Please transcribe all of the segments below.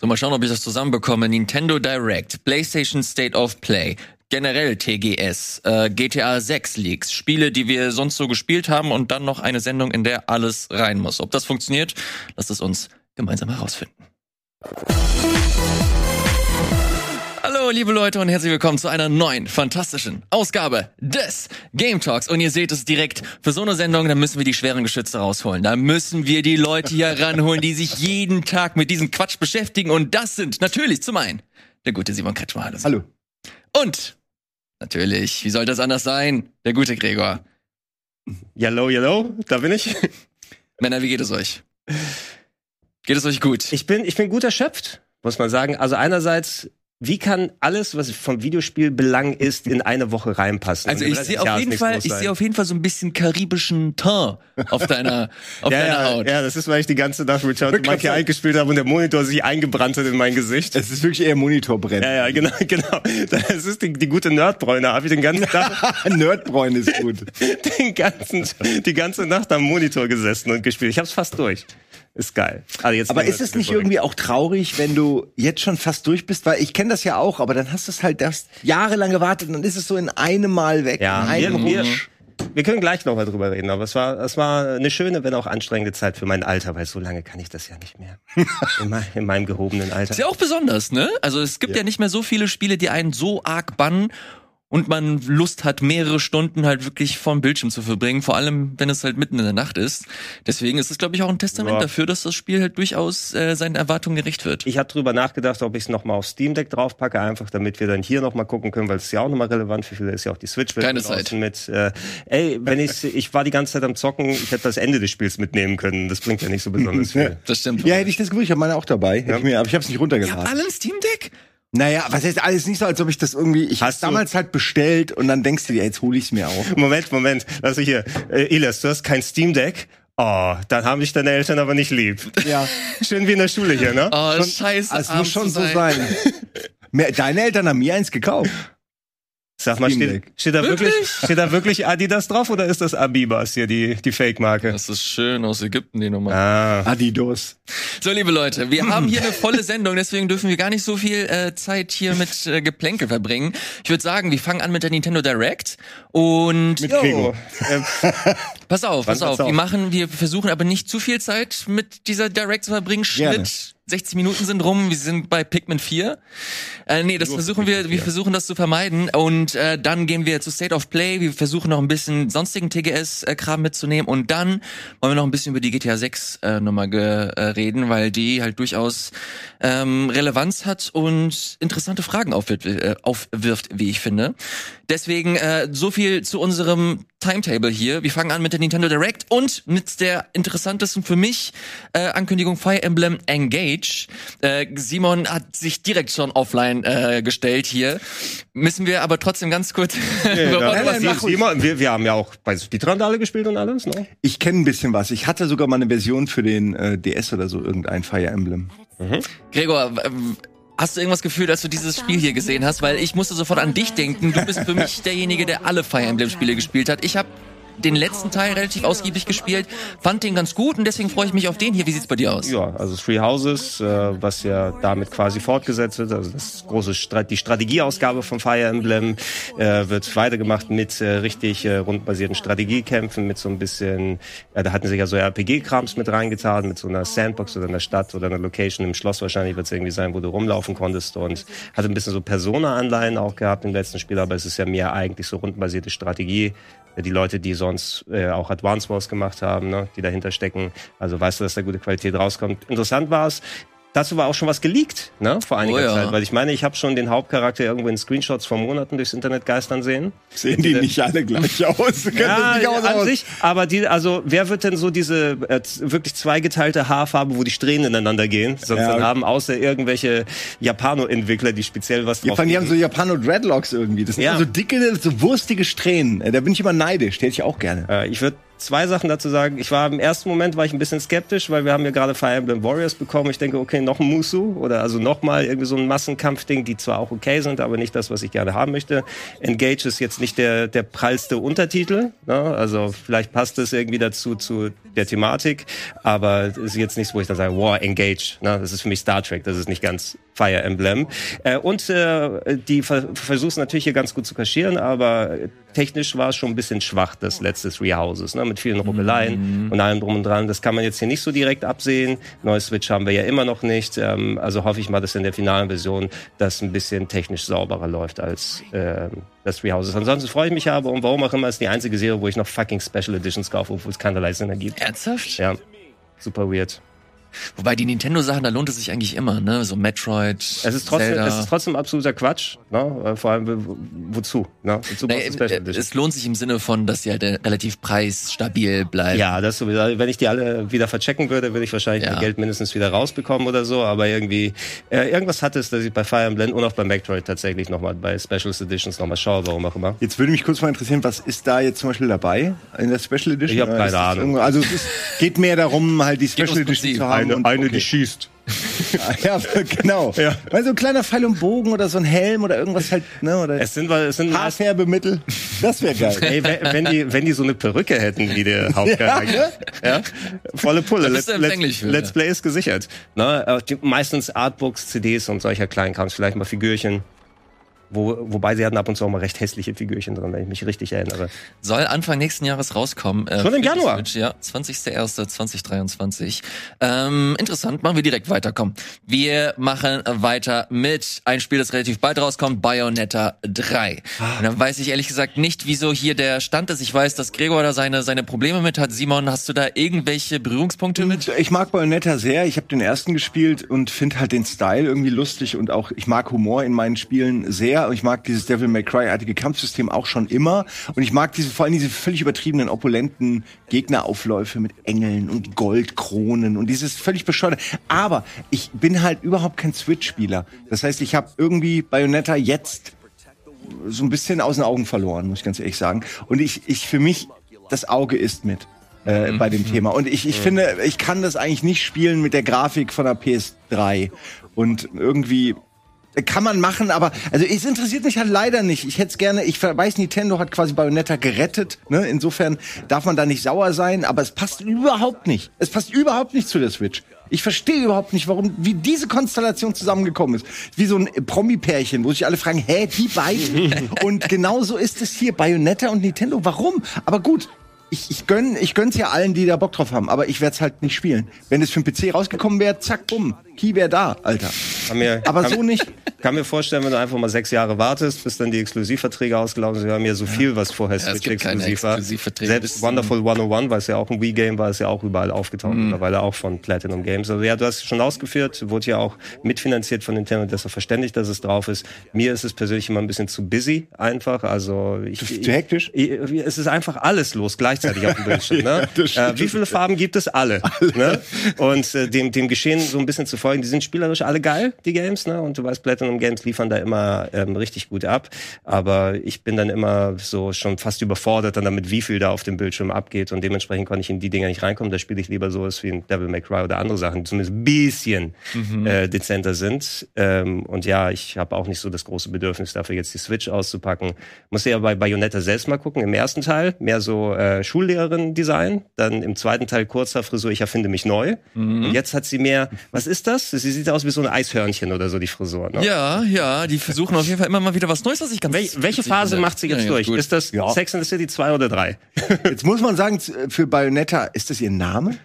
So, mal schauen, ob ich das zusammenbekomme. Nintendo Direct, PlayStation State of Play, generell TGS, äh, GTA 6 Leaks, Spiele, die wir sonst so gespielt haben und dann noch eine Sendung, in der alles rein muss. Ob das funktioniert, lasst es uns gemeinsam herausfinden. Hallo, liebe Leute und herzlich willkommen zu einer neuen, fantastischen Ausgabe des Game Talks. Und ihr seht es direkt, für so eine Sendung, da müssen wir die schweren Geschütze rausholen. Da müssen wir die Leute hier ranholen, die sich jeden Tag mit diesem Quatsch beschäftigen. Und das sind natürlich zum einen der gute Simon Kretschmer. Hallo. Hallo. Und natürlich, wie soll das anders sein? Der gute Gregor. Yellow, yellow, da bin ich. Männer, wie geht es euch? Geht es euch gut? Ich bin, ich bin gut erschöpft, muss man sagen. Also einerseits, wie kann alles, was vom Videospiel Belang ist, in eine Woche reinpassen? Also ich sehe Jahr auf ist jeden Fall, ich sehe auf jeden Fall so ein bisschen karibischen Teint auf deiner, auf ja, deiner ja, Haut. ja, das ist, weil ich die ganze Nacht Return to Monkey eingespielt habe und der Monitor sich eingebrannt hat in mein Gesicht. Es ist wirklich eher Monitorbrennen. Ja, ja, genau, genau. Das ist die, die gute Nerdbräune. Habe ich den ganzen Tag, Nerdbräun ist gut. den ganzen, die ganze Nacht am Monitor gesessen und gespielt. Ich hab's fast durch. Ist geil. Also jetzt Aber ist es nicht irgendwie auch traurig, wenn du jetzt schon fast durch bist? Weil ich kenne das ja auch, aber dann hast du es halt erst jahrelang gewartet und dann ist es so in einem Mal weg. Ja, in einem wir, wir, können gleich noch mal drüber reden, aber es war, es war eine schöne, wenn auch anstrengende Zeit für mein Alter, weil so lange kann ich das ja nicht mehr. In, mein, in meinem gehobenen Alter. Ist ja auch besonders, ne? Also es gibt ja. nicht mehr so viele Spiele, die einen so arg bannen und man Lust hat, mehrere Stunden halt wirklich vorm Bildschirm zu verbringen, vor allem wenn es halt mitten in der Nacht ist. Deswegen ist es, glaube ich, auch ein Testament Ja. dafür, dass das Spiel halt durchaus äh, seinen Erwartungen gerecht wird. Ich habe drüber nachgedacht, ob ich es noch mal auf Steam Deck draufpacke, einfach damit wir dann hier noch mal gucken können, weil es ist ja auch noch mal relevant für viele ist ja auch die Switch Keine Zeit. mit. Äh, ey, wenn ich ich war die ganze Zeit am zocken, ich hätte das Ende des Spiels mitnehmen können. Das bringt ja nicht so besonders viel. Das stimmt. Ja, hätte ich das gewusst. Ich habe meine auch dabei. Hätte ich mir, aber ich habe es nicht Ihr habt runtergeladen. alle ein Steam Deck? Naja, was heißt alles nicht so, als ob ich das irgendwie. Ich habe Hast du- damals halt bestellt und dann denkst du dir, jetzt hole ich es mir auch. Moment, Moment, lass mich hier. Äh, Elias, du hast kein Steam Deck. Oh, dann haben dich deine Eltern aber nicht lieb. Ja. Schön wie in der Schule hier, ne? Oh, scheiße. Es arm muss schon zu so sein. Mehr- Deine Eltern haben mir eins gekauft. Sag mal, steht, steht, da wirklich, Wirklich? steht da wirklich Adidas drauf oder ist das Abibas hier, die, die Fake-Marke? Das ist schön aus Ägypten, die Nummer. Ah. Adidas. So, liebe Leute, wir haben hier eine volle Sendung, deswegen dürfen wir gar nicht so viel äh, Zeit hier mit äh, Geplänkel verbringen. Ich würde sagen, wir fangen an mit der Nintendo Direct und Mit Gregor. äh, pass auf, pass auf, wir machen, wir versuchen aber nicht zu viel Zeit mit dieser Direct zu verbringen. Gerne. Schnitt 60 Minuten sind rum, wir sind bei Pikmin 4. Äh, nee, das versuchen wir, wir versuchen das zu vermeiden und äh, dann gehen wir zu State of Play, wir versuchen noch ein bisschen sonstigen TGS-Kram mitzunehmen und dann wollen wir noch ein bisschen über die GTA 6 äh, Nummer ge äh, reden, weil die halt durchaus ähm, Relevanz hat und interessante Fragen aufwirft, äh, aufwirft, wie ich finde. Deswegen äh, so viel zu unserem Timetable hier. Wir fangen an mit der Nintendo Direct und mit der interessantesten für mich äh, Ankündigung Fire Emblem Engage. Äh, Simon hat sich direkt schon offline äh, gestellt hier. Müssen wir aber trotzdem ganz kurz. du nein, was nein, mach. Simon, wir, wir haben ja auch bei Speedrandale gespielt und alles, ne? Ich kenne ein bisschen was. Ich hatte sogar mal eine Version für den äh, DS oder so, irgendein Fire Emblem. Gregor, ähm, hast du irgendwas gefühlt, als du dieses Spiel hier gesehen hast? Weil ich musste sofort an dich denken. Du bist für mich derjenige, der alle Fire Emblem Spiele gespielt hat. Ich habe den letzten Teil relativ ausgiebig gespielt, fand den ganz gut und deswegen freue ich mich auf den hier. Wie sieht's bei dir aus? Ja, also Three Houses, äh, was ja damit quasi fortgesetzt wird. Also das große Stra die Strategieausgabe von Fire Emblem äh, wird weitergemacht mit äh, richtig äh, rundbasierten Strategiekämpfen, mit so ein bisschen, ja, da hatten sie ja so RPG-Krams mit reingetan, mit so einer Sandbox oder einer Stadt oder einer Location im Schloss wahrscheinlich wird es irgendwie sein, wo du rumlaufen konntest und hatte ein bisschen so Persona-Anleihen auch gehabt im letzten Spiel, aber es ist ja mehr eigentlich so rundbasierte Strategie. Die Leute, die sonst äh, auch Advance Wars gemacht haben, ne, die dahinter stecken. Also weißt du, dass da gute Qualität rauskommt. Interessant war es, Dazu war auch schon was geleakt, ne, vor einiger Oh ja. Zeit. Weil ich meine, ich habe schon den Hauptcharakter irgendwo in Screenshots vor Monaten durchs Internet geistern sehen. Sehen die nicht alle gleich aus? Können Ja, nicht aus, an aus? sich. Aber die, also wer wird denn so diese äh, wirklich zweigeteilte Haarfarbe, wo die Strähnen ineinander gehen, sonst Ja. haben, außer irgendwelche Japano-Entwickler, die speziell was Ja, drauf allem, die haben so. Japano-Dreadlocks irgendwie. Das sind Ja. so dicke, so wurstige Strähnen. Äh, Da bin ich immer neidisch. Die hätte ich auch gerne. äh, ich würde zwei Sachen dazu sagen. Ich war im ersten Moment war ich ein bisschen skeptisch, weil wir haben ja gerade Fire Emblem Warriors bekommen. Ich denke, okay, noch ein Musu oder also noch mal irgendwie so ein Massenkampfding, die zwar auch okay sind, aber nicht das, was ich gerne haben möchte. Engage ist jetzt nicht der der prallste Untertitel, ne? also vielleicht passt es irgendwie dazu zu der Thematik, aber es ist jetzt nichts, wo ich da sage, wow, Engage. Ne? Das ist für mich Star Trek. Das ist nicht ganz Fire Emblem. Äh, und äh, die ver versuchen es natürlich hier ganz gut zu kaschieren, aber technisch war es schon ein bisschen schwach, das letzte Three Houses, ne? mit vielen Rubbeleien mhm. und allem drum und dran. Das kann man jetzt hier nicht so direkt absehen. Neue Switch haben wir ja immer noch nicht. Ähm, also hoffe ich mal, dass in der finalen Version das ein bisschen technisch sauberer läuft als äh, das Three Houses. Ansonsten freue ich mich aber und warum auch immer ist die einzige Serie, wo ich noch fucking Special Editions kaufe, obwohl es keinerlei Sinn ergibt. Ernsthaft? Ja. Super weird. Wobei die Nintendo-Sachen, da lohnt es sich eigentlich immer, ne? So Metroid. Es ist trotzdem, Zelda. es ist trotzdem absoluter Quatsch. Ne? Vor allem, wo- wozu? Ne? Wozu Special äh, es lohnt sich im Sinne von, dass die halt äh, relativ preisstabil bleiben. Ja, das sowieso. Wenn ich die alle wieder verchecken würde, würde ich wahrscheinlich Ja. mein Geld mindestens wieder rausbekommen oder so. Aber irgendwie, äh, irgendwas hat es, dass ich bei Fire Emblem und auch bei Metroid tatsächlich nochmal bei Special Editions nochmal schaue, warum auch immer. Jetzt würde mich kurz mal interessieren, was ist da jetzt zum Beispiel dabei in der Special Edition? Ich hab Oder keine Ahnung. irgendwo- Also es ist, geht mehr darum, halt die Special Edition zu haben. Und, okay. schießt. Ja, genau. Ja. Weil so ein kleiner Pfeil und Bogen oder so ein Helm oder irgendwas halt, ne? Oder Es sind, es sind Haarfärbemittel. Das wäre geil. Ey, wenn, die, wenn die so eine Perücke hätten wie der Hauptcharakter, ja, volle Pulle. Let's, Let's ja. Play ist gesichert. Ne? die- Meistens Artbooks, CDs und solcher Kleinkrams, vielleicht mal Figürchen. Wo, wobei sie hatten ab und zu auch mal recht hässliche Figürchen drin, wenn ich mich richtig erinnere. Soll Anfang nächsten Jahres rauskommen. Äh, Schon im Januar? Switch, ja, 20.01.2023. Ähm, interessant, machen wir direkt weiter. Komm, wir machen weiter mit ein Spiel, das relativ bald rauskommt, Bayonetta 3. Ah. Und dann weiß ich ehrlich gesagt nicht, wieso hier der Stand ist. Ich weiß, dass Gregor da seine, seine Probleme mit hat. Simon, hast du da irgendwelche Berührungspunkte mit? Ich mag Bayonetta sehr. Ich habe den ersten gespielt und finde halt den Style irgendwie lustig und auch ich mag Humor in meinen Spielen sehr. Und ich mag dieses Devil May Cry-artige Kampfsystem auch schon immer. Und ich mag diese vor allem diese völlig übertriebenen, opulenten Gegneraufläufe mit Engeln und Goldkronen und dieses völlig bescheuerte. Aber ich bin halt überhaupt kein Switch-Spieler. Das heißt, ich habe irgendwie Bayonetta jetzt so ein bisschen aus den Augen verloren, muss ich ganz ehrlich sagen. Und ich, ich für mich, das Auge ist mit äh, bei dem Thema. Und ich, ich finde, ich kann das eigentlich nicht spielen mit der Grafik von der PS3. Und irgendwie kann man machen, aber also es interessiert mich halt leider nicht. Ich hätte es gerne, ich weiß, Nintendo hat quasi Bayonetta gerettet, ne? Insofern darf man da nicht sauer sein, aber es passt überhaupt nicht. Es passt überhaupt nicht zu der Switch. Ich verstehe überhaupt nicht, warum, wie diese Konstellation zusammengekommen ist. Wie so ein Promi-Pärchen, wo sich alle fragen, hä, die beiden? und genauso ist es hier, Bayonetta und Nintendo. Warum? Aber gut, ich, ich gönn, ich gönn's ja allen, die da Bock drauf haben, aber ich werd's halt nicht spielen. Wenn es für den PC rausgekommen wäre, zack, bumm, Key wäre da, Alter. Kann mir, Aber kann, so nicht. Kann mir vorstellen, wenn du einfach mal sechs Jahre wartest, bis dann die Exklusivverträge ausgelaufen sind. Wir haben ja so viel, was vorher Ja, es Switch exklusiv war. Exklusivverträge. Selbst Wonderful 101, weil es ja auch ein Wii-Game war, ist ja auch überall aufgetaucht. Mhm. Mittlerweile auch von Platinum Games. Also ja, du hast es schon ausgeführt, wurde ja auch mitfinanziert von Nintendo, deshalb verständlich, dass es drauf ist. Mir ist es persönlich immer ein bisschen zu busy, einfach. Also ich, Zu- zu hektisch? Ich, ich, es ist einfach alles los gleichzeitig auf dem Bildschirm. Ne? stimmt. äh, wie viele Farben gibt es? Alle. Ne? Und äh, dem, dem Geschehen so ein bisschen zu folgen. Die sind spielerisch alle geil, die Games. Ne? Und du weißt, Platinum Games liefern da immer ähm, richtig gut ab. Aber ich bin dann immer so schon fast überfordert dann damit, wie viel da auf dem Bildschirm abgeht. Und dementsprechend konnte ich in die Dinger nicht reinkommen. Da spiele ich lieber sowas wie ein Devil May Cry oder andere Sachen, die zumindest ein bisschen äh, dezenter sind. Ähm, und ja, ich habe auch nicht so das große Bedürfnis dafür, jetzt die Switch auszupacken. Muss ja bei Bayonetta selbst mal gucken. Im ersten Teil mehr so äh, Schullehrerin-Design. Dann im zweiten Teil kurzer Frisur, ich erfinde mich neu. Und jetzt hat sie mehr, was ist das? Sie sieht aus wie so ein Eishörnchen oder so, die Frisur. Ne? Ja, ja, die versuchen auf jeden Fall immer mal wieder was Neues, was ich ganz Wel welche Phase finde. macht sie jetzt Ja, durch? gut. Ist das Ja. Sex and the City 2 oder 3? Jetzt muss man sagen, für Bayonetta, ist das ihr Name?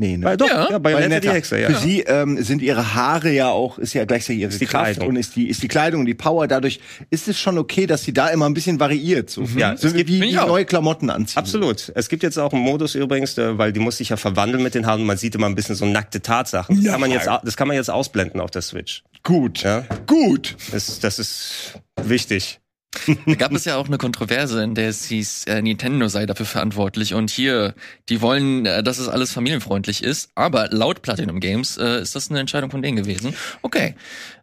Nee, ne? Weil doch, Ja. ja, Bayonetta die Hexe, ja. Für sie ähm, sind ihre Haare ja auch, ist ja gleichzeitig ihre die Kraft Kleidung. und ist die, ist die Kleidung und die Power. Dadurch ist es schon okay, dass sie da immer ein bisschen variiert. So, Ja, so es wie, gibt- wie auch. neue Klamotten anziehen. Absolut. Es gibt jetzt auch einen Modus übrigens, weil die muss sich ja verwandeln mit den Haaren und man sieht immer ein bisschen so nackte Tatsachen. Das, Ja. kann, man jetzt, das kann man jetzt ausblenden auf der Switch. Gut. Ja. Gut. Das, das ist wichtig. Da gab es ja auch eine Kontroverse, in der es hieß, äh, Nintendo sei dafür verantwortlich. Und hier, die wollen, äh, dass es alles familienfreundlich ist. Aber laut Platinum Games äh, ist das eine Entscheidung von denen gewesen. Okay.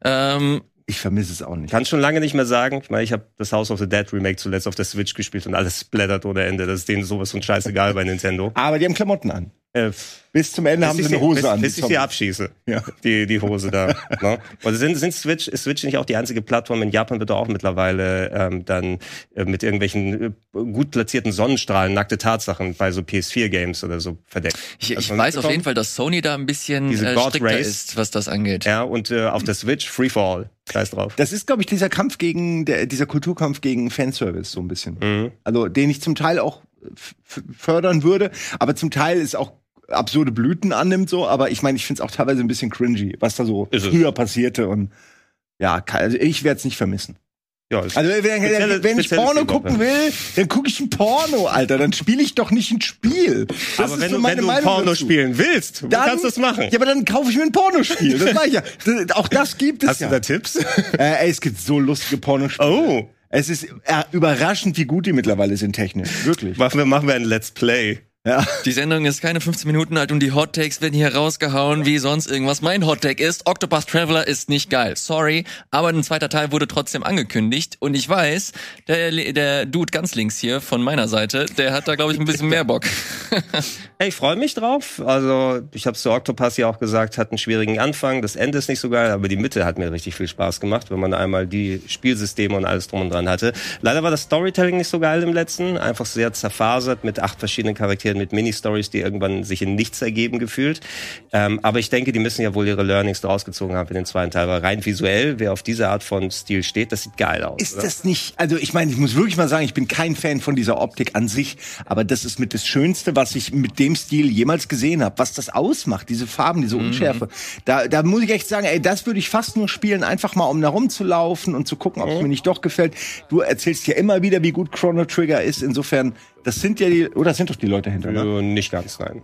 Ähm, Ich vermisse es auch nicht. Kann schon lange nicht mehr sagen. Ich meine, ich habe das House of the Dead Remake zuletzt auf der Switch gespielt und alles splattert ohne Ende. Das ist denen sowas von scheißegal bei Nintendo. Aber die haben Klamotten an. Äh, Bis zum Ende haben sie eine Hose bis, an. die Bis ich sie abschieße. Ja. Die, die Hose da. ne? Und sind, sind Switch, ist Switch nicht auch die einzige Plattform? In Japan wird auch mittlerweile ähm, dann äh, mit irgendwelchen äh, gut platzierten Sonnenstrahlen nackte Tatsachen bei so PS4-Games oder so verdeckt. Ich, ich du weiß auf jeden Fall, dass Sony da ein bisschen Diese äh, God strikter Race. ist, was das angeht. Ja, und äh, auf der Switch Free for All. Scheiß drauf. Das ist, glaube ich, dieser Kampf gegen, der, dieser Kulturkampf gegen Fanservice, so ein bisschen. Mhm. Also, den ich zum Teil auch fördern würde, aber zum Teil ist auch absurde Blüten annimmt, so, aber ich meine, ich finde es auch teilweise ein bisschen cringy, was da so es. früher passierte und ja, also ich werde es nicht vermissen. Ja, Also wenn, Spezielle- wenn ich Porno Zielgruppe. gucken will, dann gucke ich ein Porno, Alter. Dann spiele ich doch nicht ein Spiel. Das aber wenn so du, wenn du Meinung Porno dazu. spielen willst, Dann- kannst du das machen? Ja, aber dann kaufe ich mir ein Pornospiel. Das war ich ja. Das, auch das gibt es Hast ja. du da Tipps? Äh, ey, es gibt so lustige Pornospiele. Oh, Es ist äh, überraschend, wie gut die mittlerweile sind technisch. Wirklich. machen wir, machen wir ein Let's Play. Ja. Die Sendung ist keine 15 Minuten alt und die Hot Takes werden hier rausgehauen wie sonst irgendwas. Mein Hot Take ist, Octopus Traveler ist nicht geil. Sorry, aber ein zweiter Teil wurde trotzdem angekündigt und ich weiß, der, der Dude ganz links hier von meiner Seite, der hat da glaube ich ein bisschen mehr Bock. Ich freue mich drauf. Also, ich habe zu Octopus ja auch gesagt, hat einen schwierigen Anfang. Das Ende ist nicht so geil, aber die Mitte hat mir richtig viel Spaß gemacht, wenn man einmal die Spielsysteme und alles drum und dran hatte. Leider war das Storytelling nicht so geil im letzten. Einfach sehr zerfasert mit acht verschiedenen Charakteren, mit Mini-Stories, die irgendwann sich in nichts ergeben gefühlt. Ähm, aber ich denke, die müssen ja wohl ihre Learnings daraus gezogen haben für den zweiten Teil. Weil rein visuell, wer auf diese Art von Stil steht, das sieht geil aus. Ist oder? das nicht, also ich meine, ich muss wirklich mal sagen, ich bin kein Fan von dieser Optik an sich, aber das ist mit das Schönste, was ich mit dem Stil jemals gesehen habe, was das ausmacht, diese Farben, diese Unschärfe. Da, da muss ich echt sagen, ey, das würde ich fast nur spielen, einfach mal um da rumzulaufen und zu gucken, ob es mir nicht doch gefällt. Du erzählst ja immer wieder, wie gut Chrono Trigger ist, insofern, das sind ja die, oder das sind doch die Leute hinter, ne? Äh, nicht ganz, nein.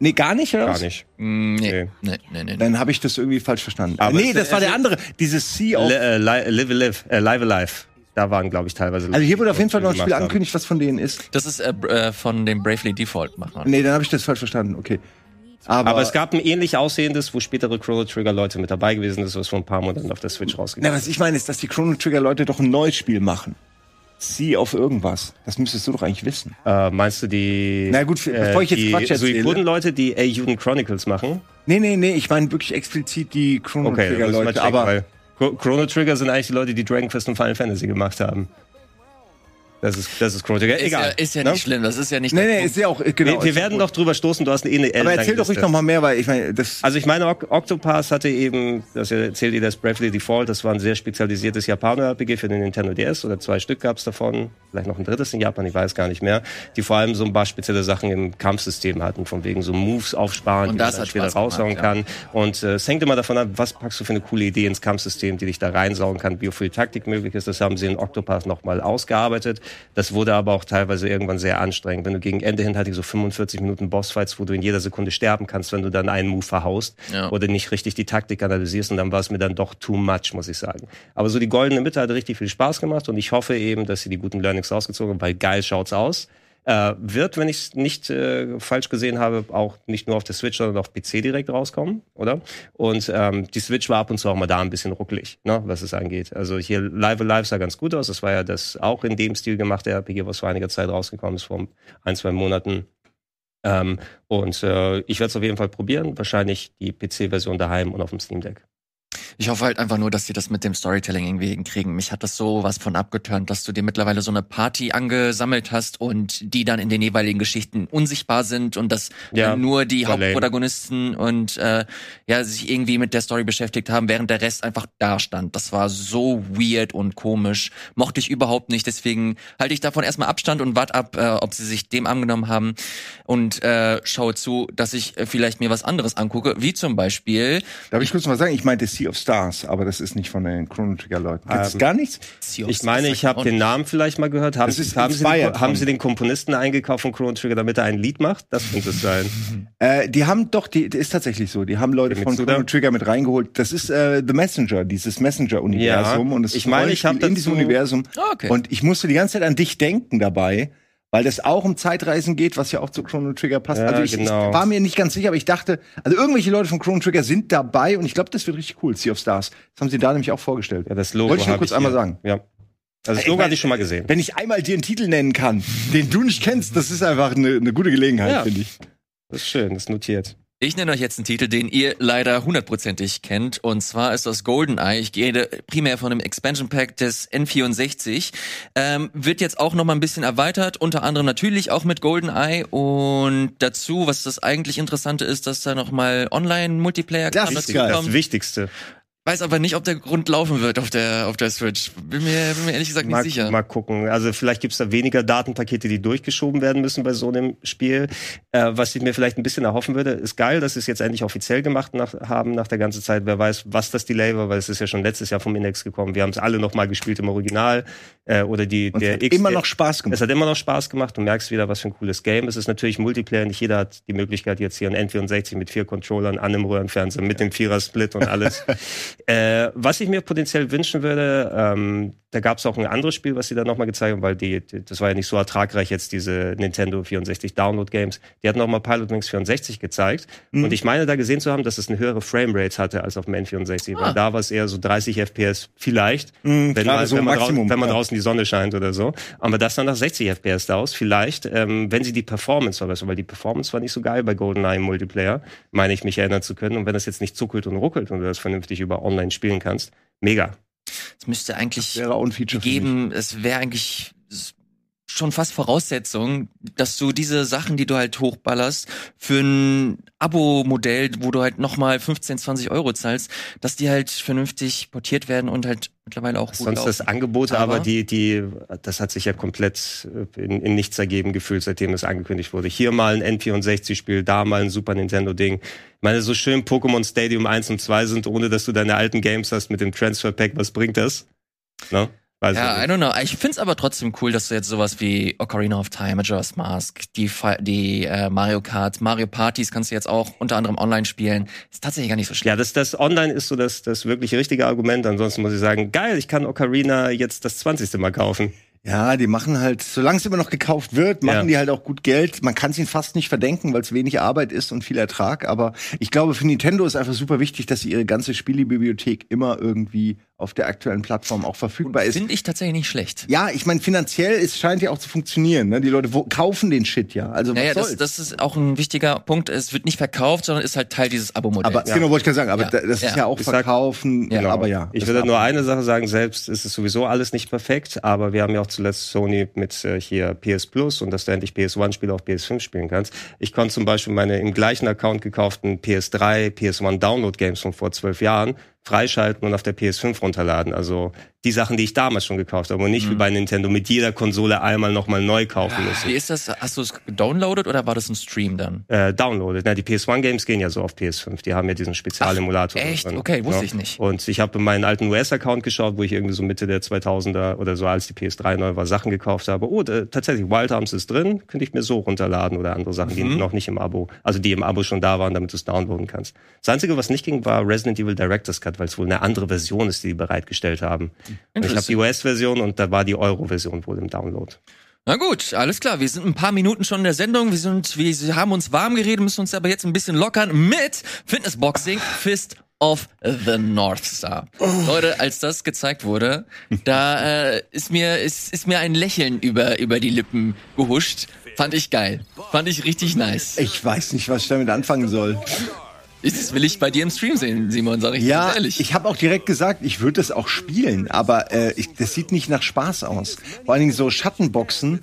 Nee, gar nicht, oder? Gar was? nicht. Mm, nee, Nee. nee, nee, nee. Dann habe ich das irgendwie falsch verstanden. Aber nee, das war der andere, dieses Sea of Li- äh, li- live, live, äh, live Alive. Da waren, glaube ich, teilweise. Also hier wurde auf jeden Fall noch ein Spiel haben. angekündigt, was von denen ist. Das ist äh, äh, von dem Bravely Default Macher. Nee, dann habe ich das falsch verstanden. Okay. Aber, Aber es gab ein ähnlich aussehendes, wo spätere Chrono Trigger Leute mit dabei gewesen ist, was vor ein paar Monaten auf der Switch na, rausgekommen was ich meine, ist, dass die Chrono Trigger Leute doch ein neues Spiel machen. Sea of irgendwas. Das müsstest du doch eigentlich wissen. Äh, meinst du die, Na gut, bevor ich jetzt die Quatsch erzähle. Suikoden-Leute, die A-Juden Chronicles machen? Nee, nee, nee, ich meine wirklich explizit die Chrono Okay, Trigger müssen wir Leute. checken, Aber Chrono Trigger sind eigentlich die Leute, die Dragon Quest und Final Fantasy gemacht haben. Das ist, das ist Chrono Trigger. Ist ja, Egal. ist ja ne? nicht schlimm, das ist ja nicht nee, nee, Punkt. ist ja auch genau. wir, wir werden doch drüber stoßen, du hast eine eine Aber erzähl doch ruhig noch mal mehr, weil ich meine, das Also ich meine, Oc- Octopath hatte eben, das erzählt ihr das Bravely Default, das war ein sehr spezialisiertes Japaner-RPG für den Nintendo DS oder zwei Stück gab es davon, vielleicht noch ein drittes in Japan, ich weiß gar nicht mehr, die vor allem so ein paar spezielle Sachen im Kampfsystem hatten, von wegen so Moves aufsparen, Und die das man später Spaß raushauen gemacht, kann. Und äh, es hängt immer davon ab, was packst du für eine coole Idee ins Kampfsystem, die dich da reinsaugen kann, wie viel Taktik möglich ist. Das haben sie in Octopath nochmal ausgearbeitet. Das wurde aber auch teilweise irgendwann sehr anstrengend. Wenn du gegen Ende hin hatte ich so 45 Minuten Bossfights, wo du in jeder Sekunde sterben kannst, wenn du dann einen Move verhaust Ja. oder nicht richtig die Taktik analysierst und dann war es mir dann doch too much, muss ich sagen. Aber so die goldene Mitte hat richtig viel Spaß gemacht und ich hoffe eben, dass sie die guten Learnings rausgezogen haben, weil geil schaut's aus. Äh, wird, wenn ich es nicht äh, falsch gesehen habe, auch nicht nur auf der Switch, sondern auf PC direkt rauskommen, oder? Und ähm, die Switch war ab und zu auch mal da ein bisschen ruckelig, ne, was es angeht. Also hier Live Alive sah ganz gut aus. Das war ja das auch in dem Stil gemachte RPG, was vor einiger Zeit rausgekommen ist, vor ein, zwei Monaten. Ähm, und äh, ich werde es auf jeden Fall probieren. Wahrscheinlich die PC-Version daheim und auf dem Steam Deck. Ich hoffe halt einfach nur, dass sie das mit dem Storytelling irgendwie hinkriegen. Mich hat das so was von abgeturnt, dass du dir mittlerweile so eine Party angesammelt hast und die dann in den jeweiligen Geschichten unsichtbar sind und dass Ja, nur die war lame. Hauptprotagonisten und äh, ja sich irgendwie mit der Story beschäftigt haben, während der Rest einfach da stand. Das war so weird und komisch. Mochte ich überhaupt nicht. Deswegen halte ich davon erstmal Abstand und warte ab, äh, ob sie sich dem angenommen haben und äh, schaue zu, dass ich äh, vielleicht mir was anderes angucke, wie zum Beispiel Darf ich kurz mal sagen, ich meinte Sea of Stars, aber das ist nicht von den Chrono Trigger Leuten. Kennst du Ähm, gar nichts? Ich meine, ich habe den. Namen vielleicht mal gehört. Haben, ist haben, sie den, haben sie den Komponisten eingekauft von Chrono Trigger, damit er ein Lied macht? Das könnte es sein. Äh, die haben doch, die, die ist tatsächlich so. Die haben Leute von? Chrono Trigger mit reingeholt. Das ist äh, The Messenger, dieses Messenger-Universum. Ja, und es ich meine, ich hab Rollenspiel in diesem Universum. Ah, okay. Und ich musste die ganze Zeit an dich denken dabei, weil das auch um Zeitreisen geht, was ja auch zu Chrono Trigger passt. Ja, also ich, genau. ich war mir nicht ganz sicher, aber ich dachte, also irgendwelche Leute von Chrono Trigger sind dabei und ich glaube, das wird richtig cool, Sea of Stars. Das haben sie da nämlich auch vorgestellt. Ja, das Logo Wollte ich nur kurz hier. einmal sagen. Ja. Also das Ich Logo mein- hatte ich schon mal gesehen. Wenn ich einmal dir einen Titel nennen kann, den du nicht kennst, das ist einfach eine, eine gute Gelegenheit, Ja. finde ich. Das ist schön, das ist notiert. Ich nenne euch jetzt einen Titel, den ihr leider hundertprozentig kennt. Und zwar ist das GoldenEye. Ich gehe primär von dem Expansion Pack des N64. Ähm, wird jetzt auch noch mal ein bisschen erweitert. Unter anderem natürlich auch mit GoldenEye. Und dazu, was das eigentlich Interessante ist, dass da noch mal Online-Multiplayer Das ist geil. Das. Wichtigste. Weiß aber nicht, ob der Grund laufen wird auf der, auf der Switch. Bin mir, bin mir ehrlich gesagt nicht Mal, sicher. mal gucken. Also vielleicht gibt's da weniger Datenpakete, die durchgeschoben werden müssen bei so einem Spiel. Äh, was ich mir vielleicht ein bisschen erhoffen würde, ist geil, dass sie es jetzt endlich offiziell gemacht nach, haben nach der ganzen Zeit. Wer weiß, was das Delay war, weil es ist ja schon letztes Jahr vom Index gekommen. Wir haben es alle noch mal gespielt im Original. Äh, oder die, Und der es hat X, immer der- noch Spaß gemacht. Es hat immer noch Spaß gemacht. Du merkst wieder, was für ein cooles Game. Es ist natürlich Multiplayer. Nicht jeder hat die Möglichkeit, jetzt hier ein N64 mit vier Controllern an einem Röhrenfernseher mit dem Vierer-Split und alles. äh, was ich mir potenziell wünschen würde, ähm, da gab es auch ein anderes Spiel, was sie da nochmal gezeigt haben, weil die, das war ja nicht so ertragreich jetzt, diese Nintendo 64 Download-Games. Die hatten nochmal Pilot Wings 64 gezeigt. Mhm. Und ich meine da gesehen zu haben, dass es eine höhere Framerate hatte als auf dem N64. Ah. Weil da war es eher so 30 FPS vielleicht. Mhm, wenn man, so wenn, man Maximum, wenn man ja. draußen die Sonne scheint oder so. Aber das dann nach 60 FPS da aus. Vielleicht, ähm, wenn sie die Performance verbessern, weil die Performance war nicht so geil bei GoldenEye im Multiplayer, meine ich mich erinnern zu können. Und wenn das jetzt nicht zuckelt und ruckelt und du das vernünftig über online spielen kannst, mega. Es müsste eigentlich Wäre auch ein Feature für mich. geben, es wäre eigentlich schon fast Voraussetzung, dass du diese Sachen, die du halt hochballerst, für ein Abo-Modell, wo du halt nochmal 15, 20 Euro zahlst, dass die halt vernünftig portiert werden und halt mittlerweile auch gut Sonst das laufen. Angebote, aber, Aber- die, die, das hat sich ja komplett äh, in, in nichts ergeben gefühlt, seitdem es angekündigt wurde. Hier mal ein N64-Spiel, da mal ein Super Nintendo-Ding. Ich meine, so schön Pokémon Stadium 1 und 2 sind, ohne dass du deine alten Games hast mit dem Transfer Pack, was bringt das? Ne? Weiß Ja, ich I don't know. Ich find's aber trotzdem cool, dass du jetzt sowas wie Ocarina of Time, Majora's Mask, die, die äh, Mario Kart, Mario Partys kannst du jetzt auch unter anderem online spielen. Ist tatsächlich gar nicht so schlecht. Ja, das, das Online ist so das, das wirklich richtige Argument. Ansonsten muss ich sagen, geil, ich kann Ocarina jetzt das 20. Mal kaufen. Ja, die machen halt, solange es immer noch gekauft wird, machen Ja. die halt auch gut Geld. Man kann es ihnen fast nicht verdenken, weil es wenig Arbeit ist und viel Ertrag. Aber ich glaube, für Nintendo ist einfach super wichtig, dass sie ihre ganze Spielebibliothek immer irgendwie auf der aktuellen Plattform auch verfügbar ist. Finde ich tatsächlich nicht schlecht. Ja, ich meine, finanziell, es scheint ja auch zu funktionieren. Ne? Die Leute wo, kaufen den Shit ja. Also was Naja, das, soll's? das ist auch ein wichtiger Punkt. Es wird nicht verkauft, sondern ist halt Teil dieses Abo-Modells. aber genau wollte ich gerade sagen, aber Ja. da- das ist Ja. ja auch Ich sag- verkaufen. Ja. aber ja. Ich würde nur eine Sache sagen, selbst ist es sowieso alles nicht perfekt, aber wir haben ja auch zuletzt Sony mit äh, hier PS Plus und dass du endlich PS1-Spiele auf PS5 spielen kannst. Ich konnte zum Beispiel meine im gleichen Account gekauften PS3, PS1 Download-Games von vor zwölf Jahren freischalten und auf der PS5 runterladen. Also die Sachen, die ich damals schon gekauft habe und nicht wie bei Nintendo mit jeder Konsole einmal nochmal neu kaufen müssen. Wie ist das? Hast du es gedownloadet oder war das ein Stream dann? Äh, downloaded. Na, die PS1-Games gehen ja so auf PS5. Die haben ja diesen Spezialemulator. Echt? drin. Okay, wusste Ja. ich nicht. Und ich habe in meinen alten US-Account geschaut, wo ich irgendwie so Mitte der 2000er oder so, als die PS3 neu war, Sachen gekauft habe. Oh, äh, tatsächlich, Wild Arms ist drin. Könnte ich mir so runterladen oder andere Sachen, Mhm. die noch nicht im Abo, also die im Abo schon da waren, damit du es downloaden kannst. Das Einzige, was nicht ging, war Resident Evil Director's Cut, weil es wohl eine andere Version ist, die die bereitgestellt haben. Ich habe die US-Version und da war die Euro-Version wohl im Download. Na gut, alles klar. Wir sind ein paar Minuten schon in der Sendung. Wir sind, wir haben uns warm geredet, müssen uns aber jetzt ein bisschen lockern mit Fitnessboxing Fist of the North Star. Leute, als das gezeigt wurde, da äh, ist mir ist, ist mir ein Lächeln über über die Lippen gehuscht. Fand ich geil. Fand ich richtig nice. Ich weiß nicht, was ich damit anfangen soll. Das will ich bei dir im Stream sehen, Simon, sag ich Ja, ganz ehrlich. ich habe auch direkt gesagt, ich würde es auch spielen, aber äh, ich, das sieht nicht nach Spaß aus. Vor allen Dingen so Schattenboxen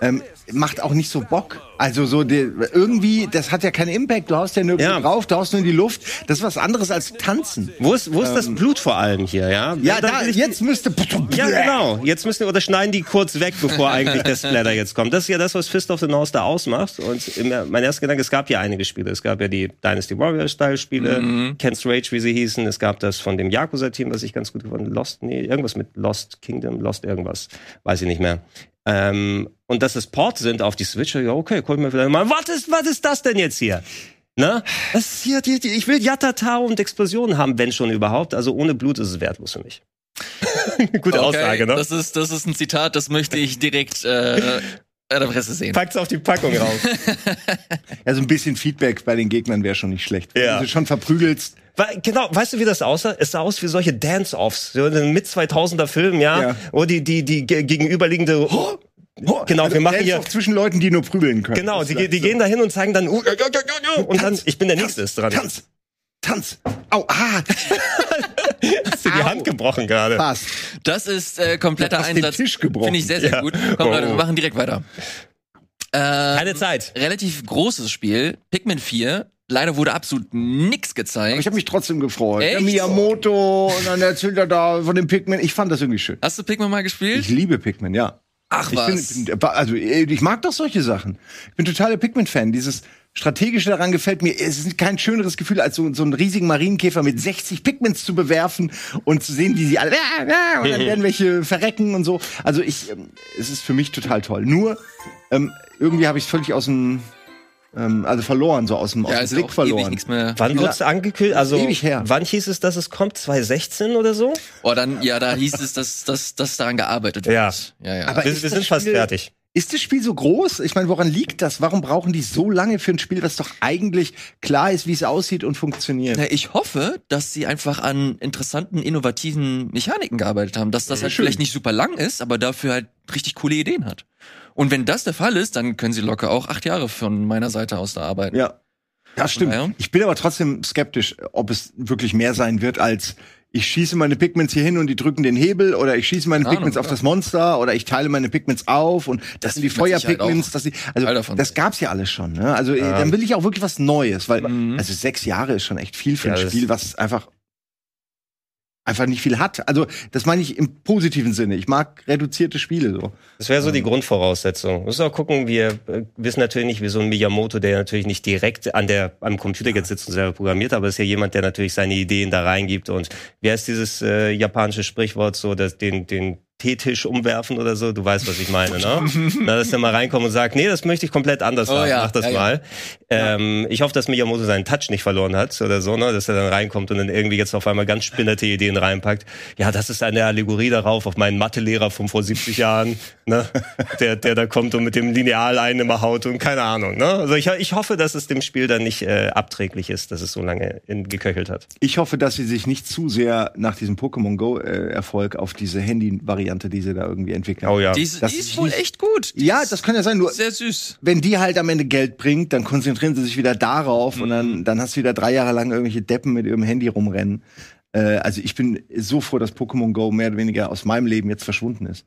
ähm, macht auch nicht so Bock. Also so die, irgendwie, das hat ja keinen Impact. Du haust ja nirgendwo Ja. drauf, du haust nur in die Luft. Das ist was anderes als tanzen. Wo ist, wo ist das Blut vor allem hier, ja? Ähm, Ja, da, jetzt müsste. Ja, genau. Jetzt müssen oder schneiden die kurz weg, bevor eigentlich der Splatter jetzt kommt. Das ist ja das, was Fist of the North da ausmacht. Und im, mein erster Gedanke, es gab ja einige Spiele. Es gab ja die Dynasty Warrior Style Spiele, Mhm. Ken's Rage, wie sie hießen. Es gab das von dem Yakuza Team, was ich ganz gut gefunden. Lost, nee, irgendwas mit Lost Kingdom, Lost irgendwas, weiß ich nicht mehr. Ähm, und dass es Ports sind auf die Switch, ja okay, guck mir vielleicht mal. Was ist, was ist das denn jetzt hier? Ne? Das ist hier, die, die, ich will Yatata und Explosionen haben, wenn schon überhaupt. Also ohne Blut ist es wertlos für mich. Gute Okay, Aussage, ne? Das ist, das ist ein Zitat, das möchte ich direkt äh, Ja, da wirst du sehen. Packt's auf die Packung rauf. Ja, so ein bisschen Feedback bei den Gegnern wäre schon nicht schlecht. Wenn Ja. du schon verprügelst. Weil, genau, weißt du, wie das aussah? Es sah aus wie solche Dance-Offs, so in den mit 2000er Filmen, ja, Ja. wo die die die ge- gegenüberliegende Genau, wir machen hier zwischen Leuten, die nur prügeln können. genau, die, die so. gehen da hin und zeigen dann uh, und dann ich bin der nächste ist dran. Tanz, Tanz. Au, ah, Hast du die Au. Hand gebrochen gerade? passt. Das ist äh, kompletter Hast den Einsatz. Tisch gebrochen. Finde ich sehr, sehr Ja. gut. Komm, Oh. Leute, wir machen direkt weiter. Äh, Keine Zeit. relativ großes Spiel. Pikmin 4. Leider wurde absolut nichts Aber gezeigt. ich habe mich trotzdem gefreut. Der Echt? Miyamoto und dann erzählt er da von dem Pikmin. Ich fand das irgendwie schön. Hast du Pikmin mal Ich gespielt? liebe Pikmin, ja. Ach Ich was. bin, also äh, ich mag doch solche Sachen. Ich bin totaler Pikmin-Fan. Dieses strategische daran gefällt mir. Es ist kein schöneres Gefühl, als so, so einen riesigen Marienkäfer mit 60 Pikmins zu bewerfen und zu sehen, wie sie alle ah, ah, und dann werden welche verrecken und so. Also ich, ähm, es ist für mich total toll. Nur ähm, irgendwie habe ich es völlig aus dem, ähm, also verloren, so aus dem, aus ja, dem ist Blick verloren. Wann wird's la- angekündigt? Also Ewig her. wann hieß es, dass es kommt? 2016 oder so? Oh, dann, ja, da hieß es, dass, dass, dass daran gearbeitet wird. Ja. Ja, ja. Aber Wir, ist wir sind fast fertig. Ist das Spiel so groß? Ich meine, woran liegt das? Warum brauchen die so lange für ein Spiel, was doch eigentlich klar ist, wie es aussieht und funktioniert? Na, ich hoffe, dass sie einfach an interessanten, innovativen Mechaniken gearbeitet haben, dass das halt schön. vielleicht nicht super lang ist, aber dafür halt richtig coole Ideen hat. Und wenn das der Fall ist, dann können sie locker auch acht Jahre von meiner Seite aus da arbeiten. Ja. Ja, stimmt. Ich bin aber trotzdem skeptisch, ob es wirklich mehr sein wird als ich schieße meine Pigments hier hin und die drücken den Hebel oder ich schieße meine Keine Pigments Ahnung, auf ja. das Monster oder ich teile meine Pigments auf und das, sind die Feuerpigments, dass die, also das gab's ja alles schon, ne? Also äh, dann will ich auch wirklich was Neues, weil also sechs Jahre ist schon echt viel für Ja, ein das- Spiel, was einfach einfach nicht viel hat. Also das meine ich im positiven Sinne. Ich mag reduzierte Spiele so. Das wäre so die Grundvoraussetzung. Muss auch gucken, wir äh, wissen natürlich nicht, wie so ein Miyamoto, der natürlich nicht direkt an der, am Computer jetzt sitzt und selber programmiert, aber ist ja jemand, der natürlich seine Ideen da reingibt und wie heißt dieses äh, japanische Sprichwort so, dass den, den Teetisch umwerfen oder so, du weißt, was ich meine, ne? Na, dass der mal reinkommt und sagt, nee, das möchte ich komplett anders Oh haben, ja, mach das ja, ja. mal. Ähm, ich hoffe, dass Miyamoto seinen Touch nicht verloren hat oder so, ne? Dass er dann reinkommt und dann irgendwie jetzt auf einmal ganz spinnerte Ideen reinpackt. Ja, das ist eine Allegorie darauf, auf meinen Mathelehrer von vor 70 Jahren, ne? Der, der da kommt und mit dem Lineal einen immer haut und keine Ahnung, ne? Also ich, ich hoffe, dass es dem Spiel dann nicht äh, abträglich ist, dass es so lange in, geköchelt hat. Ich hoffe, dass sie sich nicht zu sehr nach diesem Pokémon Go äh, Erfolg auf diese Handy-Variante, die sie da irgendwie entwickeln. Oh ja. Die ist, Das die ist wohl nicht- echt gut. Die Ja, das kann ja sein. Nur sehr süß. wenn die halt am Ende Geld bringt, dann konzentrieren sie sich wieder darauf und Mhm. dann, dann hast du wieder drei Jahre lang irgendwelche Deppen mit ihrem Handy rumrennen. Äh, also ich bin so froh, dass Pokémon Go mehr oder weniger aus meinem Leben jetzt verschwunden ist.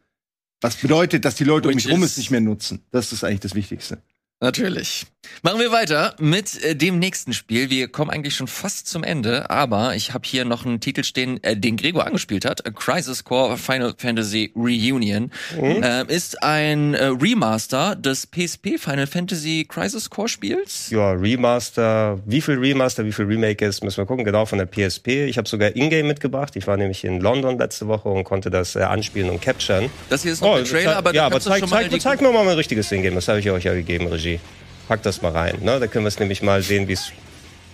Was bedeutet, dass die Leute um Which mich rum es nicht mehr nutzen. Das ist eigentlich das Wichtigste. Natürlich. Machen wir weiter mit äh, dem nächsten Spiel. Wir kommen eigentlich schon fast zum Ende, aber ich habe hier noch einen Titel stehen, äh, den Gregor angespielt hat. A Crisis Core Final Fantasy Reunion. Ähm, ist ein äh, Remaster des PSP Final Fantasy Crisis Core Spiels. Ja, Remaster, wie viel Remaster, wie viel Remake ist, müssen wir gucken, genau von der PSP. Ich habe sogar Ingame mitgebracht. Ich war nämlich in London letzte Woche und konnte das äh, anspielen und capturen. Das hier ist noch ein Trailer, aber ja, aber zeig, zeig, zeig mir mal ein richtiges Ingame. Das habe ich euch ja gegeben, Regie. Pack das mal rein. Ne? Da können wir es nämlich mal sehen, wie es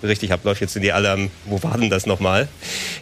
richtig abläuft. Jetzt sind die alle am, wo war denn das nochmal?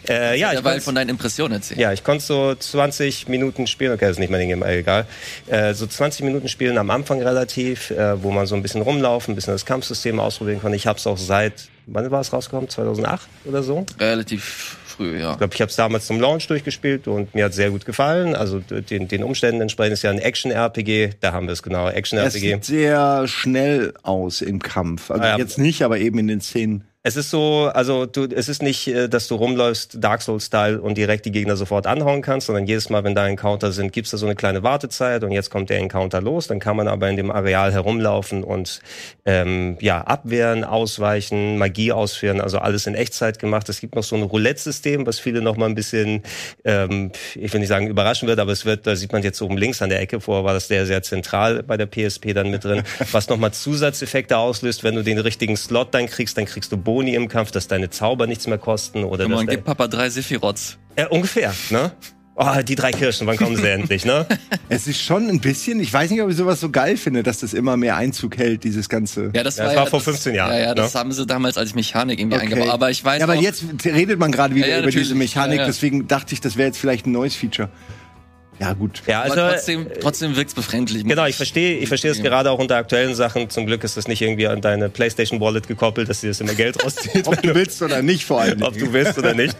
Äh, ja, ich konnt's- von deinen Impressionen erzählen. ja, ich konnte so 20 Minuten spielen, okay, das ist nicht mein Ding, egal. Äh, so 20 Minuten spielen am Anfang relativ, äh, wo man so ein bisschen rumlaufen, ein bisschen das Kampfsystem ausprobieren konnte. Ich habe es auch seit, wann war es rausgekommen? 2008 oder so? Relativ früh, ja. Ich glaube, ich habe es damals zum Launch durchgespielt und mir hat sehr gut gefallen. Also den, den Umständen entsprechend ist ja ein Action-RPG, da haben wir es genau, Es Action-RPG. sieht sehr schnell aus im Kampf. Also Ah, ja. jetzt nicht, aber eben in den Szenen. Es ist so, also du, es ist nicht, äh, dass du rumläufst Dark Souls-Style und direkt die Gegner sofort anhauen kannst, sondern jedes Mal, wenn da Encounter sind, gibt's da so eine kleine Wartezeit und jetzt kommt der Encounter los. Dann kann man aber in dem Areal herumlaufen und ähm, ja abwehren, ausweichen, Magie ausführen, also alles in Echtzeit gemacht. Es gibt noch so ein Roulette-System, was viele noch mal ein bisschen, ähm, ich will nicht sagen überraschen wird, aber es wird, da sieht man jetzt oben links an der Ecke vor, war das sehr sehr zentral bei der PSP dann mit drin, was noch mal Zusatzeffekte auslöst, wenn du den richtigen Slot dann kriegst, dann kriegst du Boni im Kampf, dass deine Zauber nichts mehr kosten oder Komm dass on, dein- gib Papa drei Sephiroths. ja, ungefähr, ne? Oh, die drei Kirschen, wann kommen sie endlich, ne? Es ist schon ein bisschen, ich weiß nicht, ob ich sowas so geil finde, dass das immer mehr Einzug hält, dieses ganze. Ja, das Ja, war, das ja, war vor das, 15 Jahren, Ja, ja, das ne? haben sie damals als Mechanik irgendwie Okay. eingebaut. Aber ich weiß ja, aber auch, jetzt redet man gerade wieder Ja, ja, über diese natürlich. Mechanik, Ja, ja. deswegen dachte ich, das wäre jetzt vielleicht ein neues Feature. Ja, gut. Ja, also, aber trotzdem, trotzdem wirkt's befremdlich. Genau, ich verstehe, ich verstehe es gerade auch unter aktuellen Sachen. Zum Glück ist das nicht irgendwie an deine PlayStation Wallet gekoppelt, dass sie das immer Geld rauszieht. Ob du willst oder nicht, vor allem. Ob du willst oder nicht,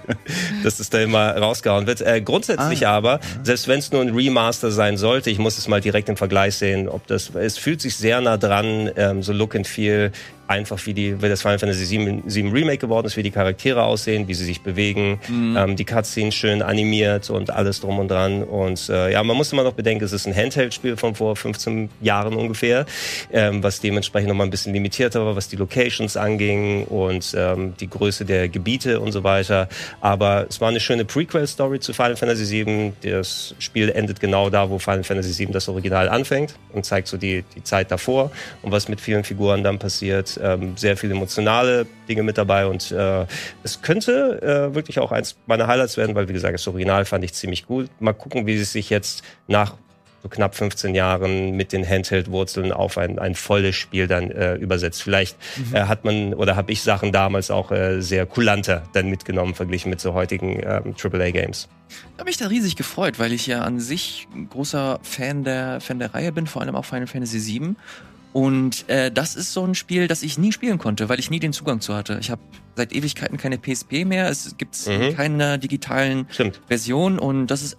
dass das da immer rausgehauen wird. Äh, grundsätzlich Ah. aber, selbst wenn es nur ein Remaster sein sollte, ich muss es mal direkt im Vergleich sehen, ob das, es fühlt sich sehr nah dran, ähm, so Look and Feel, einfach wie die, wie das Final Fantasy 7, 7 Remake geworden ist, wie die Charaktere aussehen, wie sie sich bewegen, ähm, die Cutscenes schön animiert und alles drum und dran. Und äh, ja, man muss immer noch bedenken, es ist ein Handheld-Spiel von vor 15 Jahren ungefähr, ähm, was dementsprechend noch mal ein bisschen limitierter war, was die Locations anging und ähm, die Größe der Gebiete und so weiter. Aber es war eine schöne Prequel-Story zu Final Fantasy 7. Das Spiel endet genau da, wo Final Fantasy 7 das Original anfängt und zeigt so die, die Zeit davor und was mit vielen Figuren dann passiert. Ähm, sehr viele emotionale Dinge mit dabei und äh, es könnte äh, wirklich auch eins meiner Highlights werden, weil wie gesagt, das Original fand ich ziemlich gut. Mal gucken, wie es sich jetzt nach so knapp 15 Jahren mit den Handheld-Wurzeln auf ein, ein volles Spiel dann äh, übersetzt. Vielleicht äh, hat man oder habe ich Sachen damals auch äh, sehr kulanter dann mitgenommen, verglichen mit so heutigen ähm, AAA-Games. Ich habe mich da riesig gefreut, weil ich ja an sich ein großer Fan der, Fan der Reihe bin, vor allem auch Final Fantasy VII. Und äh, das ist so ein Spiel, das ich nie spielen konnte, weil ich nie den Zugang zu hatte. Ich habe seit Ewigkeiten keine PSP mehr. Es gibt Mhm. keine digitalen Stimmt. Version und das ist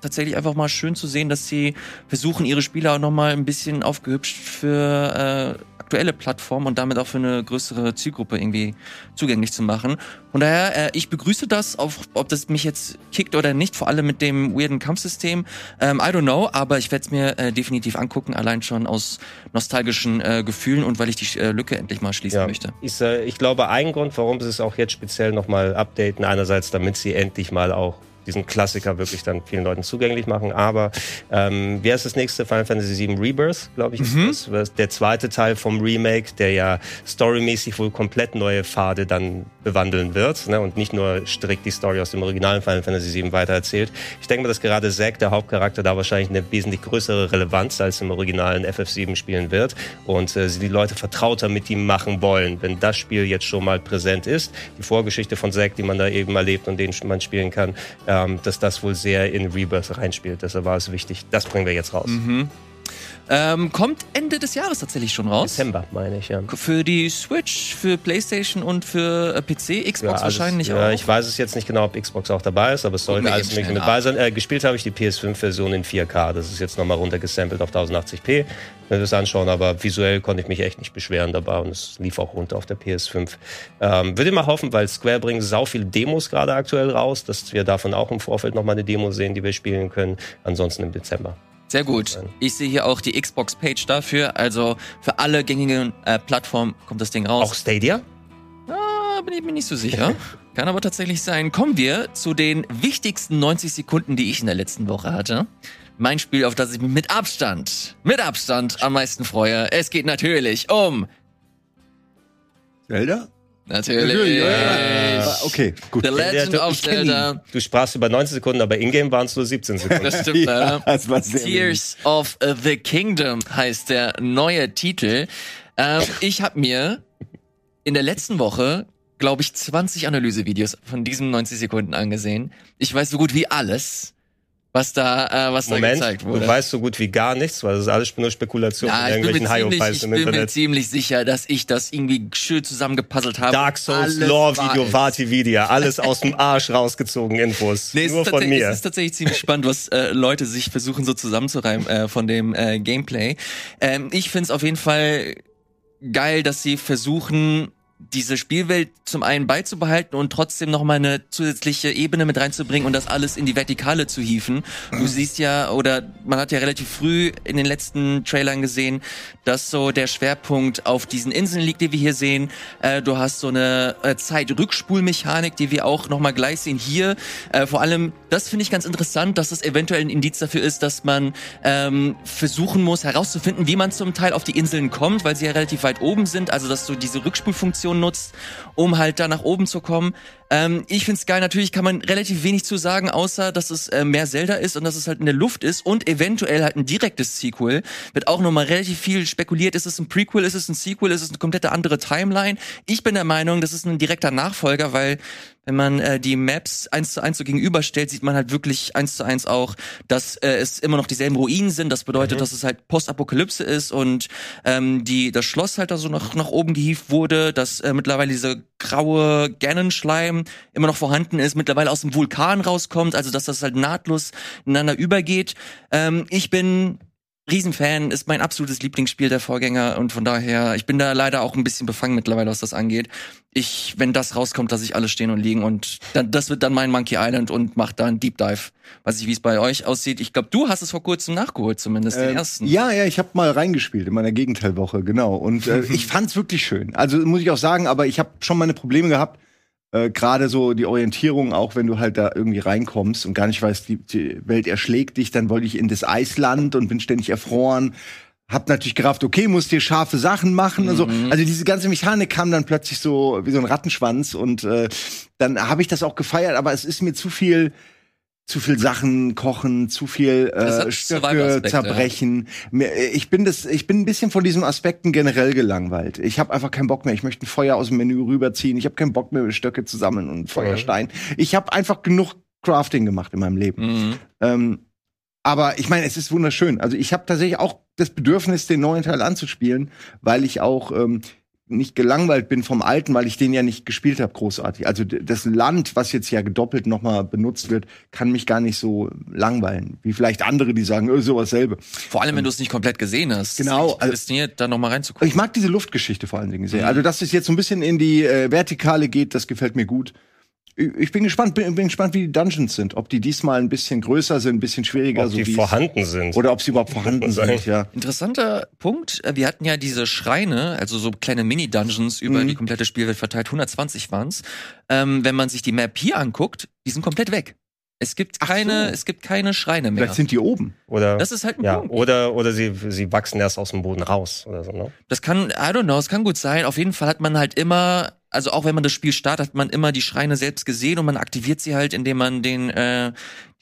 tatsächlich einfach mal schön zu sehen, dass sie versuchen, ihre Spiele auch nochmal ein bisschen aufgehübscht für äh, aktuelle Plattformen und damit auch für eine größere Zielgruppe irgendwie zugänglich zu machen. Von daher, äh, ich begrüße das, auf, ob das mich jetzt kickt oder nicht, vor allem mit dem weirden Kampfsystem. Ähm, I don't know, aber ich werde es mir äh, definitiv angucken, allein schon aus nostalgischen äh, Gefühlen und weil ich die äh, Lücke endlich mal schließen Ja. möchte. Ich, äh, ich glaube, ein Grund, warum sie es auch jetzt speziell nochmal updaten, einerseits, damit sie endlich mal auch diesen Klassiker wirklich dann vielen Leuten zugänglich machen. Aber ähm, wer ist das nächste? Final Fantasy VII Rebirth, glaube ich, ist das. Der zweite Teil vom Remake, der ja storymäßig wohl komplett neue Pfade dann bewandeln wird ne, und nicht nur strikt die Story aus dem originalen Final Fantasy VII weitererzählt. Ich denke mal, dass gerade Zack, der Hauptcharakter, da wahrscheinlich eine wesentlich größere Relevanz als im originalen FF7 spielen wird und äh, die Leute vertrauter mit ihm machen wollen, wenn das Spiel jetzt schon mal präsent ist. Die Vorgeschichte von Zack, die man da eben erlebt und den man spielen kann, ähm, dass das wohl sehr in Rebirth reinspielt. Deshalb war es wichtig. Das bringen wir jetzt raus. Ähm, kommt Ende des Jahres tatsächlich schon raus. Dezember, meine ich, ja. Für die Switch, für PlayStation und für äh, PC, Xbox Ja, alles- wahrscheinlich ja, auch. Ich weiß es jetzt nicht genau, ob Xbox auch dabei ist, aber es sollte alles mögliche mit bei sein. Äh, gespielt habe ich die PS5-Version in 4K. Das ist jetzt nochmal runtergesampelt auf 1080p, wenn wir das anschauen. Aber visuell konnte ich mich echt nicht beschweren dabei und es lief auch runter auf der PS5. Ähm, würde mal hoffen, weil Square bringt sau viele Demos gerade aktuell raus, dass wir davon auch im Vorfeld nochmal eine Demo sehen, die wir spielen können. Ansonsten im Dezember. Sehr gut. Ich sehe hier auch die Xbox-Page dafür. Also für alle gängigen äh, Plattformen kommt das Ding Auch raus. Stadia? Ah, bin ich mir nicht so sicher. Kann aber tatsächlich sein. Kommen wir zu den wichtigsten 90 Sekunden, die ich in der letzten Woche hatte. Mein Spiel, auf das ich mich mit Abstand, mit Abstand am meisten freue. Es geht natürlich um, Zelda? Natürlich, Ah, Okay, gut. The Legend Ja, du- of. Zelda. Du sprachst über 19 Sekunden, aber in-game waren es nur 17 Sekunden. Das stimmt, Ja, das war sehr Tears of the Kingdom heißt der neue Titel. Ähm, ich habe mir in der letzten Woche, glaube ich, 20 Analysevideos von diesen 90 Sekunden angesehen. Ich weiß so gut wie alles, was da, äh, was da Moment, gezeigt du wurde. weißt so gut wie gar nichts, weil das ist alles nur Spekulation Ja, von ich irgendwelchen ziemlich, High-Files ich im bin mir Internet. ziemlich sicher, dass ich das irgendwie schön zusammengepuzzelt habe. Dark Souls, Lore Video. Vati Video, alles aus dem Arsch rausgezogen Infos. Nee, nur von mir. Es ist tatsächlich ziemlich spannend, was äh, Leute sich versuchen so zusammenzureimen äh, von dem äh, Gameplay. Ähm, ich find's auf jeden Fall geil, dass sie versuchen, diese Spielwelt zum einen beizubehalten und trotzdem noch mal eine zusätzliche Ebene mit reinzubringen und das alles in die Vertikale zu hieven. Du siehst ja, oder man hat ja relativ früh in den letzten Trailern gesehen, dass so der Schwerpunkt auf diesen Inseln liegt, die wir hier sehen. Äh, du hast so eine äh, Zeitrückspulmechanik, die wir auch noch mal gleich sehen hier. Äh, vor allem, das finde ich ganz interessant, dass das eventuell ein Indiz dafür ist, dass man ähm, versuchen muss herauszufinden, wie man zum Teil auf die Inseln kommt, weil sie ja relativ weit oben sind. Also dass du diese Rückspulfunktion nutzt, um halt da nach oben zu kommen. Ähm, ich find's geil. Natürlich kann man relativ wenig zu sagen, außer dass es äh, mehr Zelda ist und dass es halt in der Luft ist und eventuell halt ein direktes Sequel. Wird auch nochmal relativ viel spekuliert. Ist es ein Prequel? Ist es ein Sequel? Ist es eine komplette andere Timeline? Ich bin der Meinung, das ist ein direkter Nachfolger, weil wenn man äh, die Maps eins zu eins so gegenüberstellt, sieht man halt wirklich eins zu eins auch, dass äh, es immer noch dieselben Ruinen sind. Das bedeutet, mhm. dass es halt Postapokalypse ist und ähm, die das Schloss halt da so nach, nach oben gehievt wurde, dass äh, mittlerweile diese graue Gannenschleim immer noch vorhanden ist, mittlerweile aus dem Vulkan rauskommt, also dass das halt nahtlos ineinander übergeht. Ähm, ich bin Riesenfan, ist mein absolutes Lieblingsspiel der Vorgänger und von daher, ich bin da leider auch ein bisschen befangen mittlerweile, was das angeht. Ich, wenn das rauskommt, dass ich alles stehen und liegen und dann, das wird dann mein Monkey Island und macht dann Deep Dive. Weiß ich, wie es bei euch aussieht. Ich glaube, du hast es vor kurzem nachgeholt, zumindest äh, den ersten. Ja, ja, ich habe mal reingespielt in meiner Gegenteilwoche, genau. Und äh, ich fand's wirklich schön. Also muss ich auch sagen, aber ich habe schon meine Probleme gehabt äh, gerade so die Orientierung, auch wenn du halt da irgendwie reinkommst und gar nicht weißt, die, die Welt erschlägt dich, dann wollte ich in das Eisland und bin ständig erfroren. Hab natürlich gerafft, okay, musst dir scharfe Sachen machen mhm. und so. Mhm. Also diese ganze Mechanik kam dann plötzlich so wie so ein Rattenschwanz und äh, dann habe ich das auch gefeiert, aber es ist mir zu viel zu viel Sachen kochen, zu viel äh, Stöcke zerbrechen. Ja. Ich bin das, ich bin ein bisschen von diesen Aspekten generell gelangweilt. Ich habe einfach keinen Bock mehr. Ich möchte ein Feuer aus dem Menü rüberziehen. Ich habe keinen Bock mehr, Stöcke zu sammeln und Feuerstein. Mhm. Ich habe einfach genug Crafting gemacht in meinem Leben. Mhm. Ähm, aber ich meine, es ist wunderschön. Also ich habe tatsächlich auch das Bedürfnis, den neuen Teil anzuspielen, weil ich auch ähm, nicht gelangweilt bin vom alten, weil ich den ja nicht gespielt habe, großartig. Also das Land, was jetzt ja gedoppelt nochmal benutzt wird, kann mich gar nicht so langweilen, wie vielleicht andere, die sagen, oh, sowas selbe. Vor allem, wenn du es nicht komplett gesehen hast. Genau. Also, da noch mal reinzugucken. Ich mag diese Luftgeschichte vor allen Dingen sehr. Mhm. Also, dass es jetzt so ein bisschen in die äh, Vertikale geht, das gefällt mir gut ich bin gespannt, bin, bin, gespannt, wie die Dungeons sind. Ob die diesmal ein bisschen größer sind, ein bisschen schwieriger, ob so die vorhanden sind. Oder ob sie überhaupt vorhanden sind, ja. Interessanter Punkt. Äh, wir hatten ja diese Schreine, also so kleine Mini-Dungeons über mhm. die komplette Spielwelt verteilt. 120 waren's. Ähm, wenn man sich die Map hier anguckt, die sind komplett weg. Es gibt keine, so. es gibt keine Schreine mehr. Vielleicht sind die oben. Oder, das ist halt ein ja, Punkt. Oder, oder sie, sie wachsen erst aus dem Boden raus oder so, ne? Das kann, I don't know, es kann gut sein. Auf jeden Fall hat man halt immer also auch wenn man das Spiel startet, hat man immer die Schreine selbst gesehen und man aktiviert sie halt, indem man den äh,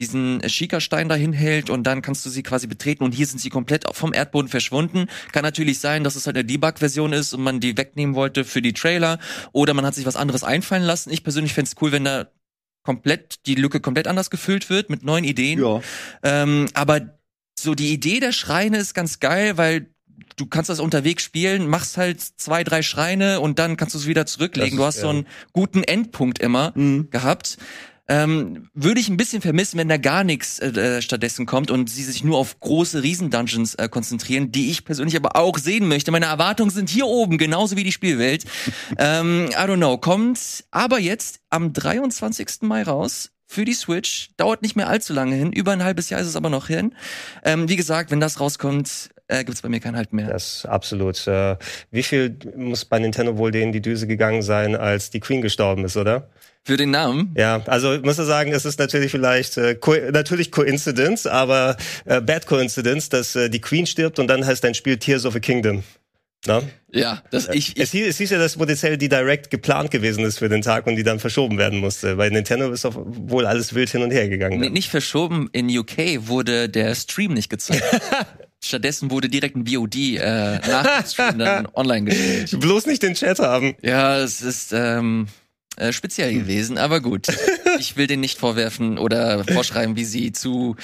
diesen Schika-Stein dahin hält und dann kannst du sie quasi betreten und hier sind sie komplett vom Erdboden verschwunden. Kann natürlich sein, dass es halt eine Debug-Version ist und man die wegnehmen wollte für die Trailer oder man hat sich was anderes einfallen lassen. Ich persönlich fände cool, wenn da komplett die Lücke komplett anders gefüllt wird mit neuen Ideen. Ja. Ähm, aber so die Idee der Schreine ist ganz geil, weil du kannst das unterwegs spielen, machst halt zwei, drei Schreine und dann kannst du es wieder zurücklegen. Ist, du hast ja. so einen guten Endpunkt immer mhm. gehabt. Ähm, würde ich ein bisschen vermissen, wenn da gar nichts äh, stattdessen kommt und sie sich nur auf große Riesen-Dungeons äh, konzentrieren, die ich persönlich aber auch sehen möchte. Meine Erwartungen sind hier oben, genauso wie die Spielwelt. ähm, I don't know, kommt aber jetzt am 23. Mai raus für die Switch. Dauert nicht mehr allzu lange hin. Über ein halbes Jahr ist es aber noch hin. Ähm, wie gesagt, wenn das rauskommt, äh, gibt es bei mir keinen Halt mehr. Das absolut. Äh, wie viel muss bei Nintendo wohl denen die Düse gegangen sein, als die Queen gestorben ist, oder? Für den Namen? Ja, also ich muss sagen, es ist natürlich vielleicht äh, co natürlich Coincidence, aber äh, Bad Coincidence, dass äh, die Queen stirbt und dann heißt dein Spiel Tears of a Kingdom. Na? Ja, das ich, ich es, hieß, es hieß ja, dass potenziell die Direct geplant gewesen ist für den Tag und die dann verschoben werden musste. Bei Nintendo ist doch wohl alles wild hin und her gegangen. Nee, nicht verschoben. In UK wurde der Stream nicht gezeigt. Stattdessen wurde direkt ein VOD äh, nach dem Stream dann online gestellt. Bloß nicht den Chat haben. Ja, es ist ähm, äh, speziell gewesen, aber gut. Ich will denen nicht vorwerfen oder vorschreiben, wie sie zu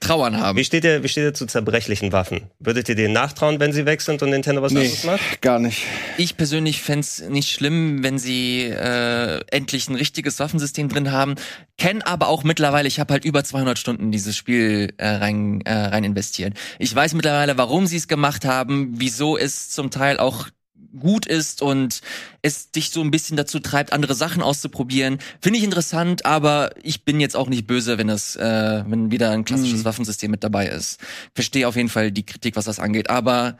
trauern haben. Wie steht ihr, wie steht ihr zu zerbrechlichen Waffen? Würdet ihr denen nachtrauen, wenn sie weg sind und Nintendo was nee, anderes macht? gar nicht. Ich persönlich fände nicht schlimm, wenn sie äh, endlich ein richtiges Waffensystem drin haben. Kenn aber auch mittlerweile, ich habe halt über 200 Stunden in dieses Spiel äh, rein, äh, rein investiert. Ich weiß mittlerweile, warum sie es gemacht haben, wieso es zum Teil auch gut ist und es dich so ein bisschen dazu treibt, andere Sachen auszuprobieren. Finde ich interessant, aber ich bin jetzt auch nicht böse, wenn das, äh, wenn wieder ein klassisches mhm. Waffensystem mit dabei ist. Verstehe auf jeden Fall die Kritik, was das angeht, aber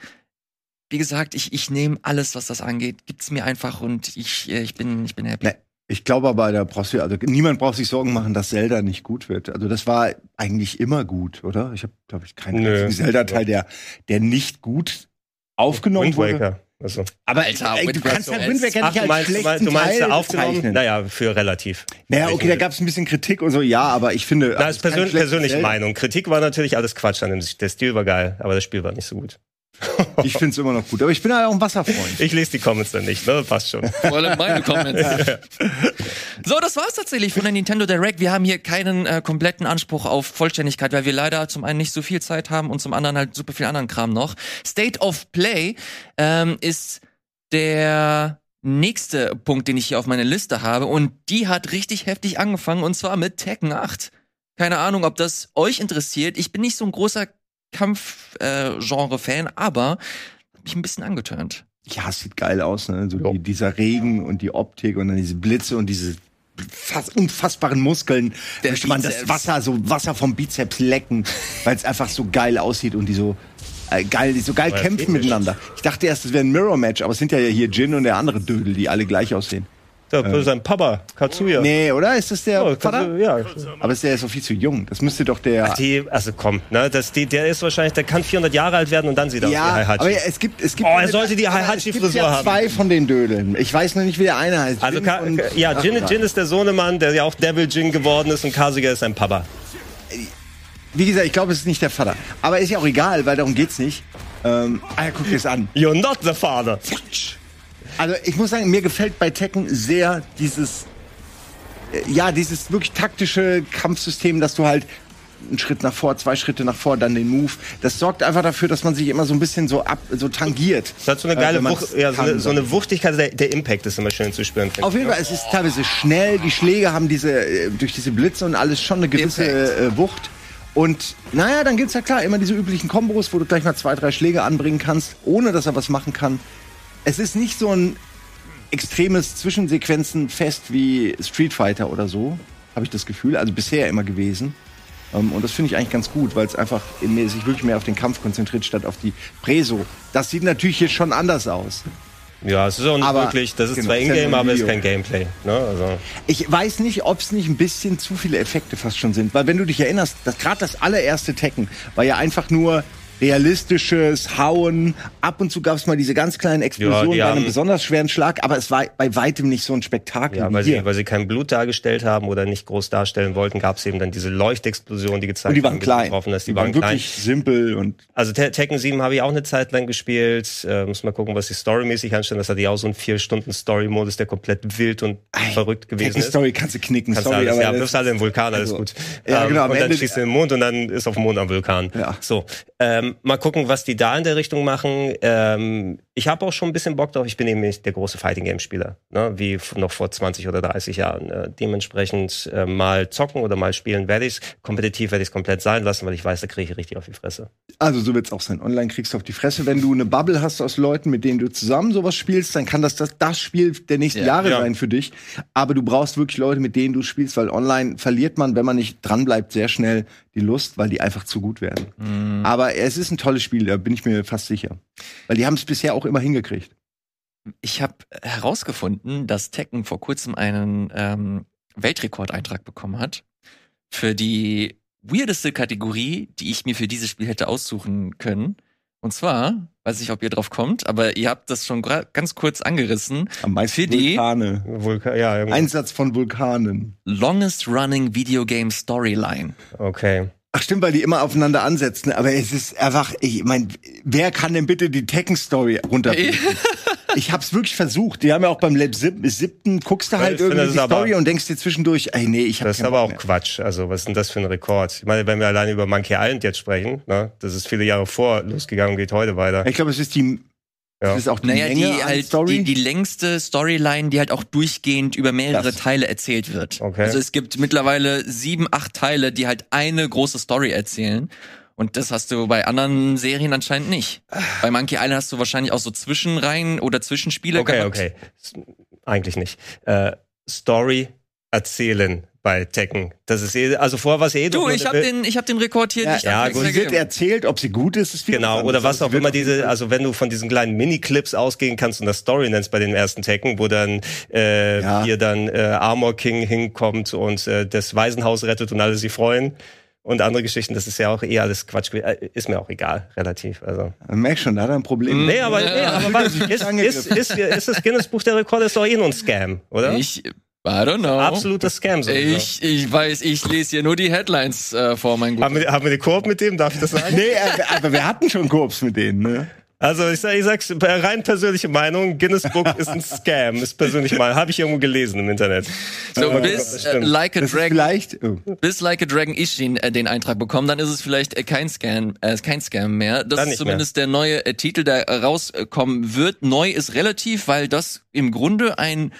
wie gesagt, ich, ich nehme alles, was das angeht, gibt's mir einfach und ich, äh, ich bin, ich bin happy. Nee. Ich glaube aber, da brauchst du, also niemand braucht sich Sorgen machen, dass Zelda nicht gut wird. Also das war eigentlich immer gut, oder? Ich habe, glaube ich, keinen Zelda-Teil, der, der nicht gut aufgenommen Wind wurde. Also. Aber Alter, ey, du kannst Waker ja Wind Waker Ach, nicht du als meinst, du meinst, schlechten du meinst Teil aufgenommen? bezeichnen. Naja, für relativ. Naja, okay, da gab es ein bisschen Kritik und so, ja, aber ich finde. Das ist persönlich, kein persönliche Meinung. Kritik war natürlich alles Quatsch an dem. Der Stil war geil, aber das Spiel war nicht so gut. Ich finde es immer noch gut. Aber ich bin ja auch ein Wasserfreund. Ich lese die Comments dann nicht, ne? Passt schon. Vor allem meine Comments. so, das war's tatsächlich von der Nintendo Direct. Wir haben hier keinen äh, kompletten Anspruch auf Vollständigkeit, weil wir leider zum einen nicht so viel Zeit haben und zum anderen halt super viel anderen Kram noch. State of Play ähm, ist der nächste Punkt, den ich hier auf meiner Liste habe und die hat richtig heftig angefangen und zwar mit Tekken 8. Keine Ahnung, ob das euch interessiert. Ich bin nicht so ein großer Kampf-Genre-Fan, aber hat mich ein bisschen angetönt. Ja, es sieht geil aus, ne? So die, dieser Regen und die Optik und dann diese Blitze und diese fast unfassbaren Muskeln. Der möchte man das. Wasser, so Wasser vom Bizeps lecken, weil es einfach so geil aussieht und die so äh, geil, die so geil Aber kämpfen miteinander. Ich dachte erst, es wäre ein Mirror-Match, aber es sind ja hier Jin und der andere Dödel, die alle gleich aussehen. Da, ähm. sein Papa, Katsuya. Nee, oder? Ist das der Oh, Vater? Ja. Aber ist der ist doch viel zu jung. Das müsste doch der. Die, also komm, ne, das, die, der ist wahrscheinlich, der kann 400 Jahre alt werden und dann sieht er aus wie ja, Heihachi. aber es gibt, es gibt. Oh, er sollte die Heihachi-Frisur Es gibt ja haben. zwei von den Dödeln. Ich weiß noch nicht, wie der eine heißt. Also, Ka und- ja, Ach, Jin, egal. Jin ist der Sohnemann, der ja auch Devil Jin geworden ist und Kazuya ist sein Papa. Wie gesagt, ich glaube, es ist nicht der Vater. Aber ist ja auch egal, weil darum geht's nicht. Ähm, ah, ja, guck dir das an. You're not the father. Also ich muss sagen, mir gefällt bei Tekken sehr dieses, äh, ja, dieses wirklich taktische Kampfsystem, dass du halt einen Schritt nach vor, zwei Schritte nach vor, dann den Move. Das sorgt einfach dafür, dass man sich immer so ein bisschen so ab, so tangiert. Das hat so eine Äh, geile man's Wucht, ja, so, eine, so eine Wuchtigkeit, der, der Impact ist immer schön zu spüren. Auf jeden Fall, es ist teilweise schnell, die Schläge haben diese, äh, durch diese Blitze und alles schon eine gewisse Impact. äh, Wucht. Und naja, dann gibt's ja klar immer diese üblichen Kombos, wo du gleich mal zwei, drei Schläge anbringen kannst, ohne dass er was machen kann. Es ist nicht so ein extremes Zwischensequenzenfest wie Street Fighter oder so, habe ich das Gefühl. Also bisher immer gewesen. Ähm, und das finde ich eigentlich ganz gut, weil es einfach sich wirklich mehr auf den Kampf konzentriert, statt auf die Preso. Das sieht natürlich hier schon anders aus. Ja, es ist auch nicht Aber- wirklich, das ist genau, zwar Ingame, aber es ist kein Gameplay. Ne? Also, Ich weiß nicht, ob es nicht ein bisschen zu viele Effekte fast schon sind. Weil wenn du dich erinnerst, gerade das allererste Tekken war ja einfach nur realistisches Hauen. Ab und zu gab es mal diese ganz kleinen Explosionen die bei einem besonders schweren Schlag, aber es war bei weitem nicht so ein Spektakel ja, weil hier. sie, weil sie kein Blut dargestellt haben oder nicht groß darstellen wollten, gab es eben dann diese Leuchtexplosion, die gezeigt und die waren haben, klein. Getroffen ist. Die, die waren, klein. wirklich simpel und Also Te Tekken 7 habe ich auch eine Zeit lang gespielt. Äh, muss mal gucken, was die storymäßig anstellen. Das hatte ja auch so einen vier Stunden Story-Modus, der komplett wild und verrückt gewesen Tekken ist. Story kannst du knicken. Kannst Sorry, alles, aber ja, wirfst alle im Vulkan, alles also, gut. ja, genau, am und dann schießt du in den Mond und dann ist auf dem Mond am Vulkan. Ja. So, ähm, mal gucken, was die da in der Richtung machen. Ähm, ich habe auch schon ein bisschen Bock drauf. Ich bin eben nicht der große Fighting Game Spieler, ne? wie noch vor 20 oder 30 Jahren. Äh, dementsprechend äh, mal zocken oder mal spielen werde ich's. Kompetitiv werde ich es komplett sein lassen, weil ich weiß, da kriege ich richtig auf die Fresse. Also so wird's auch sein. Online kriegst du auf die Fresse. Wenn du eine Bubble hast aus Leuten, mit denen du zusammen sowas spielst, dann kann das das, das Spiel der nächsten Ja. Jahre Ja. sein für dich. Aber du brauchst wirklich Leute, mit denen du spielst, weil online verliert man, wenn man nicht dranbleibt, sehr schnell die Lust, weil die einfach zu gut werden. Mhm. Aber es ist ein tolles Spiel, da bin ich mir fast sicher. Weil die haben es bisher auch immer hingekriegt. Ich habe herausgefunden, dass Tekken vor kurzem einen ähm, Weltrekordeintrag bekommen hat für die weirdeste Kategorie, die ich mir für dieses Spiel hätte aussuchen können. Und zwar, weiß nicht, ob ihr drauf kommt, aber ihr habt das schon ganz kurz angerissen. Am meisten Für die- Vulkane. Vulkan, ja, irgendwie. Einsatz von Vulkanen. Longest Running Video Game Storyline. okay. Ach stimmt, weil die immer aufeinander ansetzen. Aber es ist einfach, ich mein, wer kann denn bitte die Tekken-Story runterbringen? ich hab's wirklich versucht. Die haben ja auch beim Lab sieb- siebten, guckst du halt irgendwie die Story und denkst dir zwischendurch, ey nee, ich hab Das ist aber auch mehr. Quatsch. Also, was ist denn das für ein Rekord? Ich meine, wenn wir alleine über Monkey Island jetzt sprechen, ne, das ist viele Jahre vor losgegangen und geht heute weiter. Ich glaube, es ist die, Ja. es ist auch die Naja, Länge die halt Story. die, die längste Storyline, die halt auch durchgehend über mehrere Das. Teile erzählt wird. Okay. Also es gibt mittlerweile sieben, acht Teile, die halt eine große Story erzählen. Und das hast du bei anderen Serien anscheinend nicht. Bei Monkey Island hast du wahrscheinlich auch so Zwischenreihen oder Zwischenspiele Okay, gehabt. okay. S- Eigentlich nicht. Äh, Story erzählen bei Tekken. Das ist eh, also vorher war es eh doch Du, ich habe den, ich hab den Rekord hier ja, nicht ja, gut, sie wird erzählt, ob sie gut ist, ist wieder Genau, was oder anderes. was auch sie immer diese, also wenn du von diesen kleinen Miniclips ausgehen kannst und das Story nennst bei den ersten Tekken, wo dann äh, Ja. hier dann äh, Armor King hinkommt und äh, das Waisenhaus rettet und alle sich freuen. und andere Geschichten, das ist ja auch eh alles Quatsch. Äh, ist mir auch egal, relativ. Also. Merk schon, da hat er ein Problem. Nee, aber, nee, aber was, ist, ist, ist, ist das Guinness Buch der Rekorde ist doch eh nur ein Scam, oder? Ich, I don't know. Absoluter Scam. Sowieso. Ich, ich weiß, ich lese hier nur die Headlines äh, vor meinem haben wir, haben wir eine Koop mit dem? Darf ich das sagen? nee, aber wir hatten schon Koops mit denen, ne? Also ich, sag, ich sag's rein persönliche Meinung, Guinness Book ist ein Scam, ist persönlich mal, habe ich irgendwo gelesen im Internet. So äh, bis äh, Like a Dragon, vielleicht, oh. bis Like a Dragon Ishin äh, den Eintrag bekommen, dann ist es vielleicht äh, kein Scam, äh, kein Scam mehr. Das ist zumindest mehr. der neue äh, Titel, der rauskommen wird. Neu ist relativ, weil das im Grunde ein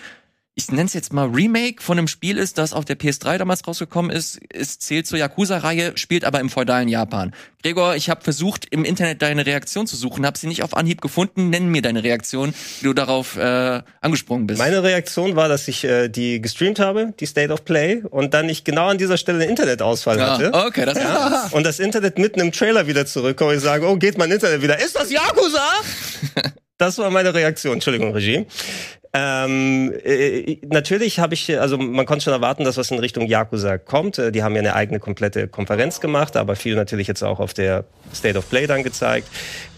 ich nenne es jetzt mal Remake von einem Spiel ist, das auf der PS3 damals rausgekommen ist. Es zählt zur Yakuza-Reihe, spielt aber im feudalen Japan. Gregor, ich habe versucht, im Internet deine Reaktion zu suchen, habe sie nicht auf Anhieb gefunden. Nenn mir deine Reaktion, wie du darauf äh, angesprungen bist. Meine Reaktion war, dass ich äh, die gestreamt habe, die State of Play, und dann ich genau an dieser Stelle einen Internetausfall ja, hatte. Okay, das ja. Und das Internet mitten im Trailer wieder zurückkommt und ich sage, oh, geht mein Internet wieder. Ist das Yakuza? das war meine Reaktion. Entschuldigung, Regie. Ähm, äh, natürlich habe ich, also man konnte schon erwarten, dass was in Richtung Yakuza kommt. Äh, die haben ja eine eigene komplette Konferenz gemacht, aber viel natürlich jetzt auch auf der State of Play dann gezeigt.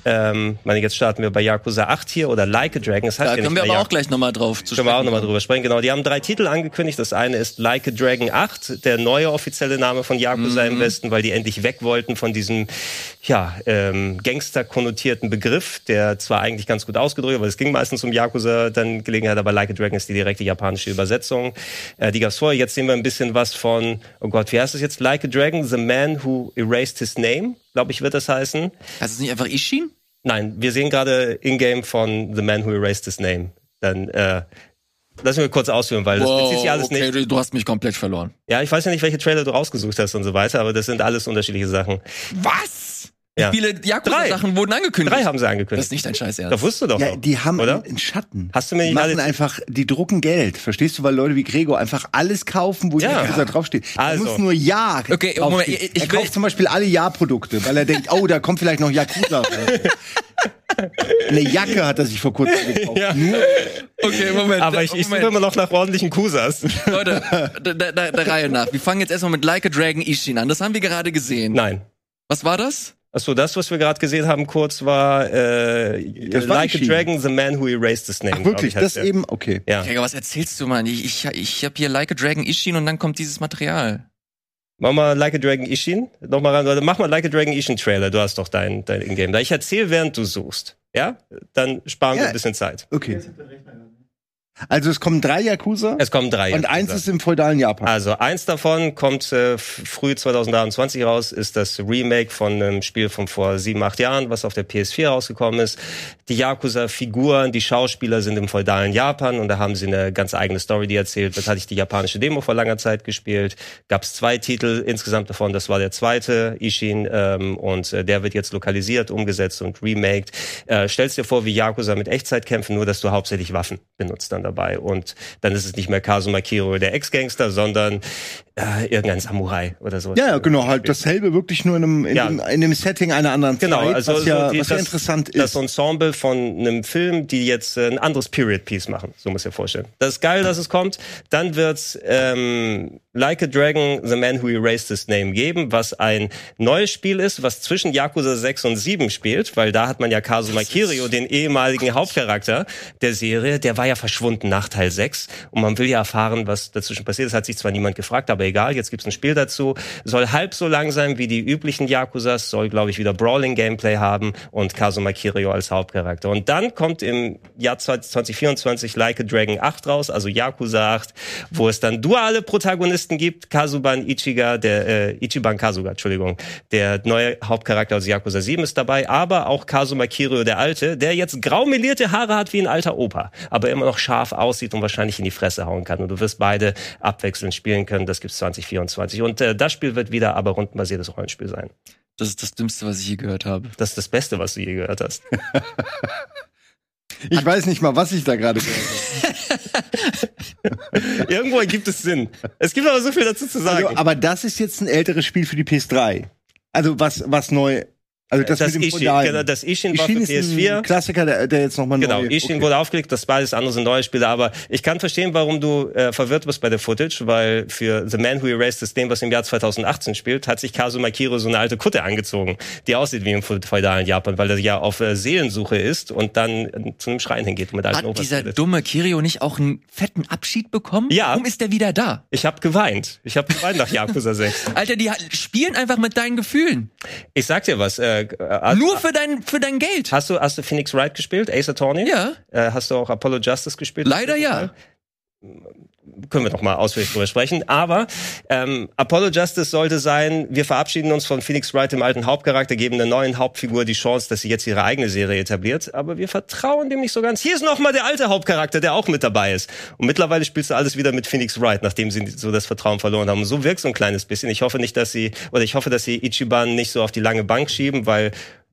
Ähm, meine, jetzt starten wir bei Yakuza 8 hier oder Like a Dragon. Das heißt da ja können wir aber auch gleich nochmal drauf zu sprechen. Können wir auch nochmal drüber sprechen. Genau, die haben drei Titel angekündigt. Das eine ist Like a Dragon 8, der neue offizielle Name von Yakuza mhm. im Westen, weil die endlich weg wollten von diesem ja, ähm, Gangster-konnotierten Begriff, der zwar eigentlich ganz gut ausgedrückt, aber es ging meistens um Yakuza dann Gelegenheit, aber Like a Dragon ist die direkte japanische Übersetzung. Äh, die gab's vorher. Jetzt sehen wir ein bisschen was von, oh Gott, wie heißt es jetzt? Like a Dragon, The Man Who Erased His Name glaube ich, wird das heißen. Heißt es nicht einfach Ishin? Nein, wir sehen gerade in-game von The Man Who Erased His Name. Dann äh, lass mich kurz ausführen, weil wow, das bezieht sich alles okay, nicht. Du hast mich komplett verloren. Ja, ich weiß ja nicht, welche Trailer du rausgesucht hast und so weiter, aber das sind alles unterschiedliche Sachen. Was? Ja. Viele Yakuza-Sachen wurden angekündigt? Drei haben sie angekündigt. Das ist nicht dein Scheiß Ernst. Das wusstest du doch. Ja, die haben oder? einen Schatten. Hast du mir nicht die machen einfach, die drucken Geld. Verstehst du, weil Leute wie Gregor einfach alles kaufen, wo ja. Yakuza draufsteht. Also. Er muss nur Ja. Okay, Moment, ich, ich er kauft zum Beispiel alle Ja-Produkte, weil er denkt, oh, da kommt vielleicht noch Yakuza. Eine Jacke hat er sich vor kurzem gekauft. Ja. Okay, Moment. Aber ich, ich suche immer noch nach ordentlichen Kusas. Leute, der, der, der Reihe nach. Wir fangen jetzt erstmal mit Like a Dragon Ishin an. Das haben wir gerade gesehen. Nein. Was war das? Achso, das, was wir gerade gesehen haben, kurz war, äh, das Like a Dragon, The Man Who Erased His Name. Ach, wirklich, ich, das der. eben, okay. Ja. Gregor, was erzählst du, Mann? Ich, ich, ich habe hier Like a Dragon Ishin und dann kommt dieses Material. Mach mal Like a Dragon Ishin. Nochmal ran, Leute. Mach mal Like a Dragon Ishin Trailer. Du hast doch dein, dein Ingame. Da ich erzähle, während du suchst. Ja? Dann sparen ja. wir ein bisschen Zeit. Okay. Also es kommen drei Yakuza. Es kommen drei. Und Yakuza. eins ist im feudalen Japan. Also eins davon kommt äh, früh 2023 raus, ist das Remake von einem Spiel von vor sieben, acht Jahren, was auf der PS4 rausgekommen ist. Die Yakuza-Figuren, die Schauspieler sind im feudalen Japan und da haben sie eine ganz eigene Story, die erzählt wird. Hatte ich die japanische Demo vor langer Zeit gespielt. Gab es zwei Titel insgesamt davon. Das war der zweite, Ishin, ähm, und äh, der wird jetzt lokalisiert, umgesetzt und remaked. Äh, stellst dir vor, wie Yakuza mit Echtzeit kämpfen, nur dass du hauptsächlich Waffen benutzt dann dabei. Und dann ist es nicht mehr Kazuma Kiro, der Ex-Gangster, sondern äh, irgendein Samurai oder so. Ja, ja genau, halt dasselbe wirklich nur in einem, in, ja. dem, in einem Setting einer anderen genau, Zeit, also was, ja, die, was das, ja interessant ist. Das Ensemble von einem Film, die jetzt äh, ein anderes Period-Piece machen, so muss ich vorstellen. Das ist geil, dass es kommt. Dann wird's ähm, Like a Dragon, The Man Who Erased His Name geben, was ein neues Spiel ist, was zwischen Yakuza 6 und 7 spielt, weil da hat man ja Kazuma Kirio, den ehemaligen Hauptcharakter der Serie, der war ja verschwunden nach Teil 6 und man will ja erfahren, was dazwischen passiert ist, hat sich zwar niemand gefragt, aber egal, jetzt gibt's ein Spiel dazu, soll halb so lang sein wie die üblichen Yakuzas, soll glaube ich wieder Brawling Gameplay haben und Kazuma Kirio als Hauptcharakter. Und dann kommt im Jahr 2024 Like a Dragon 8 raus, also Yakuza 8, wo es dann duale Protagonisten Protagonisten gibt. Kazuban Ichiga, der äh, Ichiban Kasuga, Entschuldigung, der neue Hauptcharakter aus Yakuza 7 ist dabei, aber auch Kazuma Kiryu, der Alte, der jetzt graumelierte Haare hat wie ein alter Opa, aber immer noch scharf aussieht und wahrscheinlich in die Fresse hauen kann. Und du wirst beide abwechselnd spielen können. Das gibt's 2024. Und äh, das Spiel wird wieder aber rundenbasiertes Rollenspiel sein. Das ist das Dümmste, was ich je gehört habe. Das ist das Beste, was du je gehört hast. Ich weiß nicht mal, was ich da gerade gehört habe. Irgendwo ergibt es Sinn. Es gibt aber so viel dazu zu sagen. Also, aber das ist jetzt ein älteres Spiel für die PS3. Also was, was neu Also das, das mit dem Ishin, genau, das Ishin war für Ishin ist PS4. ein Klassiker, der, der jetzt nochmal Genau, neu... Ishin okay. wurde aufgelegt, das beides andere sind neue Spiele, aber ich kann verstehen, warum du äh, verwirrt bist bei der Footage, weil für The Man Who Erased This Game, was im Jahr 2018 spielt, hat sich Kazuma Kiro so eine alte Kutte angezogen, die aussieht wie im feudalen Japan, weil er ja auf äh, Seelensuche ist und dann äh, zu einem Schrein hingeht mit alten Hat dieser dumme Kirio nicht auch einen fetten Abschied bekommen? Ja. Warum ist der wieder da? Ich habe geweint. Ich habe geweint nach Yakuza 6. Alter, die spielen einfach mit deinen Gefühlen. Ich sag dir was. Äh, äh, Nur für dein, für dein Geld. Hast du, hast du Phoenix Wright gespielt, Ace Attorney? Ja. Äh, hast du auch Apollo Justice gespielt? Leider ja. Können wir noch mal ausführlich drüber sprechen. Aber ähm, Apollo Justice sollte sein, wir verabschieden uns von Phoenix Wright, dem alten Hauptcharakter, geben der neuen Hauptfigur die Chance, dass sie jetzt ihre eigene Serie etabliert. Aber wir vertrauen dem nicht so ganz. Hier ist noch mal der alte Hauptcharakter, der auch mit dabei ist. Und mittlerweile spielst du alles wieder mit Phoenix Wright, nachdem sie so das Vertrauen verloren haben. So wirkt so ein kleines bisschen. Ich hoffe nicht, dass sie, oder ich hoffe, dass sie Ichiban nicht so auf die lange Bank schieben, weil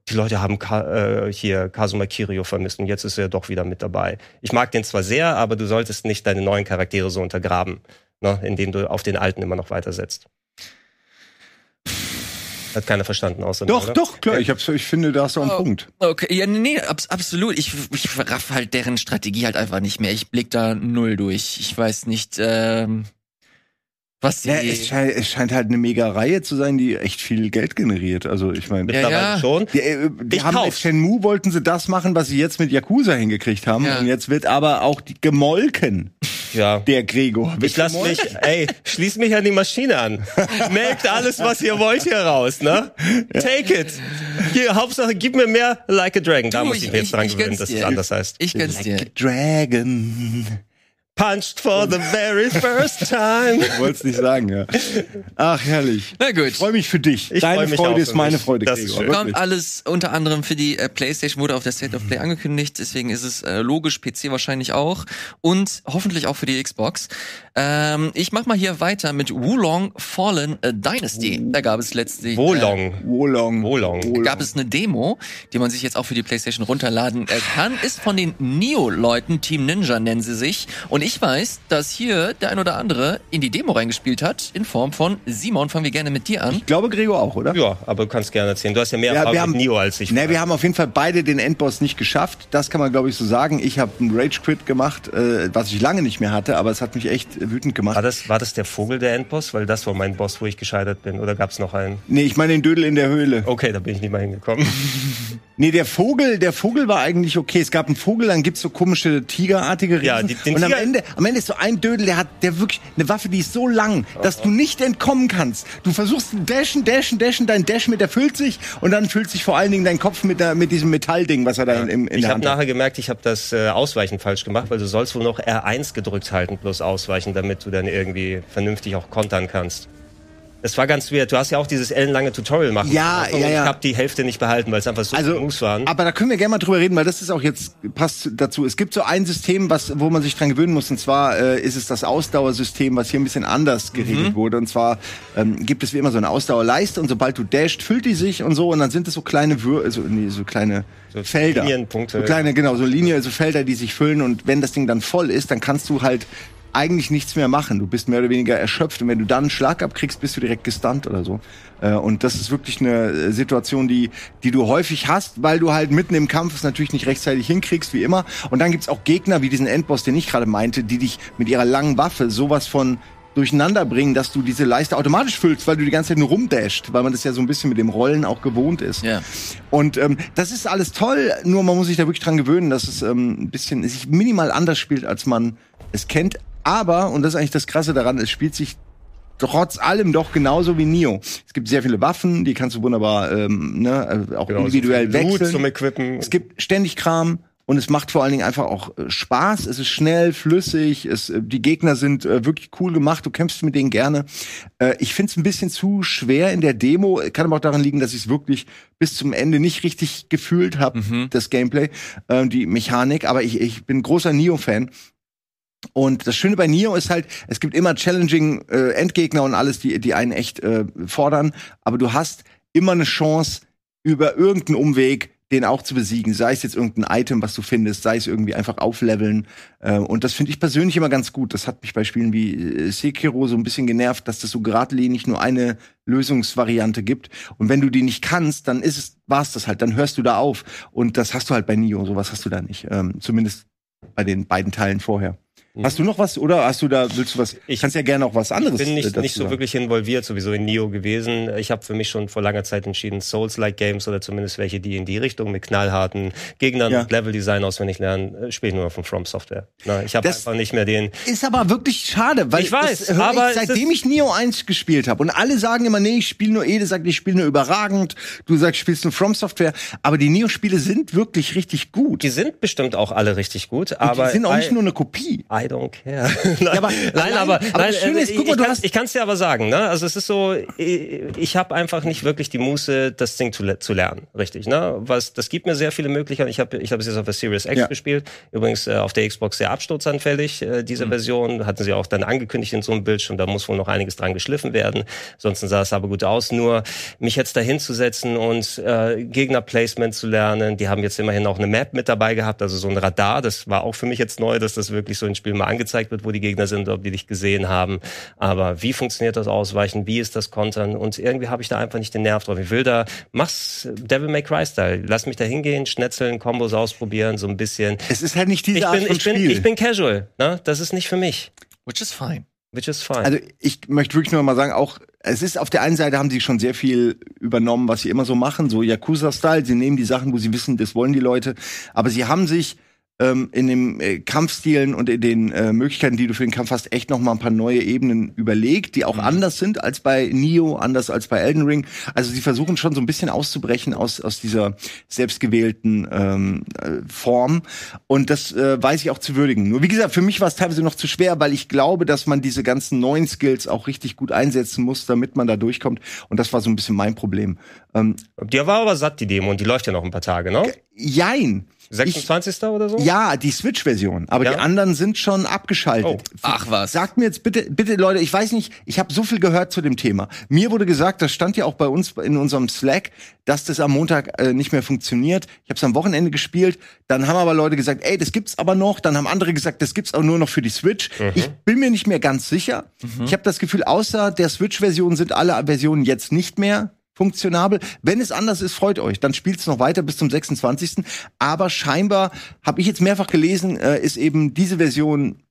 die Leute haben Ka äh, hier Kazuma Kirio vermisst und jetzt ist er doch wieder mit dabei. Ich mag den zwar sehr, aber du solltest nicht deine neuen Charaktere so untergraben, ne, indem du auf den alten immer noch weitersetzt. Hat keiner verstanden außer Doch, oder? doch, klar. Ich, hab's, ich finde, da hast du einen Oh. Punkt. Okay, ja, nee, abs absolut. Ich, ich raff halt deren Strategie halt einfach nicht mehr. Ich blick da null durch. Ich weiß nicht, ähm, was die. Ja, es, scheint, es scheint halt eine mega Reihe zu sein, die echt viel Geld generiert. Also ich meine, Ja, ja. schon. die, äh, die Ich haben mit kauf's. Shenmue wollten sie das machen, was sie jetzt mit Yakuza hingekriegt haben. Ja. Und jetzt wird aber auch die gemolken, Ja. der Gregor. Ich lass mich, ey, schließ mich an die Maschine an. Melkt alles, was ihr wollt hier raus, ne? Take it. Hier, Hauptsache, gib mir mehr Like a Dragon. Da Du, muss ich, mir jetzt dran gewöhnen, dass es anders heißt. Ich gönn's dir. Dragon. Punched for the very first time. Ich wollte es nicht sagen, ja. Ach, herrlich. Na gut. Ich freue mich für dich. Ich freu Deine mich Freude auch ist meine mich. Freude, Das ist Gregor. schön. Kommt alles unter anderem für die äh, PlayStation wurde auf der State of Play angekündigt, deswegen ist es äh, logisch, PC wahrscheinlich auch und hoffentlich auch für die Xbox. Ähm, ich mach mal hier weiter mit Wulong Fallen äh, Dynasty. Da gab es letztlich Wolong. Wolong. Wolong. gab es eine Demo, die man sich jetzt auch für die PlayStation runterladen äh, kann, ist von den Neo-Leuten, Team Ninja nennen sie sich. Und ich weiß, dass hier der ein oder andere in die Demo reingespielt hat, in Form von Simon. Fangen wir gerne mit dir an. Ich glaube, Gregor auch, oder? Ja, aber du kannst gerne erzählen. Du hast ja mehr Ja, Erfahrung haben, mit Nio als ich. Ne, wir haben auf jeden Fall beide den Endboss nicht geschafft. Das kann man, glaube ich, so sagen. Ich habe einen Rage Quit gemacht, äh, was ich lange nicht mehr hatte, aber es hat mich echt wütend gemacht. war, das, war das der Vogel, der Endboss? Weil das war mein Boss, wo ich gescheitert bin. Oder gab es noch einen? Nee, ich meine den Dödel in der Höhle. Okay, da bin ich nicht mal hingekommen. Nee, der Vogel, der Vogel war eigentlich okay. Es gab einen Vogel, dann gibt's so komische tigerartige Riesen. Ja, die- den und am Tiger- Ende, am Ende ist so ein Dödel, der hat der wirklich eine Waffe, die ist so lang, dass du nicht entkommen kannst. Du versuchst dashen, dashen, dashen, dein Dash mit der füllt sich und dann füllt sich vor allen Dingen dein Kopf mit, der, mit diesem Metallding, was er da in, in Ich der habe hat. nachher gemerkt, ich habe das äh, Ausweichen falsch gemacht, weil du sollst wohl noch R1 gedrückt halten plus Ausweichen, damit du dann irgendwie vernünftig auch kontern kannst. Das war ganz weird. Du hast ja auch dieses ellenlange Tutorial machen. Ja. Und ja, ja. Ich habe die Hälfte nicht behalten, weil es einfach so Also, Moves waren. aber da können wir gerne mal drüber reden, weil das ist auch jetzt passt dazu. Es gibt so ein System, was, wo man sich dran gewöhnen muss, und zwar äh, ist es das Ausdauersystem, was hier ein bisschen anders geregelt wurde. Und zwar ähm, gibt es wie immer so eine Ausdauerleiste und sobald du dasht, füllt die sich und so und dann sind es so kleine Wür so, nee, so kleine So Felder. Linienpunkte. So kleine, genau, so Linie, so Felder, die sich füllen und wenn das Ding dann voll ist, dann kannst du halt eigentlich nichts mehr machen. Du bist mehr oder weniger erschöpft und wenn du dann einen Schlag abkriegst, bist du direkt gestunt oder so. Äh, Und das ist wirklich eine äh, Situation, die, die du häufig hast, weil du halt mitten im Kampf es natürlich nicht rechtzeitig hinkriegst, wie immer. Und dann gibt's auch Gegner wie diesen Endboss, den ich gerade meinte, die dich mit ihrer langen Waffe sowas von durcheinander bringen, dass du diese Leiste automatisch füllst, weil du die ganze Zeit nur rumdasht, weil man das ja so ein bisschen mit dem Rollen auch gewohnt ist. Ja. Und ähm, das ist alles toll, nur man muss sich da wirklich dran gewöhnen, dass es ähm, ein bisschen sich minimal anders spielt, als man es kennt. Aber, und das ist eigentlich das Krasse daran, es spielt sich trotz allem doch genauso wie Nio. Es gibt sehr viele Waffen, die kannst du wunderbar ähm, ne, äh, auch Genau, so individuell Loot wechseln. zum Equippen. Es gibt ständig Kram und es macht vor allen Dingen einfach auch äh, Spaß. Es ist schnell, flüssig, es, äh, die Gegner sind äh, wirklich cool gemacht, du kämpfst mit denen gerne. Äh, ich finde es ein bisschen zu schwer in der Demo. Kann aber auch daran liegen, dass ich es wirklich bis zum Ende nicht richtig gefühlt habe, das Gameplay, äh, die Mechanik. Aber ich, ich bin großer Neo-Fan. Und das Schöne bei Neo ist halt, es gibt immer challenging äh, Endgegner und alles, die, die einen echt äh, fordern. Aber du hast immer eine Chance, über irgendeinen Umweg den auch zu besiegen. Sei es jetzt irgendein Item, was du findest, sei es irgendwie einfach aufleveln. Äh, und das finde ich persönlich immer ganz gut. Das hat mich bei Spielen wie äh, Sekiro so ein bisschen genervt, dass das so geradlinig nur eine Lösungsvariante gibt. Und wenn du die nicht kannst, dann ist es, war's das halt. Dann hörst du da auf. Und das hast du halt bei Nio. Sowas hast du da nicht. Ähm, zumindest bei den beiden Teilen vorher. Hast du noch was oder hast du da willst du was? Ich kannst ja gerne auch was anderes. Ich bin nicht, äh, nicht so dazu wirklich involviert, sowieso in Neo gewesen. Ich habe für mich schon vor langer Zeit entschieden, Souls-like Games oder zumindest welche, die in die Richtung mit knallharten Gegnern Ja. und Level-Design auswendig lernen, äh, spiele ich nur von From Software. Na, ich habe einfach nicht mehr den. Ist aber wirklich schade, weil Ich weiß, aber ich, seitdem ich Neo 1 gespielt habe und alle sagen immer, nee, ich spiele nur Ede sagt, ich spiele nur überragend. Du sagst, spielst nur From Software, aber die Neo Spiele sind wirklich richtig gut. Die sind bestimmt auch alle richtig gut, Und aber die sind auch nicht nur eine Kopie. I don't care. nein, aber nein, aber, nein, Schöne äh, ist, guck mal, ich, du kann, hast- ich kann es dir aber sagen, ne? Also es ist so, ich, ich habe einfach nicht wirklich die Muße, das Ding zu, le- zu lernen, richtig, ne? Was, das gibt mir sehr viele Möglichkeiten. Ich habe, ich habe es jetzt auf der Series X Ja. gespielt, übrigens äh, auf der Xbox sehr absturzanfällig äh, diese Mhm. Version, hatten sie auch dann angekündigt in so einem Bildschirm. Da muss wohl noch einiges dran geschliffen werden. Ansonsten sah es aber gut aus. Nur mich jetzt da hinzusetzen und äh, Gegnerplacement zu lernen. Die haben jetzt immerhin auch eine Map mit dabei gehabt, also so ein Radar. Das war auch für mich jetzt neu, dass das wirklich so im Spiel mal angezeigt wird, wo die Gegner sind, ob die dich gesehen haben. Aber wie funktioniert das Ausweichen? Wie ist das Kontern? Und irgendwie habe ich da einfach nicht den Nerv drauf. Ich will da, mach's Devil May Cry Style. Lass mich da hingehen, schnetzeln, Kombos ausprobieren, so ein bisschen. Es ist halt nicht diese Ich Art bin, von ich bin, Spiel. ich bin casual. Ne? Das ist nicht für mich. Which is fine. Which is fine. also ich möchte wirklich nur mal sagen, auch es ist auf der einen Seite haben sie schon sehr viel übernommen, was sie immer so machen, so Yakuza-Style. Sie nehmen die Sachen, wo sie wissen, das wollen die Leute, aber sie haben sich ähm, in den äh, Kampfstilen und in den äh, Möglichkeiten, die du für den Kampf hast, echt noch mal ein paar neue Ebenen überlegt, die auch anders sind als bei Neo, anders als bei Elden Ring. Also sie versuchen schon so ein bisschen auszubrechen aus aus dieser selbstgewählten ähm, äh, Form und das äh, weiß ich auch zu würdigen. Nur wie gesagt, für mich war es teilweise noch zu schwer, weil ich glaube, dass man diese ganzen neuen Skills auch richtig gut einsetzen muss, damit man da durchkommt und das war so ein bisschen mein Problem. Ähm, Die war aber satt, die Demo, und die läuft ja noch ein paar Tage, ne? jein. Ich, 26. oder so? ja, die Switch-Version, aber Ja. die anderen sind schon abgeschaltet. Oh. Ach was. Sagt mir jetzt bitte, bitte Leute, ich weiß nicht, ich habe so viel gehört zu dem Thema. Mir wurde gesagt, das stand ja auch bei uns in unserem Slack, dass das am Montag äh, nicht mehr funktioniert. Ich habe es am Wochenende gespielt, dann haben aber Leute gesagt, ey, das gibt's aber noch, dann haben andere gesagt, das gibt's auch nur noch für die Switch. Ich bin mir nicht mehr ganz sicher. Ich habe das Gefühl, außer der Switch-Version sind alle Versionen jetzt nicht mehr funktionabel. Wenn es anders ist, freut euch. Dann spielt es noch weiter bis zum 26. Aber scheinbar, habe ich jetzt mehrfach gelesen, äh, ist eben diese Version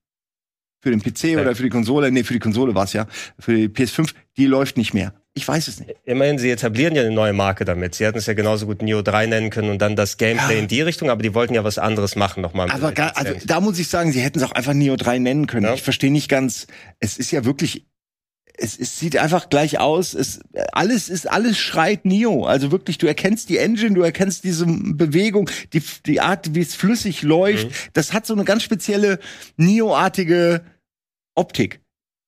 für den PC oder für die Konsole, nee, für die Konsole war es ja, für die PS5, die läuft nicht mehr. Ich weiß es nicht. Immerhin, sie etablieren ja eine neue Marke damit. Sie hätten es ja genauso gut Neo 3 nennen können und dann das Gameplay Ja. in die Richtung, aber die wollten ja was anderes machen nochmal. Aber gar, also da muss ich sagen, sie hätten es auch einfach Neo 3 nennen können. Ja. Ich verstehe nicht ganz, es ist ja wirklich es, es sieht einfach gleich aus. Es, alles ist, alles schreit Neo. Also wirklich, du erkennst die Engine, du erkennst diese Bewegung, die, die Art, wie es flüssig läuft. Das hat so eine ganz spezielle Neo-artige Optik.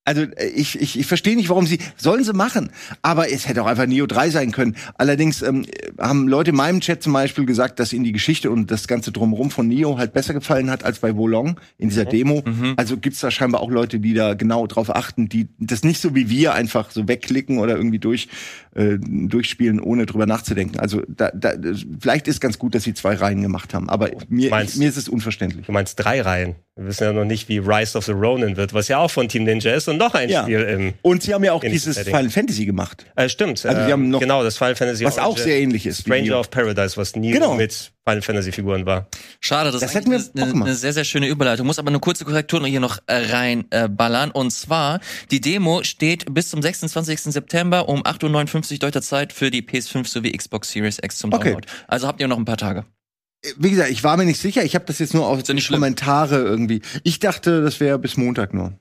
Also äh, ich, ich, ich verstehe nicht, warum sie sollen sie machen, aber es hätte auch einfach Neo 3 sein können. Allerdings ähm, haben Leute in meinem Chat zum Beispiel gesagt, dass ihnen die Geschichte und das ganze drumherum von Neo halt besser gefallen hat als bei Wolong in dieser Demo. Also gibt's da scheinbar auch Leute, die da genau drauf achten, die das nicht so wie wir einfach so wegklicken oder irgendwie durch äh, durchspielen, ohne drüber nachzudenken. Also da, da, vielleicht ist ganz gut, dass sie zwei Reihen gemacht haben, aber mir, Meinst- mir ist es unverständlich. Du meinst drei Reihen. Wir wissen ja noch nicht, wie Rise of the Ronin wird, was ja auch von Team Ninja ist und noch ein Ja. Spiel im. Und sie haben ja auch dieses Setting. Final Fantasy gemacht. Äh, stimmt. Also die haben noch- genau das Final Fantasy was auch Origin- sehr ähnlich ist Stranger of Paradise, was nie Genau. mit Final Fantasy Figuren war. Schade, das, Das ist auch eine, eine sehr, sehr schöne Überleitung. Muss aber eine kurze Korrektur hier noch äh, rein äh, ballern. Und zwar, die Demo steht bis zum 26. September um 8.59 Uhr deutscher Zeit für die PS5 sowie Xbox Series X zum Okay. Download. Also habt ihr noch ein paar Tage. Wie gesagt, ich war mir nicht sicher. Ich habe das jetzt nur auf ja. Kommentare irgendwie. Ich dachte, das wäre bis Montag nur.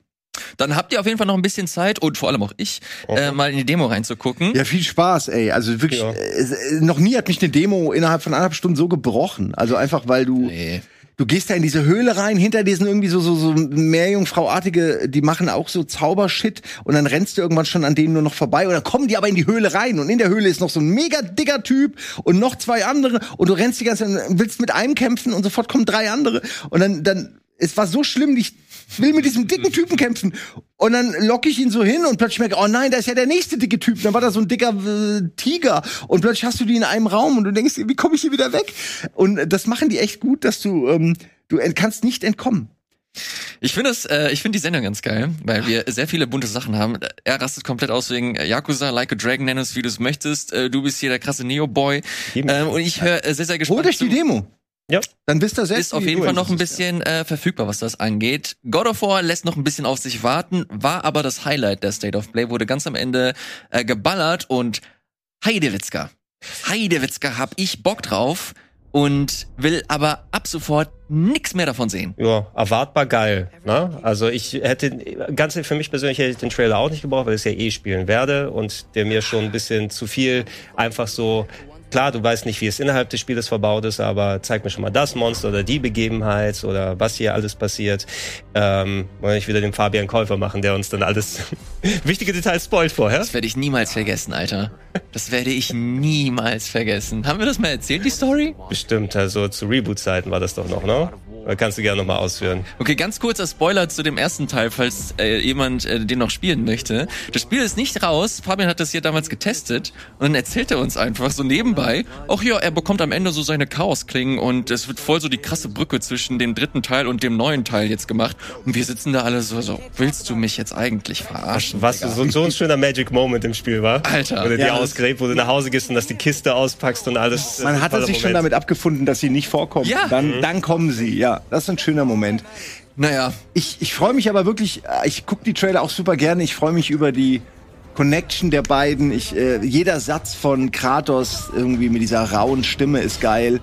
Dann habt ihr auf jeden Fall noch ein bisschen Zeit und vor allem auch ich, äh, mal in die Demo reinzugucken. Ja, viel Spaß, ey. Also wirklich, Ja. äh, noch nie hat mich eine Demo innerhalb von anderthalb Stunden so gebrochen. Also einfach, weil du, Nee. Du gehst da in diese Höhle rein, hinter dir sind irgendwie so, so, so Meerjungfrauartige, die machen auch so Zaubershit und dann rennst du irgendwann schon an denen nur noch vorbei und dann kommen die aber in die Höhle rein und in der Höhle ist noch so ein mega dicker Typ und noch zwei andere und du rennst die ganze Zeit, willst mit einem kämpfen und sofort kommen drei andere und dann, dann, es war so schlimm, dich will mit diesem dicken Typen kämpfen. Und dann locke ich ihn so hin und plötzlich merke, oh nein, da ist ja der nächste dicke Typ. Dann war da so ein dicker äh, Tiger. Und plötzlich hast du die in einem Raum und du denkst, wie komme ich hier wieder weg? Und das machen die echt gut, dass du, ähm, du kannst nicht entkommen. Ich finde es, äh, ich finde die Sendung ganz geil, weil wir sehr viele bunte Sachen haben. Er rastet komplett aus wegen äh, Yakuza, Like a Dragon, nenn es wie du es möchtest. Äh, du bist hier der krasse Neo-Boy. Ähm, und ich höre äh, sehr, sehr gespannt. Holt euch die Demo. Ja. Dann wisst ihr selbst. Ist auf jeden Fall noch ein bisschen äh, verfügbar, was das angeht. God of War lässt noch ein bisschen auf sich warten, war aber das Highlight der State of Play, wurde ganz am Ende äh, geballert und Heidewitzka. Heidewitzka hab ich Bock drauf und will aber ab sofort nix mehr davon sehen. Ja, erwartbar geil. Ne? Also ich hätte, ganz für mich persönlich hätte ich den Trailer auch nicht gebraucht, weil ich es ja eh spielen werde und der mir schon ein bisschen zu viel einfach so Klar, du weißt nicht, wie es innerhalb des Spieles verbaut ist, aber zeig mir schon mal das Monster oder die Begebenheit oder was hier alles passiert. Ähm, wollen ich wieder den Fabian Käufer machen, der uns dann alles wichtige Details spoilt vorher. Das werde ich niemals vergessen, Alter. Das werde ich niemals vergessen. Haben wir das mal erzählt, die Story? Bestimmt, also zu Reboot-Zeiten war das doch noch, ne? Kannst du gerne nochmal ausführen. Okay, ganz kurzer Spoiler zu dem ersten Teil, falls äh, jemand äh, den noch spielen möchte. Das Spiel ist nicht raus. Fabian hat das hier damals getestet und dann erzählt er uns einfach so nebenbei, ach ja, er bekommt am Ende so seine Chaosklingen und es wird voll so die krasse Brücke zwischen dem dritten Teil und dem neuen Teil jetzt gemacht. Und wir sitzen da alle so, so willst du mich jetzt eigentlich verarschen? Was so, so ein schöner Magic Moment im Spiel war. Alter. Wo du ja, dir ausgräbt, wo du nach Hause gehst und dass die Kiste auspackst und alles. Man hat sich Moment. schon damit abgefunden, dass sie nicht vorkommen. Ja. Dann, mhm. dann kommen sie, ja. Das ist ein schöner Moment. Naja. Ich, ich freue mich aber wirklich, äh, ich gucke die Trailer auch super gerne. Ich freue mich über die Connection der beiden. Ich, äh, jeder Satz von Kratos irgendwie mit dieser rauen Stimme ist geil.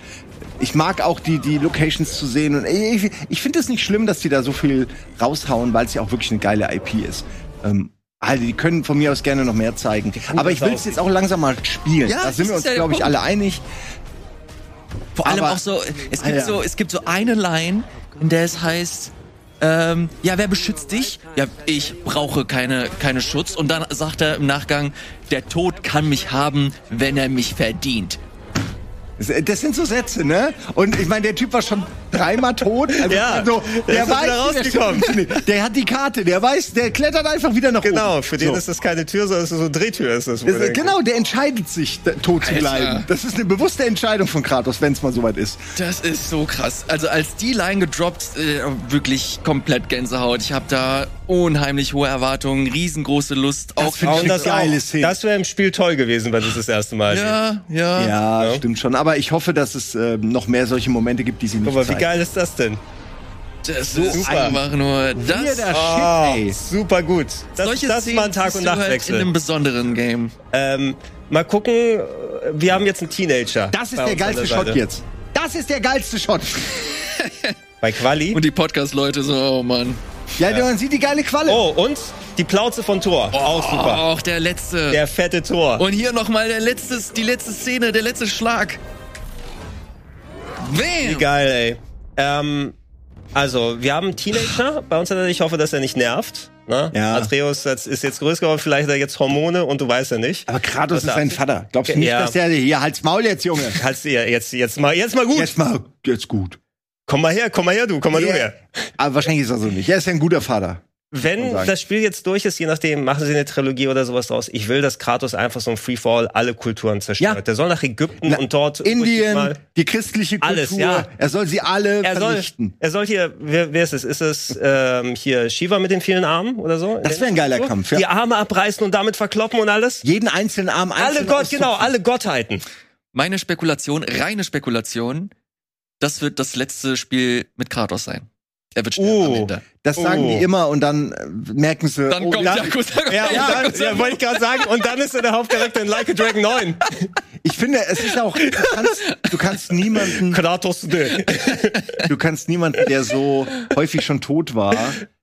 Ich mag auch die, die Locations zu sehen. Und ich, ich finde es nicht schlimm, dass die da so viel raushauen, weil es ja auch wirklich eine geile IP ist. Ähm, Alter, die können von mir aus gerne noch mehr zeigen. Aber ich will es jetzt auch langsam mal spielen. Ja, da sind wir uns, glaube ich, alle einig. Vor allem Aber, auch so, es gibt Alter. so, es gibt so eine Line, in der es heißt, ähm, ja, wer beschützt dich? Ja, ich brauche keine, keine Schutz. Und dann sagt er im Nachgang, der Tod kann mich haben, wenn er mich verdient. Das sind so Sätze, ne? Und ich meine, der Typ war schon dreimal tot. Also, ja, also, der, der weiß, rausgekommen. Der, der, hat die Karte, der weiß, der klettert einfach wieder nach genau, oben. Genau, für den so. ist das keine Tür, sondern so eine Drehtür ist das. das genau, der entscheidet sich, tot Alter. zu bleiben. Das ist eine bewusste Entscheidung von Kratos, wenn es mal soweit ist. Das ist so krass. Also als die Line gedroppt, äh, wirklich komplett Gänsehaut. Ich habe da unheimlich hohe Erwartungen, riesengroße Lust. Das auch für das geile Szene. Das wäre im Spiel toll gewesen, weil das das erste Mal ja, ja, ja, ja, stimmt schon. Aber ich hoffe, dass es äh, noch mehr solche Momente gibt, die sie nicht Aber wie geil ist das denn? Das so ist super. einfach nur das. Der oh, Shit, ey. Super gut. Das, Solche das ist mal ein Tag- und halt Nachtwechsel. in einem besonderen Game. Ähm, mal gucken. Wir haben jetzt einen Teenager. Das ist der geilste Shot jetzt. Das ist der geilste Shot. Bei Quali. Und die Podcast-Leute so, oh Mann. Ja, ja, man sieht die geile Qualle. Oh, und die Plauze von Thor. Oh, auch super. Auch der letzte. Der fette Tor. Und hier nochmal der letzte, die letzte Szene, der letzte Schlag. Bam. Wie geil, ey. Ähm, also, wir haben einen Teenager bei uns. Ich hoffe, dass er nicht nervt. Ne? Ja. Atreus ist jetzt größer geworden, vielleicht hat er jetzt Hormone und du weißt ja nicht. Aber Kratos ist sein Vater. Glaubst du nicht, ja. dass der hier halt's Maul jetzt, Junge? Halt's ja, jetzt, jetzt mal, jetzt mal gut. Jetzt mal, jetzt gut. Komm mal her, komm mal her, du, komm mal yeah. du her. Aber wahrscheinlich ist er so nicht. Er ist ja ein guter Vater. Wenn das Spiel jetzt durch ist, je nachdem, machen sie eine Trilogie oder sowas draus. Ich will, dass Kratos einfach so ein Freefall alle Kulturen zerstört. Ja. Der soll nach Ägypten Na, und dort Indien, die christliche Kultur. Alles, ja. Er soll sie alle er vernichten. Soll, er soll hier, wer, wer ist es? Ist es ähm, hier Shiva mit den vielen Armen oder so? Das wäre ein geiler Kultur? Kampf. Ja. Die Arme abreißen und damit verkloppen und alles? Jeden einzelnen Arm einzeln Alle Gott, genau, alle Gottheiten. Meine Spekulation, reine Spekulation, das wird das letzte Spiel mit Kratos sein. Er wird sterben oh, am Ende. Das sagen oh. die immer und dann äh, merken sie. Dann oh, kommt dann, Yakuza. Ja, ja, dann, ja wollte ich gerade sagen. Und dann ist er der Hauptcharakter in Like a Dragon 9. Ich finde, es ist auch, du kannst, du kannst niemanden. Kratos, du kannst niemanden, der so häufig schon tot war,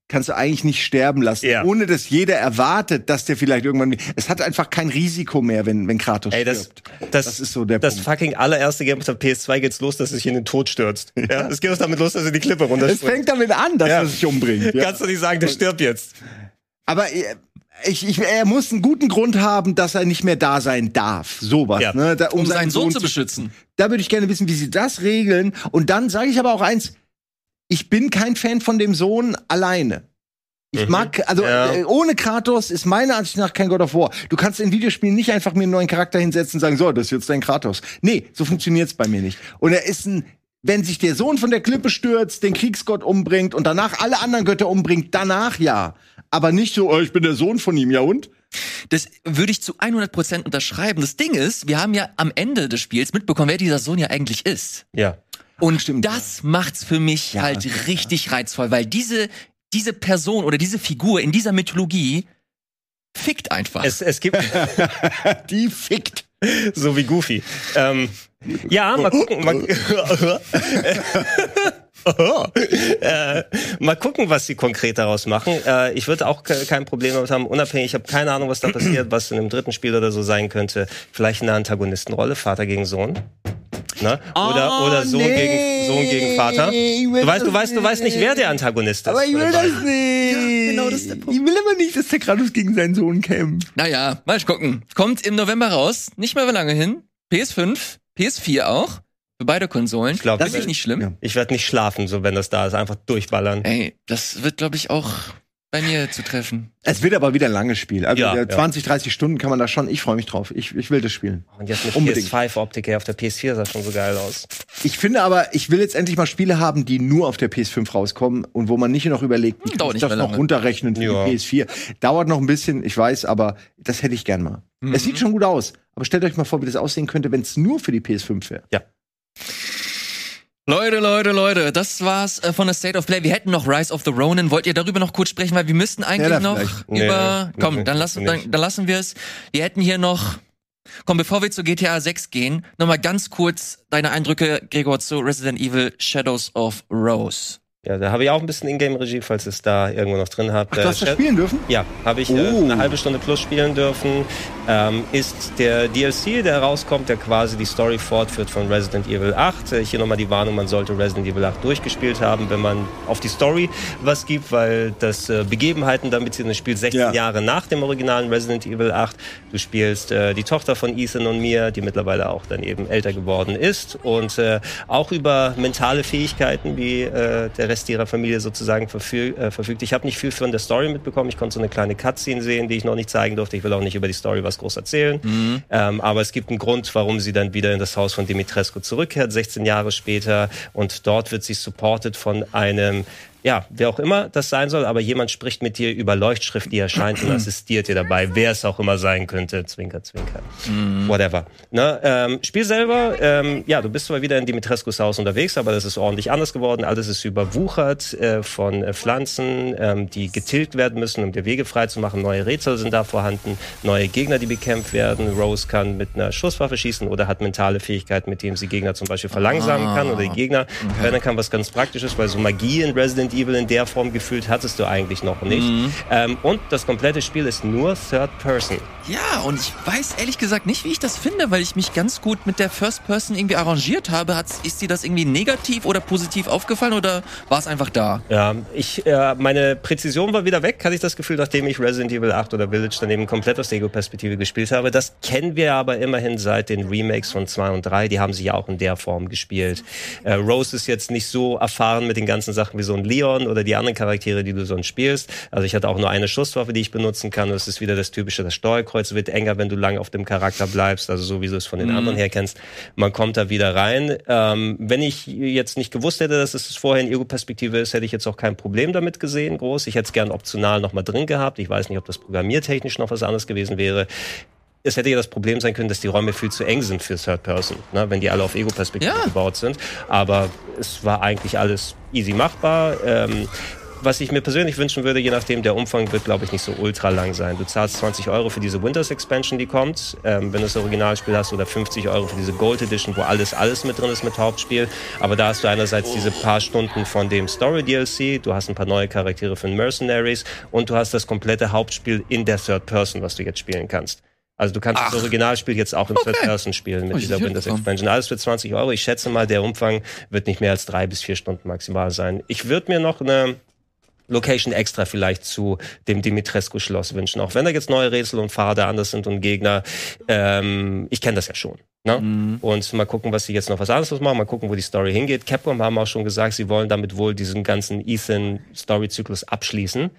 kannst du eigentlich nicht sterben lassen, ja. ohne dass jeder erwartet, dass der vielleicht irgendwann. Es hat einfach kein Risiko mehr, wenn, wenn Kratos Ey, das, stirbt. Das, das ist so der Das Punkt. fucking allererste Game auf der PS2 geht's los, dass er sich in den Tod stürzt. Ja, es geht auch damit los, dass er die Klippe runterspringt. Es fängt damit an, dass ja. er sich umbringt. Ja. Kannst du nicht sagen, der stirbt jetzt. Aber äh, ich, ich, er muss einen guten Grund haben, dass er nicht mehr da sein darf. Sowas, ja. ne? Da, um, um, seinen Sohn, Sohn zu beschützen. Da würde ich gerne wissen, wie sie das regeln. Und dann sage ich aber auch eins, ich bin kein Fan von dem Sohn alleine. Ich Mhm. mag, also Ja. äh, ohne Kratos ist meiner Ansicht nach kein God of War. Du kannst in Videospielen nicht einfach mir einen neuen Charakter hinsetzen und sagen, so, das ist jetzt dein Kratos. Nee, so funktioniert's bei mir nicht. Und er ist ein, wenn sich der Sohn von der Klippe stürzt, den Kriegsgott umbringt und danach alle anderen Götter umbringt, danach ja. Aber nicht so, oh, ich bin der Sohn von ihm, ja und? Das würde ich zu 100% unterschreiben. Das Ding ist, wir haben ja am Ende des Spiels mitbekommen, wer dieser Sohn ja eigentlich ist. Ja. Und Stimmt, das macht's für mich Ja, halt ja. richtig reizvoll, weil diese, diese Person oder diese Figur in dieser Mythologie fickt einfach. Es, es gibt Die fickt. so wie Goofy. Ähm, ja, mal gucken. Mal, äh, mal gucken, was sie konkret daraus machen. Äh, ich würde auch ke kein Problem damit haben, unabhängig, ich habe keine Ahnung, was da passiert, was in dem dritten Spiel oder so sein könnte. Vielleicht eine Antagonistenrolle, Vater gegen Sohn. Ne? Oder, Oh, oder Sohn, nee. gegen, Sohn gegen Vater. Du weißt, du weißt, du weißt nicht, wer der Antagonist ist. Aber ich will das nicht. Ja, genau, das ist der Punkt. Ich will immer nicht, dass der Kratos gegen seinen Sohn kämpft. naja, mal gucken. Kommt im November raus, nicht mehr lange hin. PS5, PS4 auch. Für beide Konsolen. Ich glaub, das ist will- nicht schlimm. Ja. Ich werde nicht schlafen, so wenn das da ist. Einfach durchballern. Ey, das wird, glaube ich, auch bei mir zu treffen. Es wird aber wieder ein langes Spiel. Also Ja, äh, ja. 20, 30 Stunden kann man da schon. Ich freue mich drauf. Ich, ich will das spielen. Und jetzt mit Unbedingt. PS5-Optik her auf der PS4 sah schon so geil aus. Ich finde aber, ich will jetzt endlich mal Spiele haben, die nur auf der PS5 rauskommen und wo man nicht noch überlegt, wie Hm, kann dauert ich nicht das noch runterrechnen für Ja. die PS4. Dauert noch ein bisschen, ich weiß, aber das hätte ich gern mal. Mhm. Es sieht schon gut aus, aber stellt euch mal vor, wie das aussehen könnte, wenn es nur für die PS5 wäre. Leute, Leute, Leute, das war's äh, von der State of Play. Wir hätten noch Rise of the Ronin. Wollt ihr darüber noch kurz sprechen? Weil wir müssten eigentlich da noch. Nee, über... nee, komm, nee, dann lassen, dann, dann lassen wir es. Wir hätten hier noch... Komm, bevor wir zu GTA 6 gehen, nochmal ganz kurz deine Eindrücke, Gregor, zu Resident Evil Shadows of Rose. Ja, da habe ich auch ein bisschen Ingame-Regie, falls es da irgendwo noch drin habt. Ach, du hast das Äh, spielen dürfen? Ja, habe ich äh, Oh. eine halbe Stunde plus spielen dürfen. Ähm, ist der DLC, der rauskommt, der quasi die Story fortführt von Resident Evil 8. Äh, hier nochmal die Warnung, man sollte Resident Evil 8 durchgespielt haben, wenn man auf die Story was gibt, weil das äh, Begebenheiten damit das spielt 16 Ja. Jahre nach dem originalen Resident Evil 8. Du spielst äh, die Tochter von Ethan und mir, die mittlerweile auch dann eben älter geworden ist und äh, auch über mentale Fähigkeiten, wie äh, der Rest ihrer Familie sozusagen verfü äh, verfügt. Ich habe nicht viel von der Story mitbekommen. Ich konnte so eine kleine Cutscene sehen, die ich noch nicht zeigen durfte. Ich will auch nicht über die Story was groß erzählen. Ähm, aber es gibt einen Grund, warum sie dann wieder in das Haus von Dimitrescu zurückkehrt, 16 Jahre später. Und dort wird sie supported von einem ja, wer auch immer das sein soll, aber jemand spricht mit dir über Leuchtschrift, die erscheint und assistiert dir dabei, wer es auch immer sein könnte. Zwinker, zwinker. Whatever. Ne, ähm, Spiel selber, ähm, ja, du bist zwar wieder in Dimitrescus Haus unterwegs, aber das ist ordentlich anders geworden. Alles ist überwuchert äh, von äh, Pflanzen, ähm, die getilgt werden müssen, um dir Wege frei zu machen. Neue Rätsel sind da vorhanden, neue Gegner, die bekämpft werden. Rose kann mit einer Schusswaffe schießen oder hat mentale Fähigkeiten, mit denen sie Gegner zum Beispiel verlangsamen kann oder die Gegner verändern kann, was ganz praktisch ist, weil so Magie in Resident Evil in der Form gefühlt hattest du eigentlich noch nicht. Ähm, und das komplette Spiel ist nur Third Person. Ja, und ich weiß ehrlich gesagt nicht, wie ich das finde, weil ich mich ganz gut mit der First Person irgendwie arrangiert habe. Hat, ist dir das irgendwie negativ oder positiv aufgefallen oder war es einfach da? Ja, ich, äh, meine Präzision war wieder weg, hatte ich das Gefühl, nachdem ich Resident Evil 8 oder Village dann eben komplett aus der Ego-Perspektive gespielt habe. Das kennen wir aber immerhin seit den Remakes von 2 und 3. Die haben sie ja auch in der Form gespielt. Äh, Rose ist jetzt nicht so erfahren mit den ganzen Sachen wie so ein Leon oder die anderen Charaktere, die du sonst spielst. Also ich hatte auch nur eine Schusswaffe, die ich benutzen kann. Das ist wieder das typische, das Steuerkreuz wird enger, wenn du lang auf dem Charakter bleibst, also so wie du es von den anderen her kennst. Man kommt da wieder rein. Ähm, wenn ich jetzt nicht gewusst hätte, dass es vorher in Ego-Perspektive ist, hätte ich jetzt auch kein Problem damit gesehen, groß. Ich hätte es gern optional noch mal drin gehabt. Ich weiß nicht, ob das programmiertechnisch noch was anderes gewesen wäre. Es hätte ja das Problem sein können, dass die Räume viel zu eng sind für Third Person, ne, wenn die alle auf Ego-Perspektive Ja. gebaut sind. Aber es war eigentlich alles easy machbar. Ähm, was ich mir persönlich wünschen würde, je nachdem, der Umfang wird, glaube ich, nicht so ultra lang sein. Du zahlst 20 Euro für diese Winters Expansion, die kommt, ähm, wenn du das Originalspiel hast, oder 50 Euro für diese Gold Edition, wo alles, alles mit drin ist mit Hauptspiel. Aber da hast du einerseits diese paar Stunden von dem Story DLC, du hast ein paar neue Charaktere von Mercenaries und du hast das komplette Hauptspiel in der Third Person, was du jetzt spielen kannst. Also du kannst Ach. das Originalspiel jetzt auch im Third Person spielen mit ich dieser Windows. Expansion. Alles für 20 Euro. Ich schätze mal, der Umfang wird nicht mehr als drei bis vier Stunden maximal sein. Ich würde mir noch eine Location extra vielleicht zu dem Dimitrescu-Schloss wünschen. Auch wenn da jetzt neue Rätsel und Pfade anders sind und Gegner. Ähm, ich kenne das ja schon. Ne? Mhm. Und mal gucken, was sie jetzt noch was anderes machen, mal gucken, wo die Story hingeht. Capcom haben auch schon gesagt, sie wollen damit wohl diesen ganzen Ethan-Story-Zyklus abschließen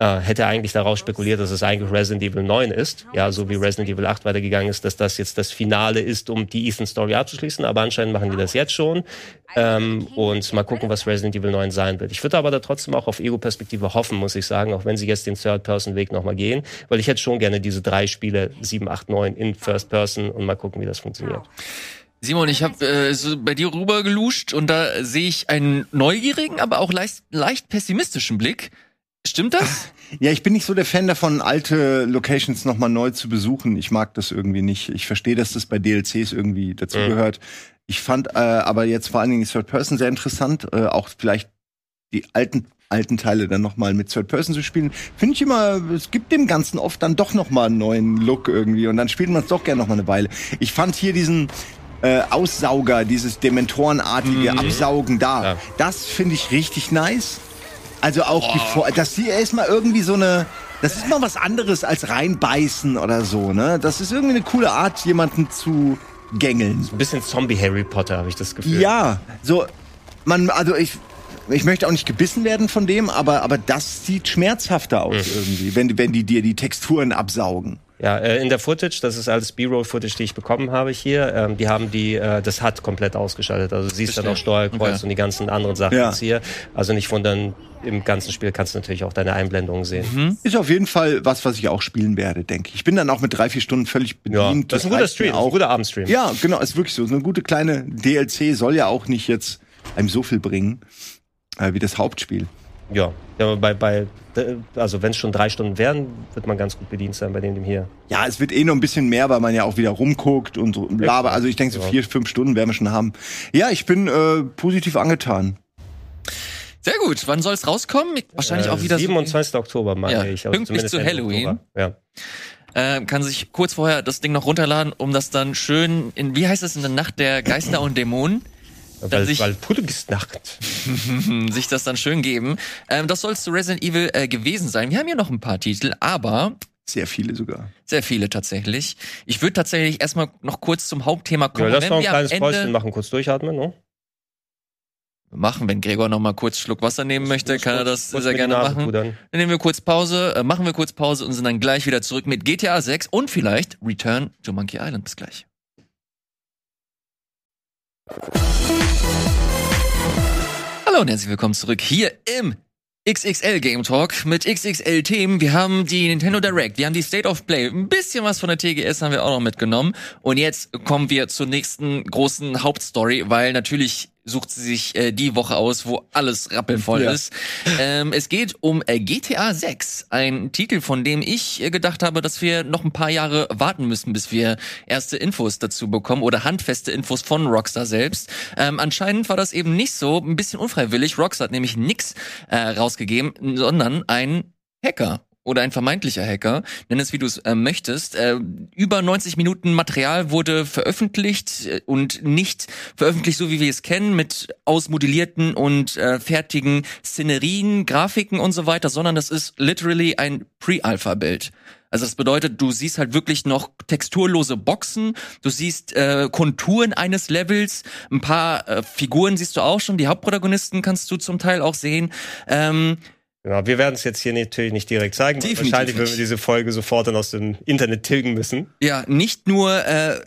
äh, hätte eigentlich daraus spekuliert, dass es eigentlich Resident Evil 9 ist, ja, so wie Resident Evil 8 weitergegangen ist, dass das jetzt das Finale ist, um die Ethan-Story abzuschließen, aber anscheinend machen die das jetzt schon ähm, und mal gucken, was Resident Evil 9 sein wird. Ich würde aber da trotzdem auch auf Ego-Perspektive hoffen, muss ich sagen, auch wenn sie jetzt den Third-Person-Weg nochmal gehen, weil ich hätte schon gerne diese drei Spiele, 7, 8, 9 in First-Person und mal gucken, wie das funktioniert. Simon, ich habe äh, so bei dir rüber geluscht und da sehe ich einen neugierigen, aber auch leicht, leicht pessimistischen Blick. Stimmt das? Ja, ich bin nicht so der Fan davon, alte Locations nochmal neu zu besuchen. Ich mag das irgendwie nicht. Ich verstehe, dass das bei DLCs irgendwie dazugehört. Mhm. Ich fand äh, aber jetzt vor allen Dingen Third Person sehr interessant, äh, auch vielleicht die alten alten Teile dann nochmal mit Third Person zu spielen. Finde ich immer, es gibt dem Ganzen oft dann doch nochmal einen neuen Look irgendwie und dann spielt man es doch gerne nochmal eine Weile. Ich fand hier diesen äh, Aussauger, dieses Dementorenartige mhm. Absaugen da, ja. das finde ich richtig nice. Also auch bevor, dass sie erstmal irgendwie so eine, das ist mal was anderes als reinbeißen oder so, ne? Das ist irgendwie eine coole Art, jemanden zu gängeln. Ein bisschen Zombie Harry Potter, habe ich das Gefühl. Ja, so, man, also ich, ich möchte auch nicht gebissen werden von dem, aber, aber das sieht schmerzhafter aus mhm. irgendwie, wenn, wenn die dir die Texturen absaugen. Ja, äh, in der Footage, das ist alles B-Roll-Footage, die ich bekommen habe hier, ähm, die haben die äh, das HUD komplett ausgeschaltet. Also du siehst Bestimmt. dann auch Steuerkreuz okay. und die ganzen anderen Sachen ja. hier. Also nicht von dann im ganzen Spiel kannst du natürlich auch deine Einblendungen sehen. Mhm. Ist auf jeden Fall was, was ich auch spielen werde, denke ich. Ich bin dann auch mit drei, vier Stunden völlig bedient. Ja, das, ist ein guter Stream, auch. ein guter Abendstream. Ja, genau, ist wirklich so. So eine gute kleine DLC soll ja auch nicht jetzt einem so viel bringen äh, wie das Hauptspiel. Ja, ja bei, bei also wenn es schon drei Stunden wären, wird man ganz gut bedient sein bei dem hier. Ja, es wird eh noch ein bisschen mehr, weil man ja auch wieder rumguckt und so laber. Also ich denke, so vier, fünf Stunden werden wir schon haben. Ja, ich bin äh, positiv angetan. Sehr gut. Wann soll es rauskommen? Wahrscheinlich äh, auch wieder 27. So Oktober, meine ja, ich. Also pünktlich zu Halloween. Ja. Äh, kann sich kurz vorher das Ding noch runterladen, um das dann schön in, wie heißt das in der Nacht der Geister und Dämonen? Weil, sich, weil Nacht. sich das dann schön geben. Ähm, das soll es zu Resident Evil äh, gewesen sein. Wir haben hier noch ein paar Titel, aber sehr viele sogar. Sehr viele tatsächlich. Ich würde tatsächlich erstmal noch kurz zum Hauptthema kommen. Ja, lass noch ein kleines Päuschen machen, kurz durchatmen, ne? Machen, wenn Gregor noch mal kurz Schluck Wasser nehmen möchte, kann er das sehr gerne machen. Dann nehmen wir kurz Pause, äh, machen wir kurz Pause und sind dann gleich wieder zurück mit GTA 6 und vielleicht Return to Monkey Island. Bis gleich. Hallo und herzlich willkommen zurück hier im XXL Game Talk mit XXL Themen. Wir haben die Nintendo Direct, wir haben die State of Play, ein bisschen was von der TGS haben wir auch noch mitgenommen. Und jetzt kommen wir zur nächsten großen Hauptstory, weil natürlich sucht sie sich äh, die Woche aus, wo alles rappelvoll ja. ist. Ähm, es geht um äh, GTA 6, ein Titel, von dem ich äh, gedacht habe, dass wir noch ein paar Jahre warten müssen, bis wir erste Infos dazu bekommen oder handfeste Infos von Rockstar selbst. Ähm, anscheinend war das eben nicht so, ein bisschen unfreiwillig. Rockstar hat nämlich nix äh, rausgegeben, sondern ein Hacker oder ein vermeintlicher Hacker, nenn es wie du es äh, möchtest. Äh, über 90 Minuten Material wurde veröffentlicht äh, und nicht veröffentlicht, so wie wir es kennen, mit ausmodellierten und äh, fertigen Szenerien, Grafiken und so weiter, sondern das ist literally ein Pre-Alpha-Bild. Also das bedeutet, du siehst halt wirklich noch texturlose Boxen, du siehst äh, Konturen eines Levels, ein paar äh, Figuren siehst du auch schon, die Hauptprotagonisten kannst du zum Teil auch sehen. Ähm, Genau, wir werden es jetzt hier natürlich nicht direkt zeigen. Definitiv Wahrscheinlich würden wir diese Folge sofort dann aus dem Internet tilgen müssen. Ja, nicht nur, äh,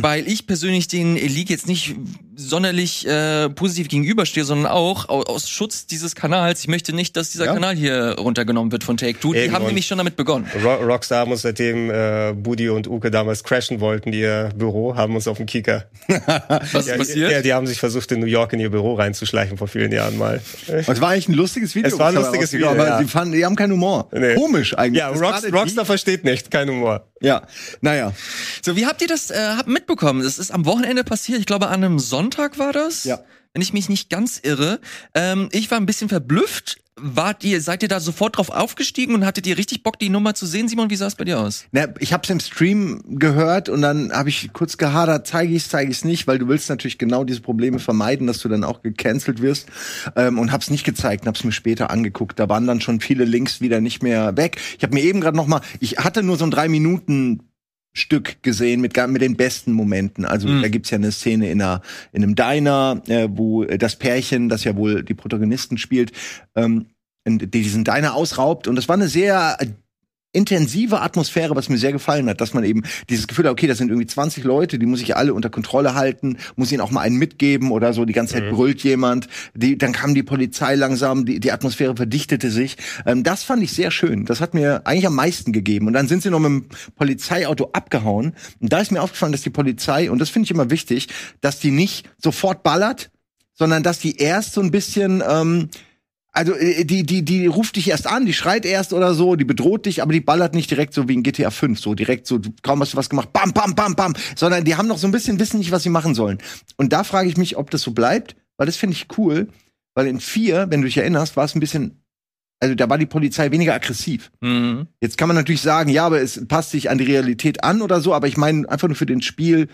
weil ich persönlich den League jetzt nicht sonderlich äh, positiv gegenüberstehe, sondern auch aus Schutz dieses Kanals. Ich möchte nicht, dass dieser ja? Kanal hier runtergenommen wird von Take Two. Die haben nämlich schon damit begonnen. Rockstar muss seitdem äh, Budi und Uke damals crashen wollten, ihr Büro, haben uns auf dem Kicker. Was ist passiert? Ja, die haben sich versucht, in New York in ihr Büro reinzuschleichen vor vielen Jahren mal. Es war eigentlich ein lustiges Video. Es war ein lustiges Video, aber ja. die, fanden, die haben keinen Humor. Nee. Komisch eigentlich. Ja, Rockstar, Rockstar versteht nicht, kein Humor. Ja, naja. So, wie habt ihr das äh, mitbekommen? Das ist am Wochenende passiert. Ich glaube, an einem Sonntag war das. Ja. Wenn ich mich nicht ganz irre. Ähm, ich war ein bisschen verblüfft. Wart ihr, seid ihr da sofort drauf aufgestiegen und hattet ihr richtig Bock, die Nummer zu sehen, Simon? Wie sah es bei dir aus? Na, ich hab's im Stream gehört und dann habe ich kurz gehadert, zeige ich's, zeige ich's nicht, weil du willst natürlich genau diese Probleme vermeiden, dass du dann auch gecancelt wirst. Ähm, und hab's nicht gezeigt, und hab's mir später angeguckt. Da waren dann schon viele Links wieder nicht mehr weg. Ich habe mir eben gerade noch mal, ich hatte nur so ein drei Minuten Stück gesehen mit, mit den besten Momenten. Also mhm. da gibt's ja eine Szene in, einer, in einem Diner, äh, wo das Pärchen, das ja wohl die Protagonisten spielt, ähm, diesen Diner ausraubt. Und das war eine sehr intensive Atmosphäre, was mir sehr gefallen hat, dass man eben dieses Gefühl hat, okay, das sind irgendwie 20 Leute, die muss ich alle unter Kontrolle halten, muss ihnen auch mal einen mitgeben oder so, die ganze Zeit mhm. brüllt jemand, die, dann kam die Polizei langsam, die, die Atmosphäre verdichtete sich. Ähm, das fand ich sehr schön. Das hat mir eigentlich am meisten gegeben. Und dann sind sie noch mit dem Polizeiauto abgehauen. Und da ist mir aufgefallen, dass die Polizei, und das finde ich immer wichtig, dass die nicht sofort ballert, sondern dass die erst so ein bisschen ähm, also äh, die, die, die ruft dich erst an, die schreit erst oder so, die bedroht dich, aber die ballert nicht direkt so wie in GTA 5, so direkt so, kaum hast du was gemacht, bam, bam, bam, bam, sondern die haben noch so ein bisschen, wissen nicht, was sie machen sollen. Und da frage ich mich, ob das so bleibt, weil das finde ich cool, weil in 4, wenn du dich erinnerst, war es ein bisschen, also da war die Polizei weniger aggressiv. Mhm. Jetzt kann man natürlich sagen, ja, aber es passt sich an die Realität an oder so, aber ich meine einfach nur für den Spiel,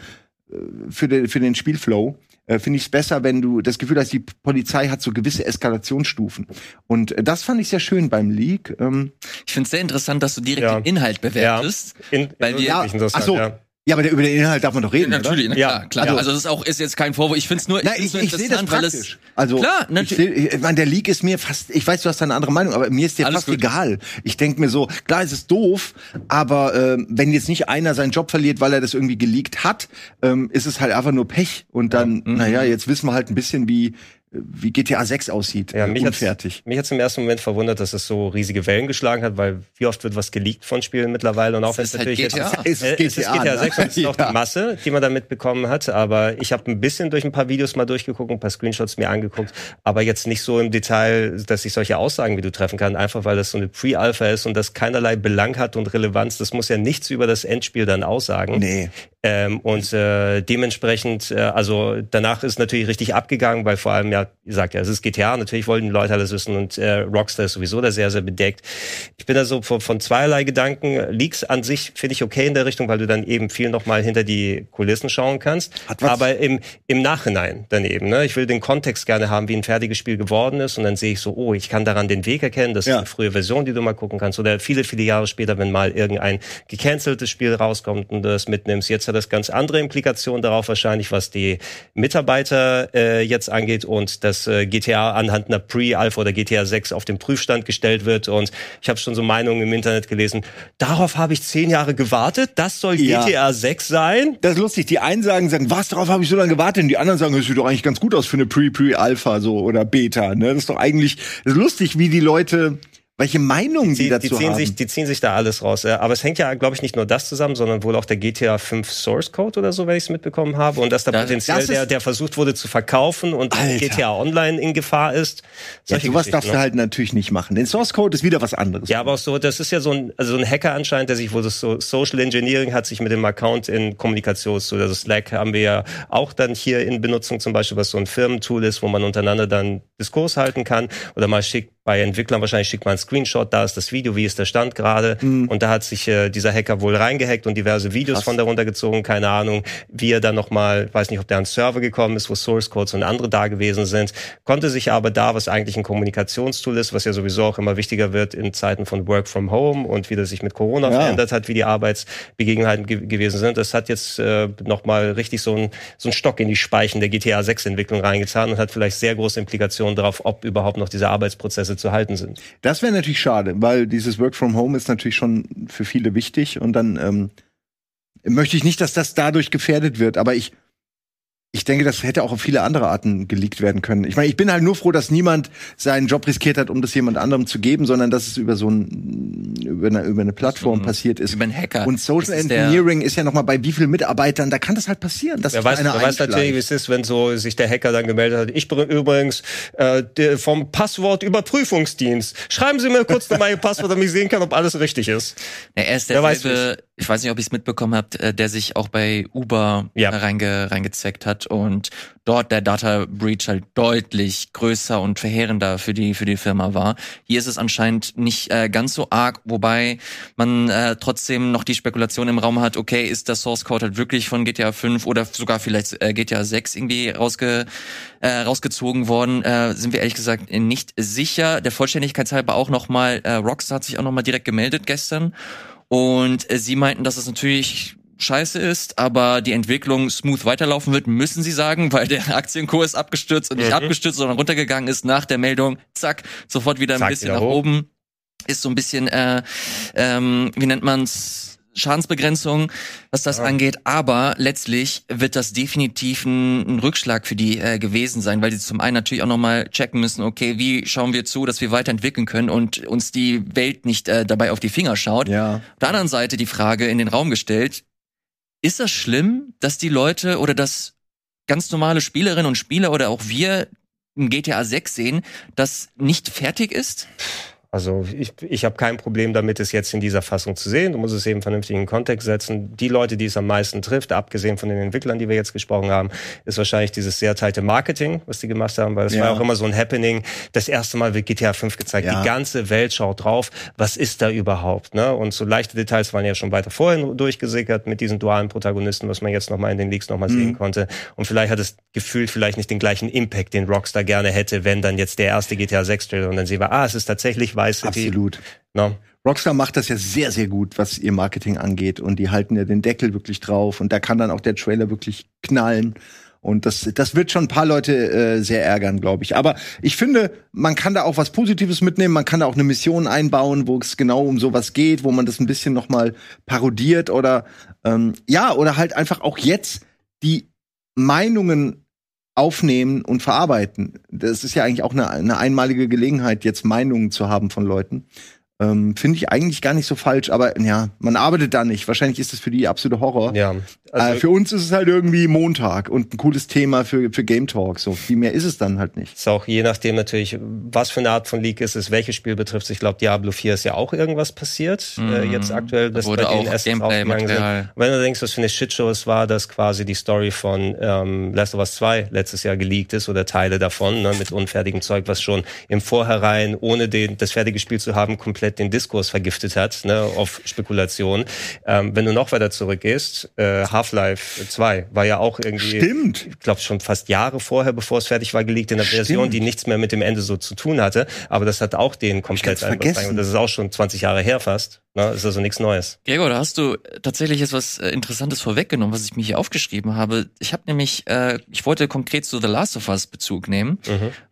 äh, für den, für den Spielflow äh, finde ich es besser, wenn du das Gefühl hast, die Polizei hat so gewisse Eskalationsstufen. Und äh, das fand ich sehr schön beim Leak. Ähm, ich finde es sehr interessant, dass du direkt ja. den Inhalt bewertest. Ja. In, weil wir, ja, ach so, ja. Ja, aber der, über den Inhalt darf man doch reden. Ja, natürlich, oder? ja, klar. Also, also das ist auch ist jetzt kein Vorwurf. Ich finde es nur, ich, ich, ich sehe das praktisch. Also klar, natürlich. Ich, ich meine, der Leak ist mir fast. Ich weiß, du hast eine andere Meinung, aber mir ist der Alles fast gut. egal. Ich denke mir so, klar, es ist doof, aber äh, wenn jetzt nicht einer seinen Job verliert, weil er das irgendwie geleakt hat, ähm, ist es halt einfach nur Pech. Und dann, ja. mhm. naja, jetzt wissen wir halt ein bisschen, wie wie GTA 6 aussieht. Ja, mich unfertig. Hat's, mich hat im ersten Moment verwundert, dass es so riesige Wellen geschlagen hat, weil wie oft wird was geleakt von Spielen mittlerweile und auch wenn es halt natürlich GTA. Jetzt, es, ist GTA, GTA 6 und es ist auch die Masse, die man da mitbekommen hat, aber ich habe ein bisschen durch ein paar Videos mal durchgeguckt, ein paar Screenshots mir angeguckt, aber jetzt nicht so im Detail, dass ich solche Aussagen wie du treffen kann, einfach weil das so eine Pre-Alpha ist und das keinerlei Belang hat und Relevanz. Das muss ja nichts über das Endspiel dann aussagen. Nee. Ähm, und äh, dementsprechend, äh, also danach ist natürlich richtig abgegangen, weil vor allem ja, ihr sagt ja, es ist GTA, natürlich wollten die Leute alles wissen und äh, Rockstar ist sowieso da sehr, sehr bedeckt. Ich bin da so von, von zweierlei Gedanken. Leaks an sich finde ich okay in der Richtung, weil du dann eben viel nochmal hinter die Kulissen schauen kannst. Aber im, im Nachhinein daneben, ne? Ich will den Kontext gerne haben, wie ein fertiges Spiel geworden ist und dann sehe ich so, oh, ich kann daran den Weg erkennen, das ja. ist eine frühe Version, die du mal gucken kannst. Oder viele, viele Jahre später, wenn mal irgendein gecanceltes Spiel rauskommt und du das mitnimmst, jetzt hat das ganz andere Implikationen darauf wahrscheinlich, was die Mitarbeiter äh, jetzt angeht und dass äh, GTA anhand einer Pre-Alpha oder GTA 6 auf den Prüfstand gestellt wird. Und ich habe schon so Meinungen im Internet gelesen, darauf habe ich zehn Jahre gewartet, das soll ja. GTA 6 sein. Das ist lustig, die einen sagen, sagen was, darauf habe ich so lange gewartet und die anderen sagen, das sieht doch eigentlich ganz gut aus für eine Pre-Pre-Alpha so oder Beta. Ne? Das ist doch eigentlich das ist lustig, wie die Leute welche Meinungen die, die dazu die ziehen haben. Sich, die ziehen sich da alles raus. Aber es hängt ja, glaube ich, nicht nur das zusammen, sondern wohl auch der GTA 5 Source Code oder so, wenn ich es mitbekommen habe. Und dass da das, potenziell das der, der versucht wurde zu verkaufen und Alter. GTA Online in Gefahr ist. Ja, sowas darfst du halt natürlich nicht machen. Den Source Code ist wieder was anderes. Ja, aber auch so, das ist ja so ein, also ein Hacker anscheinend, der sich, wo das so Social Engineering hat, sich mit dem Account in Kommunikation zu. Also Slack haben wir ja auch dann hier in Benutzung zum Beispiel, was so ein Firmentool ist, wo man untereinander dann Diskurs halten kann oder mal schickt bei Entwicklern wahrscheinlich schickt man einen Screenshot, da ist das Video, wie ist der Stand gerade. Mhm. Und da hat sich äh, dieser Hacker wohl reingehackt und diverse Videos Krass. von darunter gezogen, keine Ahnung, wie er dann nochmal, weiß nicht, ob der an Server gekommen ist, wo Source Codes und andere da gewesen sind, konnte sich aber da, was eigentlich ein Kommunikationstool ist, was ja sowieso auch immer wichtiger wird in Zeiten von Work from Home und wie das sich mit Corona ja. verändert hat, wie die Arbeitsbegebenheiten ge gewesen sind, das hat jetzt äh, nochmal richtig so ein, so Stock in die Speichen der GTA 6 Entwicklung reingetan und hat vielleicht sehr große Implikationen darauf, ob überhaupt noch diese Arbeitsprozesse Prozesse zu halten sind. Das wäre natürlich schade, weil dieses Work from Home ist natürlich schon für viele wichtig und dann ähm, möchte ich nicht, dass das dadurch gefährdet wird, aber ich ich denke, das hätte auch auf viele andere Arten geleakt werden können. Ich meine, ich bin halt nur froh, dass niemand seinen Job riskiert hat, um das jemand anderem zu geben, sondern dass es über so ein über eine, über eine Plattform mhm. passiert ist. Über einen Hacker. Und Social ist Engineering ist ja noch mal bei wie vielen Mitarbeitern, da kann das halt passieren. Dass wer weiß, wer weiß natürlich, wie es ist, wenn so sich der Hacker dann gemeldet hat. Ich bin übrigens äh, vom Passwortüberprüfungsdienst. Schreiben Sie mir kurz noch mal Ihr Passwort, damit ich sehen kann, ob alles richtig ist. Ja, er ist derselbe, ich weiß nicht, ob ihr es mitbekommen habt, äh, der sich auch bei Uber ja. reinge, reingezeckt hat und dort der Data Breach halt deutlich größer und verheerender für die für die Firma war. Hier ist es anscheinend nicht äh, ganz so arg, wobei man äh, trotzdem noch die Spekulation im Raum hat, okay, ist der Source Code halt wirklich von GTA 5 oder sogar vielleicht äh, GTA 6 irgendwie rausge, äh, rausgezogen worden, äh, sind wir ehrlich gesagt nicht sicher. Der Vollständigkeit halber auch nochmal, äh, Rockstar hat sich auch nochmal direkt gemeldet gestern und äh, sie meinten, dass es natürlich scheiße ist, aber die Entwicklung smooth weiterlaufen wird, müssen sie sagen, weil der Aktienkurs abgestürzt und nicht Mhm. abgestürzt, sondern runtergegangen ist nach der Meldung. Zack, sofort wieder ein Zack, bisschen nach hoch. oben. Ist so ein bisschen, äh, ähm, wie nennt man's? Schadensbegrenzung, was das angeht, aber letztlich wird das definitiv ein, ein Rückschlag für die äh, gewesen sein, weil sie zum einen natürlich auch nochmal checken müssen, okay, wie schauen wir zu, dass wir weiterentwickeln können und uns die Welt nicht äh, dabei auf die Finger schaut. Ja. Auf der anderen Seite die Frage in den Raum gestellt, ist das schlimm, dass die Leute oder dass ganz normale Spielerinnen und Spieler oder auch wir ein GTA 6 sehen, das nicht fertig ist? Also ich, ich habe kein Problem damit, es jetzt in dieser Fassung zu sehen. Du musst es eben vernünftig in Kontext setzen. Die Leute, die es am meisten trifft, abgesehen von den Entwicklern, die wir jetzt gesprochen haben, ist wahrscheinlich dieses sehr teite Marketing, was die gemacht haben, weil es Ja. war auch immer so ein Happening. Das erste Mal wird GTA 5 gezeigt. Ja. Die ganze Welt schaut drauf. Was ist da überhaupt? Ne? Und so leichte Details waren ja schon weiter vorhin durchgesickert mit diesen dualen Protagonisten, was man jetzt noch mal in den Leaks noch mal Mhm. sehen konnte. Und vielleicht hat es gefühlt vielleicht nicht den gleichen Impact, den Rockstar gerne hätte, wenn dann jetzt der erste GTA 6 Trailer und dann sehen wir, ah, es ist tatsächlich Vice City. Absolut. No. Rockstar macht das ja sehr, sehr gut, was ihr Marketing angeht. Und die halten ja den Deckel wirklich drauf. Und da kann dann auch der Trailer wirklich knallen. Und das, das wird schon ein paar Leute äh, sehr ärgern, glaube ich. Aber ich finde, man kann da auch was Positives mitnehmen. Man kann da auch eine Mission einbauen, wo es genau um sowas geht, wo man das ein bisschen noch mal parodiert oder ähm, ja oder halt einfach auch jetzt die Meinungen aufnehmen und verarbeiten. Das ist ja eigentlich auch eine, eine einmalige Gelegenheit, jetzt Meinungen zu haben von Leuten. Ähm, Finde ich eigentlich gar nicht so falsch, aber ja, man arbeitet da nicht. Wahrscheinlich ist das für die absolute Horror. Ja. äh, Also, für uns ist es halt irgendwie Montag und ein cooles Thema für, für Game Talk. So viel mehr ist es dann halt nicht. ist auch je nachdem natürlich, was für eine Art von Leak ist es, welches Spiel betrifft. Ich glaube, Diablo 4 ist ja auch irgendwas passiert. Äh, jetzt aktuell, Da dass wurde auch. Gameplay-Material. Wenn du denkst, was für eine Shitshow es war, dass quasi die Story von ähm, Last of Us 2 letztes Jahr geleakt ist oder Teile davon, ne, mit unfertigem Zeug, was schon im Vorhinein, ohne den, das fertige Spiel zu haben, komplett den Diskurs vergiftet hat, ne, auf Spekulation. Ähm, wenn du noch weiter zurückgehst, äh, Half-Life 2 war ja auch irgendwie, Stimmt. ich glaube schon fast Jahre vorher, bevor es fertig war, geleakt in einer Version, die nichts mehr mit dem Ende so zu tun hatte. Aber das hat auch den komplett vergessen. Das ist auch schon 20 Jahre her fast. Ne? Ist also nichts Neues. Gregor, da hast du tatsächlich jetzt was äh, Interessantes vorweggenommen, was ich mir hier aufgeschrieben habe. Ich habe nämlich, äh, ich wollte konkret zu The Last of Us Bezug nehmen,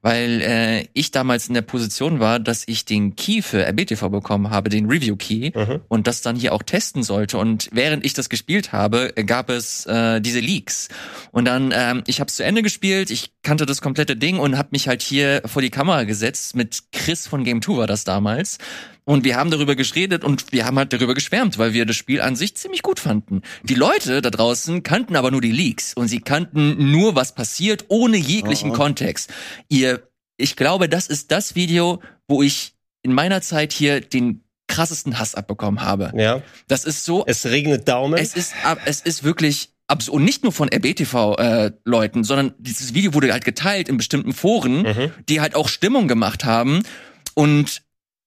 weil äh, ich damals in der Position war, dass ich den Key für RBTV bekommen habe, den Review Key, und das dann hier auch testen sollte. Und während ich das gespielt habe, äh, gab es äh, diese Leaks. Und dann, ähm, ich habe es zu Ende gespielt, ich kannte das komplette Ding und habe mich halt hier vor die Kamera gesetzt. Mit Chris von Game 2 war das damals. Und wir haben darüber geredet und wir haben halt darüber geschwärmt, weil wir das Spiel an sich ziemlich gut fanden. Die Leute da draußen kannten aber nur die Leaks und sie kannten nur, was passiert, ohne jeglichen Kontext. Ihr, ich glaube, das ist das Video, wo ich in meiner Zeit hier den krassesten Hass abbekommen habe. Ja. Das ist so Es regnet Daumen. es ist, es ist wirklich absurd. Und nicht nur von RBTV-Leuten, sondern dieses Video wurde halt geteilt in bestimmten Foren, die halt auch Stimmung gemacht haben und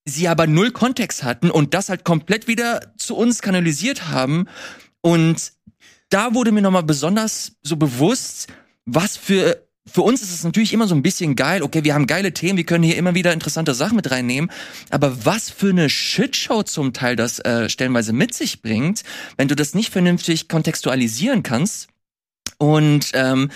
sie aber null Kontext hatten und das halt komplett wieder zu uns kanalisiert haben. Und da wurde mir nochmal besonders so bewusst, was für für uns ist es natürlich immer so ein bisschen geil. Okay, wir haben geile Themen, wir können hier immer wieder interessante Sachen mit reinnehmen. Aber was für eine Shitshow zum Teil das äh, stellenweise mit sich bringt, wenn du das nicht vernünftig kontextualisieren kannst und ähm,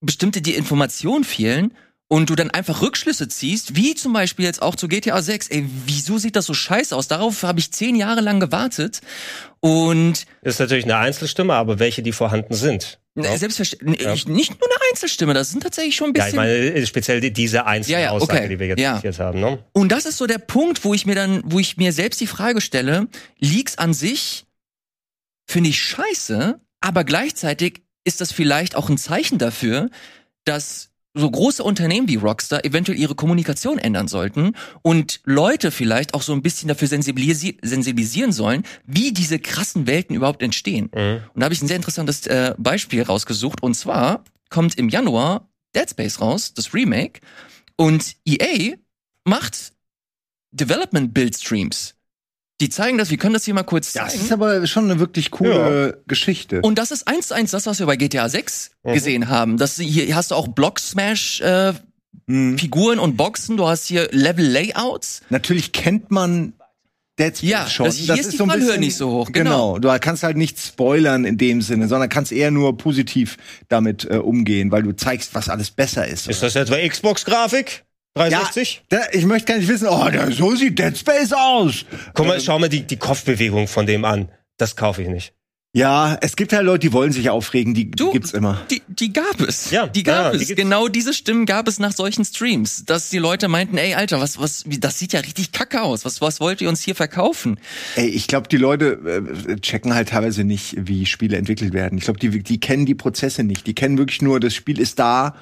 bestimmte die Informationen fehlen und du dann einfach Rückschlüsse ziehst, wie zum Beispiel jetzt auch zu GTA 6. Ey, wieso sieht das so scheiße aus? Darauf habe ich zehn Jahre lang gewartet und ist natürlich eine Einzelstimme, aber welche, die vorhanden sind. ja. selbstverständlich nicht nur eine Einzelstimme, das sind tatsächlich schon ein Ja, ich bisschen meine, äh, speziell die- diese einzelne Ja, ja, Aussage, okay. die wir jetzt Ja. zitiert haben. Ne? Und das ist so der Punkt, wo ich mir dann, wo ich mir selbst die Frage stelle, Leaks an sich finde ich scheiße, aber gleichzeitig ist das vielleicht auch ein Zeichen dafür, dass so große Unternehmen wie Rockstar eventuell ihre Kommunikation ändern sollten und Leute vielleicht auch so ein bisschen dafür sensibilisi sensibilisieren sollen, wie diese krassen Welten überhaupt entstehen. Und da habe ich ein sehr interessantes äh, Beispiel rausgesucht und zwar kommt im Januar Dead Space raus, das Remake, und EA macht Development Build Streams. Die zeigen das, wir können das hier mal kurz Das zeigen. ist aber schon eine wirklich coole Geschichte. Und das ist eins zu eins das, was wir bei GTA 6 Mhm. gesehen haben. Das, hier hast du auch Block Smash äh, Mhm. Figuren und Boxen, du hast hier Level Layouts. Natürlich kennt man Dead Space Ja, schon. das- hier ist die Fallhöhe nicht so hoch, genau. Du kannst halt nicht spoilern in dem Sinne, sondern kannst eher nur positiv damit äh, umgehen, weil du zeigst, was alles besser ist. Ist das etwa Xbox-Grafik? 360? Da, ich möchte gar nicht wissen, oh, da, so sieht Dead Space aus. Guck mal, schau mal die, die Kopfbewegung von dem an. Das kaufe ich nicht. Ja, es gibt halt Leute, die wollen sich aufregen, die, die Du, gibt's immer. Die, die gab es. Ja, die gab ja, die es. gibt's. genau diese Stimmen gab es nach solchen Streams, dass die Leute meinten, ey, Alter, was, was, wie, das sieht ja richtig kacke aus. Was, was wollt ihr uns hier verkaufen? Ey, ich glaube, die Leute äh, checken halt teilweise nicht, wie Spiele entwickelt werden. Ich glaube, die, die kennen die Prozesse nicht. Die kennen wirklich nur, das Spiel ist da.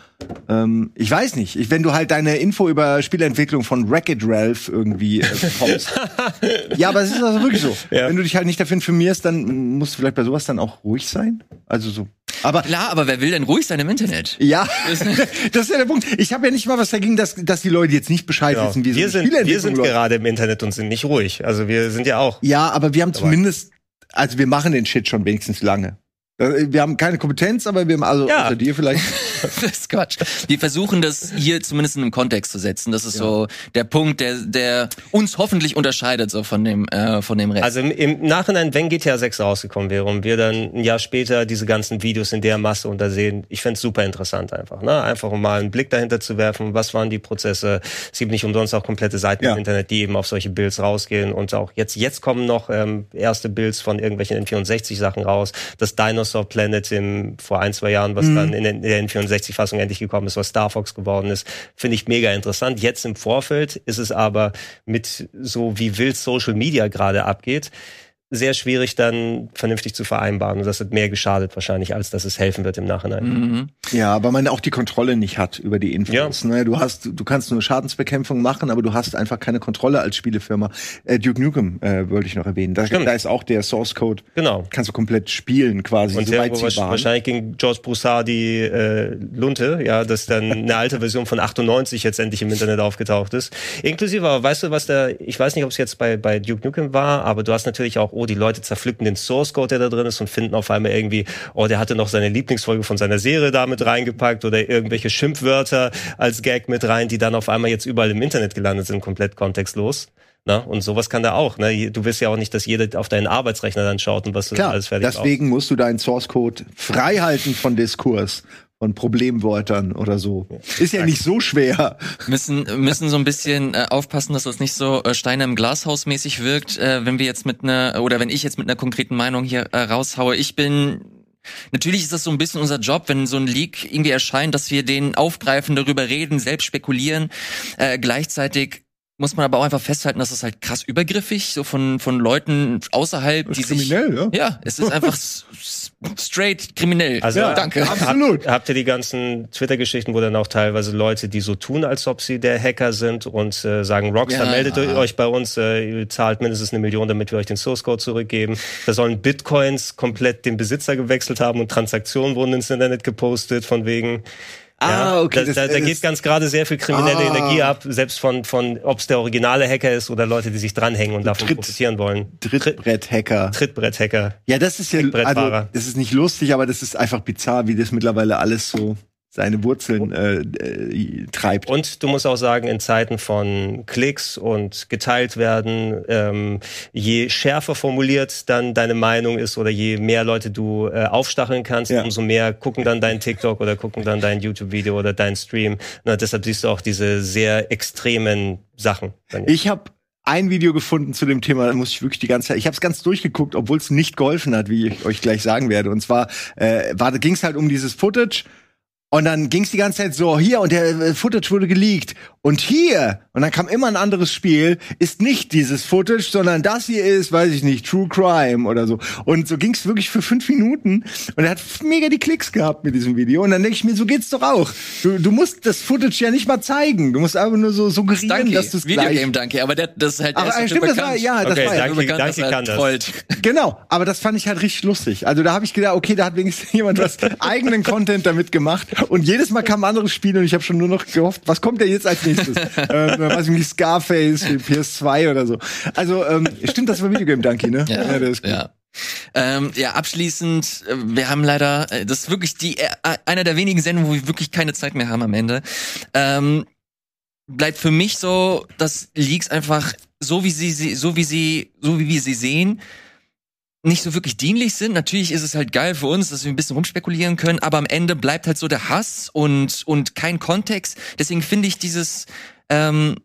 Ähm, ich weiß nicht. Ich, wenn du halt deine Info über Spieleentwicklung von Wreck-It Ralph irgendwie äh, bekommst. ja, aber es ist also wirklich so. Ja. Wenn du dich halt nicht dafür informierst, dann musst du vielleicht bei sowas dann auch ruhig sein. Also so. Aber Klar, aber wer will denn ruhig sein im Internet? ja, das ist ja der Punkt. Ich habe ja nicht mal was dagegen, dass, dass die Leute jetzt nicht Bescheid Genau. wissen, wie so wir, eine sind, wir sind läuft. gerade im Internet und sind nicht ruhig. Also wir sind ja auch. Ja, aber wir haben zumindest, also wir machen den Shit schon wenigstens lange. Äh, Wir haben keine Kompetenz, aber wir haben also Ja. außer dir vielleicht. das ist Quatsch. Wir versuchen das hier zumindest in einem Kontext zu setzen. Das ist so der Punkt, der, der uns hoffentlich unterscheidet so von dem, äh, von dem Rest. Also im, im Nachhinein, wenn GTA 6 rausgekommen wäre und wir dann ein Jahr später diese ganzen Videos in der Masse untersehen, ich fände super interessant einfach. Ne? Einfach um mal einen Blick dahinter zu werfen, was waren die Prozesse. Es gibt nicht umsonst auch komplette Seiten Ja. im Internet, die eben auf solche Builds rausgehen und auch jetzt, jetzt kommen noch ähm, erste Builds von irgendwelchen N64-Sachen raus. Das Dinosaur Planet im, vor ein, zwei Jahren, was dann in, der- in der N64-Fassung endlich gekommen ist, was Star Fox geworden ist, finde ich mega interessant. Jetzt im Vorfeld ist es aber mit so wie wild Social Media gerade abgeht, sehr schwierig dann vernünftig zu vereinbaren. Und das hat mehr geschadet wahrscheinlich, als dass es helfen wird im Nachhinein. mhm. Ja, aber man auch die Kontrolle nicht hat über die Infos. Ne? Du hast, du kannst nur Schadensbekämpfung machen, aber du hast einfach keine Kontrolle als Spielefirma. Äh, Duke Nukem äh, wollte ich noch erwähnen. Da, da ist auch der Source Code. Genau. Kannst du komplett spielen quasi, Und soweit irgendwo sie waren. wahrscheinlich ging George Broussard die äh, Lunte, ja, dass dann eine alte Version von 98 jetzt endlich im Internet aufgetaucht ist. Inklusive, aber weißt du, was da, ich weiß nicht, ob es jetzt bei, bei Duke Nukem war, aber du hast natürlich auch, oh, die Leute zerpflücken den Source Code, der da drin ist und finden auf einmal irgendwie, oh, der hatte noch seine Lieblingsfolge von seiner Serie da mit reingepackt oder irgendwelche Schimpfwörter als Gag mit rein, die dann auf einmal jetzt überall im Internet gelandet sind, komplett kontextlos. Na, und sowas kann da auch. Ne? Du willst ja auch nicht, dass jeder auf deinen Arbeitsrechner dann schaut und was du Klar, alles fertig deswegen musst du deinen Source Code frei halten von Diskurs, von Problemwörtern oder so. Ist ja nicht so schwer. müssen müssen so ein bisschen äh, aufpassen, dass das nicht so äh, Steine im Glashaus mäßig wirkt, äh, wenn wir jetzt mit einer oder wenn ich jetzt mit einer konkreten Meinung hier äh, raushaue. Ich bin Natürlich ist das so ein bisschen unser Job, wenn so ein Leak irgendwie erscheint, dass wir den aufgreifen, darüber reden, selbst spekulieren. Äh, gleichzeitig muss man aber auch einfach festhalten, dass es halt krass übergriffig, so von, von Leuten außerhalb, die sich. kriminell, ja? Ja, es ist einfach straight kriminell. Also ja, danke. Absolut. Habt, habt ihr die ganzen Twitter-Geschichten, wo dann auch teilweise Leute, die so tun, als ob sie der Hacker sind und äh, sagen, Rockstar, Ja. meldet euch bei uns, äh, ihr zahlt mindestens eine Million, damit wir euch den Source Code zurückgeben. Da sollen Bitcoins komplett den Besitzer gewechselt haben und Transaktionen wurden ins Internet gepostet von wegen. Ah, okay, Da, da, da geht ganz gerade sehr viel kriminelle Ah. Energie ab, selbst von, von ob es der originale Hacker ist oder Leute, die sich dranhängen und davon Tritt- profitieren wollen. Trittbrett-Hacker. Trittbrett-Hacker. Ja, das ist ja, also, das ist nicht lustig, aber das ist einfach bizarr, wie das mittlerweile alles so seine Wurzeln äh, äh, treibt. Und du musst auch sagen, in Zeiten von Klicks und geteilt werden, ähm, je schärfer formuliert dann deine Meinung ist oder je mehr Leute du äh, aufstacheln kannst, Ja. umso mehr gucken dann dein TikTok oder gucken dann dein YouTube-Video oder dein Stream. Na, deshalb siehst du auch diese sehr extremen Sachen. Ich habe ein Video gefunden zu dem Thema, da muss ich wirklich die ganze Zeit, ich habe es ganz durchgeguckt, obwohl es nicht geholfen hat, wie ich euch gleich sagen werde. Und zwar äh, ging es halt um dieses Footage und dann ging es die ganze Zeit so, hier und der äh, Footage wurde geleakt und hier und dann kam immer ein anderes Spiel, ist nicht dieses Footage, sondern das hier ist, weiß ich nicht, True Crime oder so. Und so ging es wirklich für fünf Minuten und er hat mega die Klicks gehabt mit diesem Video und dann denke ich mir, so geht's doch auch. Du, du musst das Footage ja nicht mal zeigen, du musst einfach nur so suggerieren, Danke, dass du es gleich Videogame Danke, aber der, das ist halt der dafür stimmt, das war, bekannt. ja, das Okay, war ja danke. Bekannt, dass er das. trollt. Genau, aber das fand ich halt richtig lustig. Also da habe ich gedacht, okay, da hat wenigstens jemand was eigenen Content damit gemacht. Und jedes Mal kam ein anderes Spiel und ich habe schon nur noch gehofft, was kommt denn jetzt als nächstes? ähm, weiß ich nicht, Scarface für PS2 oder so. Also ähm, stimmt, das war Videogame Donkey, ne? Ja, das ist gut. ja. Ähm, ja, abschließend, äh, wir haben leider, äh, das ist wirklich die äh, einer der wenigen Sendungen, wo wir wirklich keine Zeit mehr haben am Ende. Ähm, bleibt für mich so, dass Leaks einfach so wie sie, sie so wie sie, so wie wir sie sehen, nicht so wirklich dienlich sind. Natürlich ist es halt geil für uns, dass wir ein bisschen rumspekulieren können, aber am Ende bleibt halt so der Hass und, und kein Kontext. Deswegen finde ich dieses, ähm,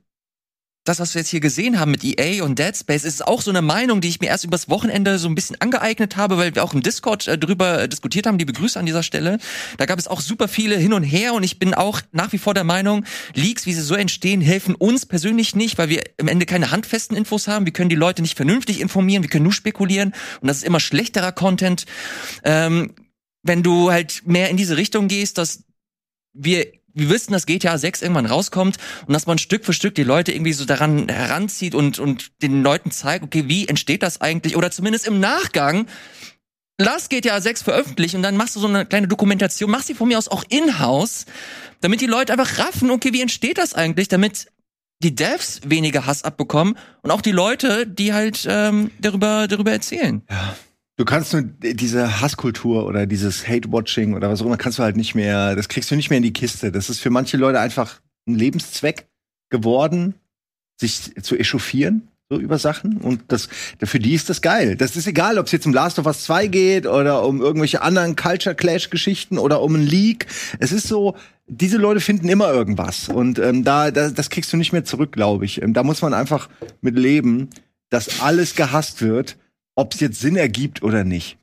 das, was wir jetzt hier gesehen haben mit EA und Dead Space, ist auch so eine Meinung, die ich mir erst übers Wochenende so ein bisschen angeeignet habe, weil wir auch im Discord äh, drüber äh, diskutiert haben. Die Begrüße an dieser Stelle. Da gab es auch super viele hin und her und ich bin auch nach wie vor der Meinung, Leaks, wie sie so entstehen, helfen uns persönlich nicht, weil wir im Ende keine handfesten Infos haben. Wir können die Leute nicht vernünftig informieren, wir können nur spekulieren und das ist immer schlechterer Content. Ähm, wenn du halt mehr in diese Richtung gehst, dass wir wir wissen, dass GTA 6 irgendwann rauskommt und dass man Stück für Stück die Leute irgendwie so daran heranzieht und, und den Leuten zeigt, okay, wie entsteht das eigentlich? Oder zumindest im Nachgang, lass GTA 6 veröffentlichen und dann machst du so eine kleine Dokumentation, mach sie von mir aus auch in-house, damit die Leute einfach raffen, okay, wie entsteht das eigentlich, damit die Devs weniger Hass abbekommen und auch die Leute, die halt ähm, darüber, darüber erzählen. Ja. Du kannst nur diese Hasskultur oder dieses Hate-Watching oder was auch immer, kannst du halt nicht mehr, das kriegst du nicht mehr in die Kiste. Das ist für manche Leute einfach ein Lebenszweck geworden, sich zu echauffieren so über Sachen und das für die ist das geil. Das ist egal, ob es jetzt um Last of Us 2 geht oder um irgendwelche anderen Culture Clash Geschichten oder um ein Leak. Es ist so, diese Leute finden immer irgendwas und ähm, da, da das kriegst du nicht mehr zurück, glaube ich. Ähm, da muss man einfach mit leben, dass alles gehasst wird ob es jetzt Sinn ergibt oder nicht.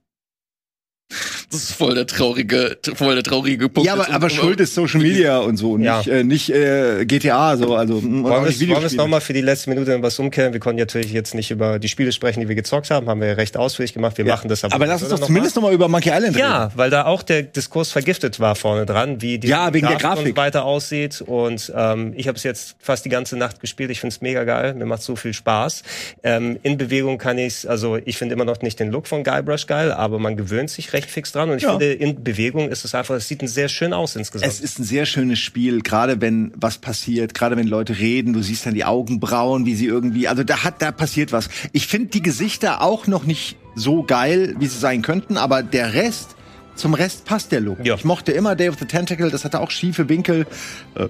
Das ist voll der traurige, voll der traurige Punkt. Ja, aber, aber Schuld ist Social Media und so, und ja. nicht, äh, nicht äh, GTA so. Also hm, wollen wir es nochmal für die letzte Minute was umkehren? Wir konnten natürlich jetzt nicht über die Spiele sprechen, die wir gezockt haben, haben wir ja recht ausführlich gemacht. Wir ja. machen das aber. Aber lass uns doch noch zumindest nochmal über Monkey Island reden. Ja, weil da auch der Diskurs vergiftet war vorne dran, wie die ja, wegen Grafik der Grafik weiter aussieht. Und ähm, ich habe es jetzt fast die ganze Nacht gespielt. Ich finde es mega geil. Mir macht so viel Spaß. Ähm, in Bewegung kann ich also ich finde immer noch nicht den Look von Guybrush geil, aber man gewöhnt sich recht fix dran. Und ich ja. finde, in Bewegung ist es einfach, es sieht sehr schön aus insgesamt. Es ist ein sehr schönes Spiel, gerade wenn was passiert, gerade wenn Leute reden, du siehst dann die Augenbrauen, wie sie irgendwie, also da hat, da passiert was. Ich finde die Gesichter auch noch nicht so geil, wie sie sein könnten, aber der Rest, zum Rest passt der Look. Ja. Ich mochte immer Day of the Tentacle, das hatte auch schiefe Winkel. Äh,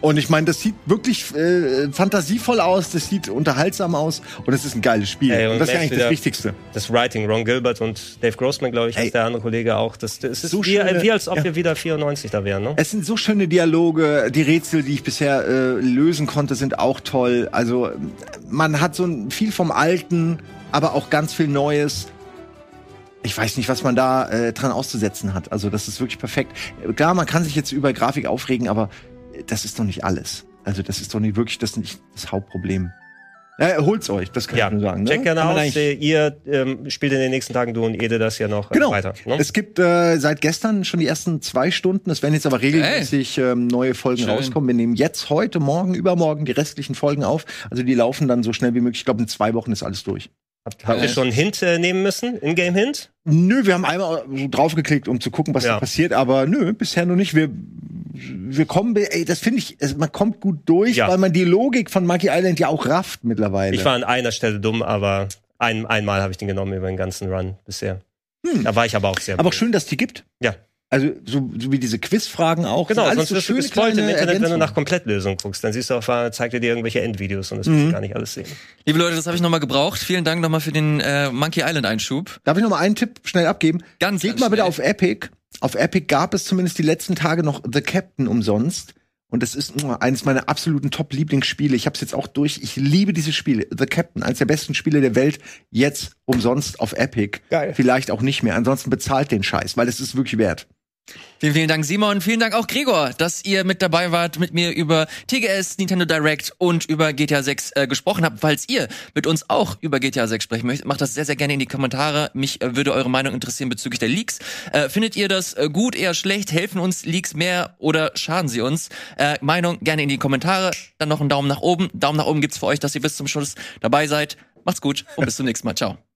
und ich meine, das sieht wirklich äh, fantasievoll aus, das sieht unterhaltsam aus und es ist ein geiles Spiel. Ey, und, und das ist eigentlich das Wichtigste. Das Writing, Ron Gilbert und Dave Grossman, glaube ich, ist der andere Kollege auch. Das, das ist so wie, schöne, wie als ob ja. wir wieder 94 da wären. Ne? Es sind so schöne Dialoge, die Rätsel, die ich bisher äh, lösen konnte, sind auch toll. Also man hat so viel vom Alten, aber auch ganz viel Neues ich weiß nicht, was man da äh, dran auszusetzen hat. Also das ist wirklich perfekt. Klar, man kann sich jetzt über Grafik aufregen, aber das ist doch nicht alles. Also das ist doch nicht wirklich das, nicht das Hauptproblem. Ja, holt's euch, das kann ja. ich nur sagen. Ne? Check gerne aus. Ihr ähm, spielt in den nächsten Tagen, du und Ede, das ja noch äh, genau. weiter. Ne? Es gibt äh, seit gestern schon die ersten zwei Stunden. Es werden jetzt aber regelmäßig ähm, neue Folgen Schön. rauskommen. Wir nehmen jetzt heute, morgen, übermorgen die restlichen Folgen auf. Also die laufen dann so schnell wie möglich. Ich glaube, in zwei Wochen ist alles durch. Habt, habt ihr schon einen Hint äh, nehmen müssen? In-Game-Hint? Nö, wir haben einmal so draufgeklickt, um zu gucken, was ja. da passiert, aber nö, bisher noch nicht. Wir, wir kommen, ey, das finde ich, man kommt gut durch, ja. weil man die Logik von Monkey Island ja auch rafft mittlerweile. Ich war an einer Stelle dumm, aber ein, einmal habe ich den genommen über den ganzen Run bisher. Hm. Da war ich aber auch sehr. Aber auch schön, dass die gibt. Ja. Also so, so wie diese Quizfragen auch. Genau, alles sonst so wirst du gespoilt im Internet, wenn du nach Komplettlösung guckst. Dann siehst du auf zeigt er dir irgendwelche Endvideos und das mhm. willst du gar nicht alles sehen. Liebe Leute, das habe ich nochmal gebraucht. Vielen Dank nochmal für den äh, Monkey Island Einschub. Darf ich nochmal einen Tipp schnell abgeben? Ganz Geht ganz mal bitte auf Epic. Auf Epic gab es zumindest die letzten Tage noch The Captain umsonst. Und das ist eines meiner absoluten Top-Lieblingsspiele. Ich habe es jetzt auch durch. Ich liebe diese Spiele. The Captain, eines der besten Spiele der Welt, jetzt umsonst auf Epic. Geil. Vielleicht auch nicht mehr. Ansonsten bezahlt den Scheiß, weil es ist wirklich wert. Vielen, vielen Dank, Simon. Vielen Dank auch, Gregor, dass ihr mit dabei wart, mit mir über TGS, Nintendo Direct und über GTA 6 äh, gesprochen habt. Falls ihr mit uns auch über GTA 6 sprechen möchtet, macht das sehr, sehr gerne in die Kommentare. Mich äh, würde eure Meinung interessieren bezüglich der Leaks. Äh, findet ihr das äh, gut, eher schlecht? Helfen uns Leaks mehr oder schaden sie uns? Äh, Meinung gerne in die Kommentare. Dann noch einen Daumen nach oben. Daumen nach oben gibt's für euch, dass ihr bis zum Schluss dabei seid. Macht's gut und bis zum nächsten Mal. Ciao.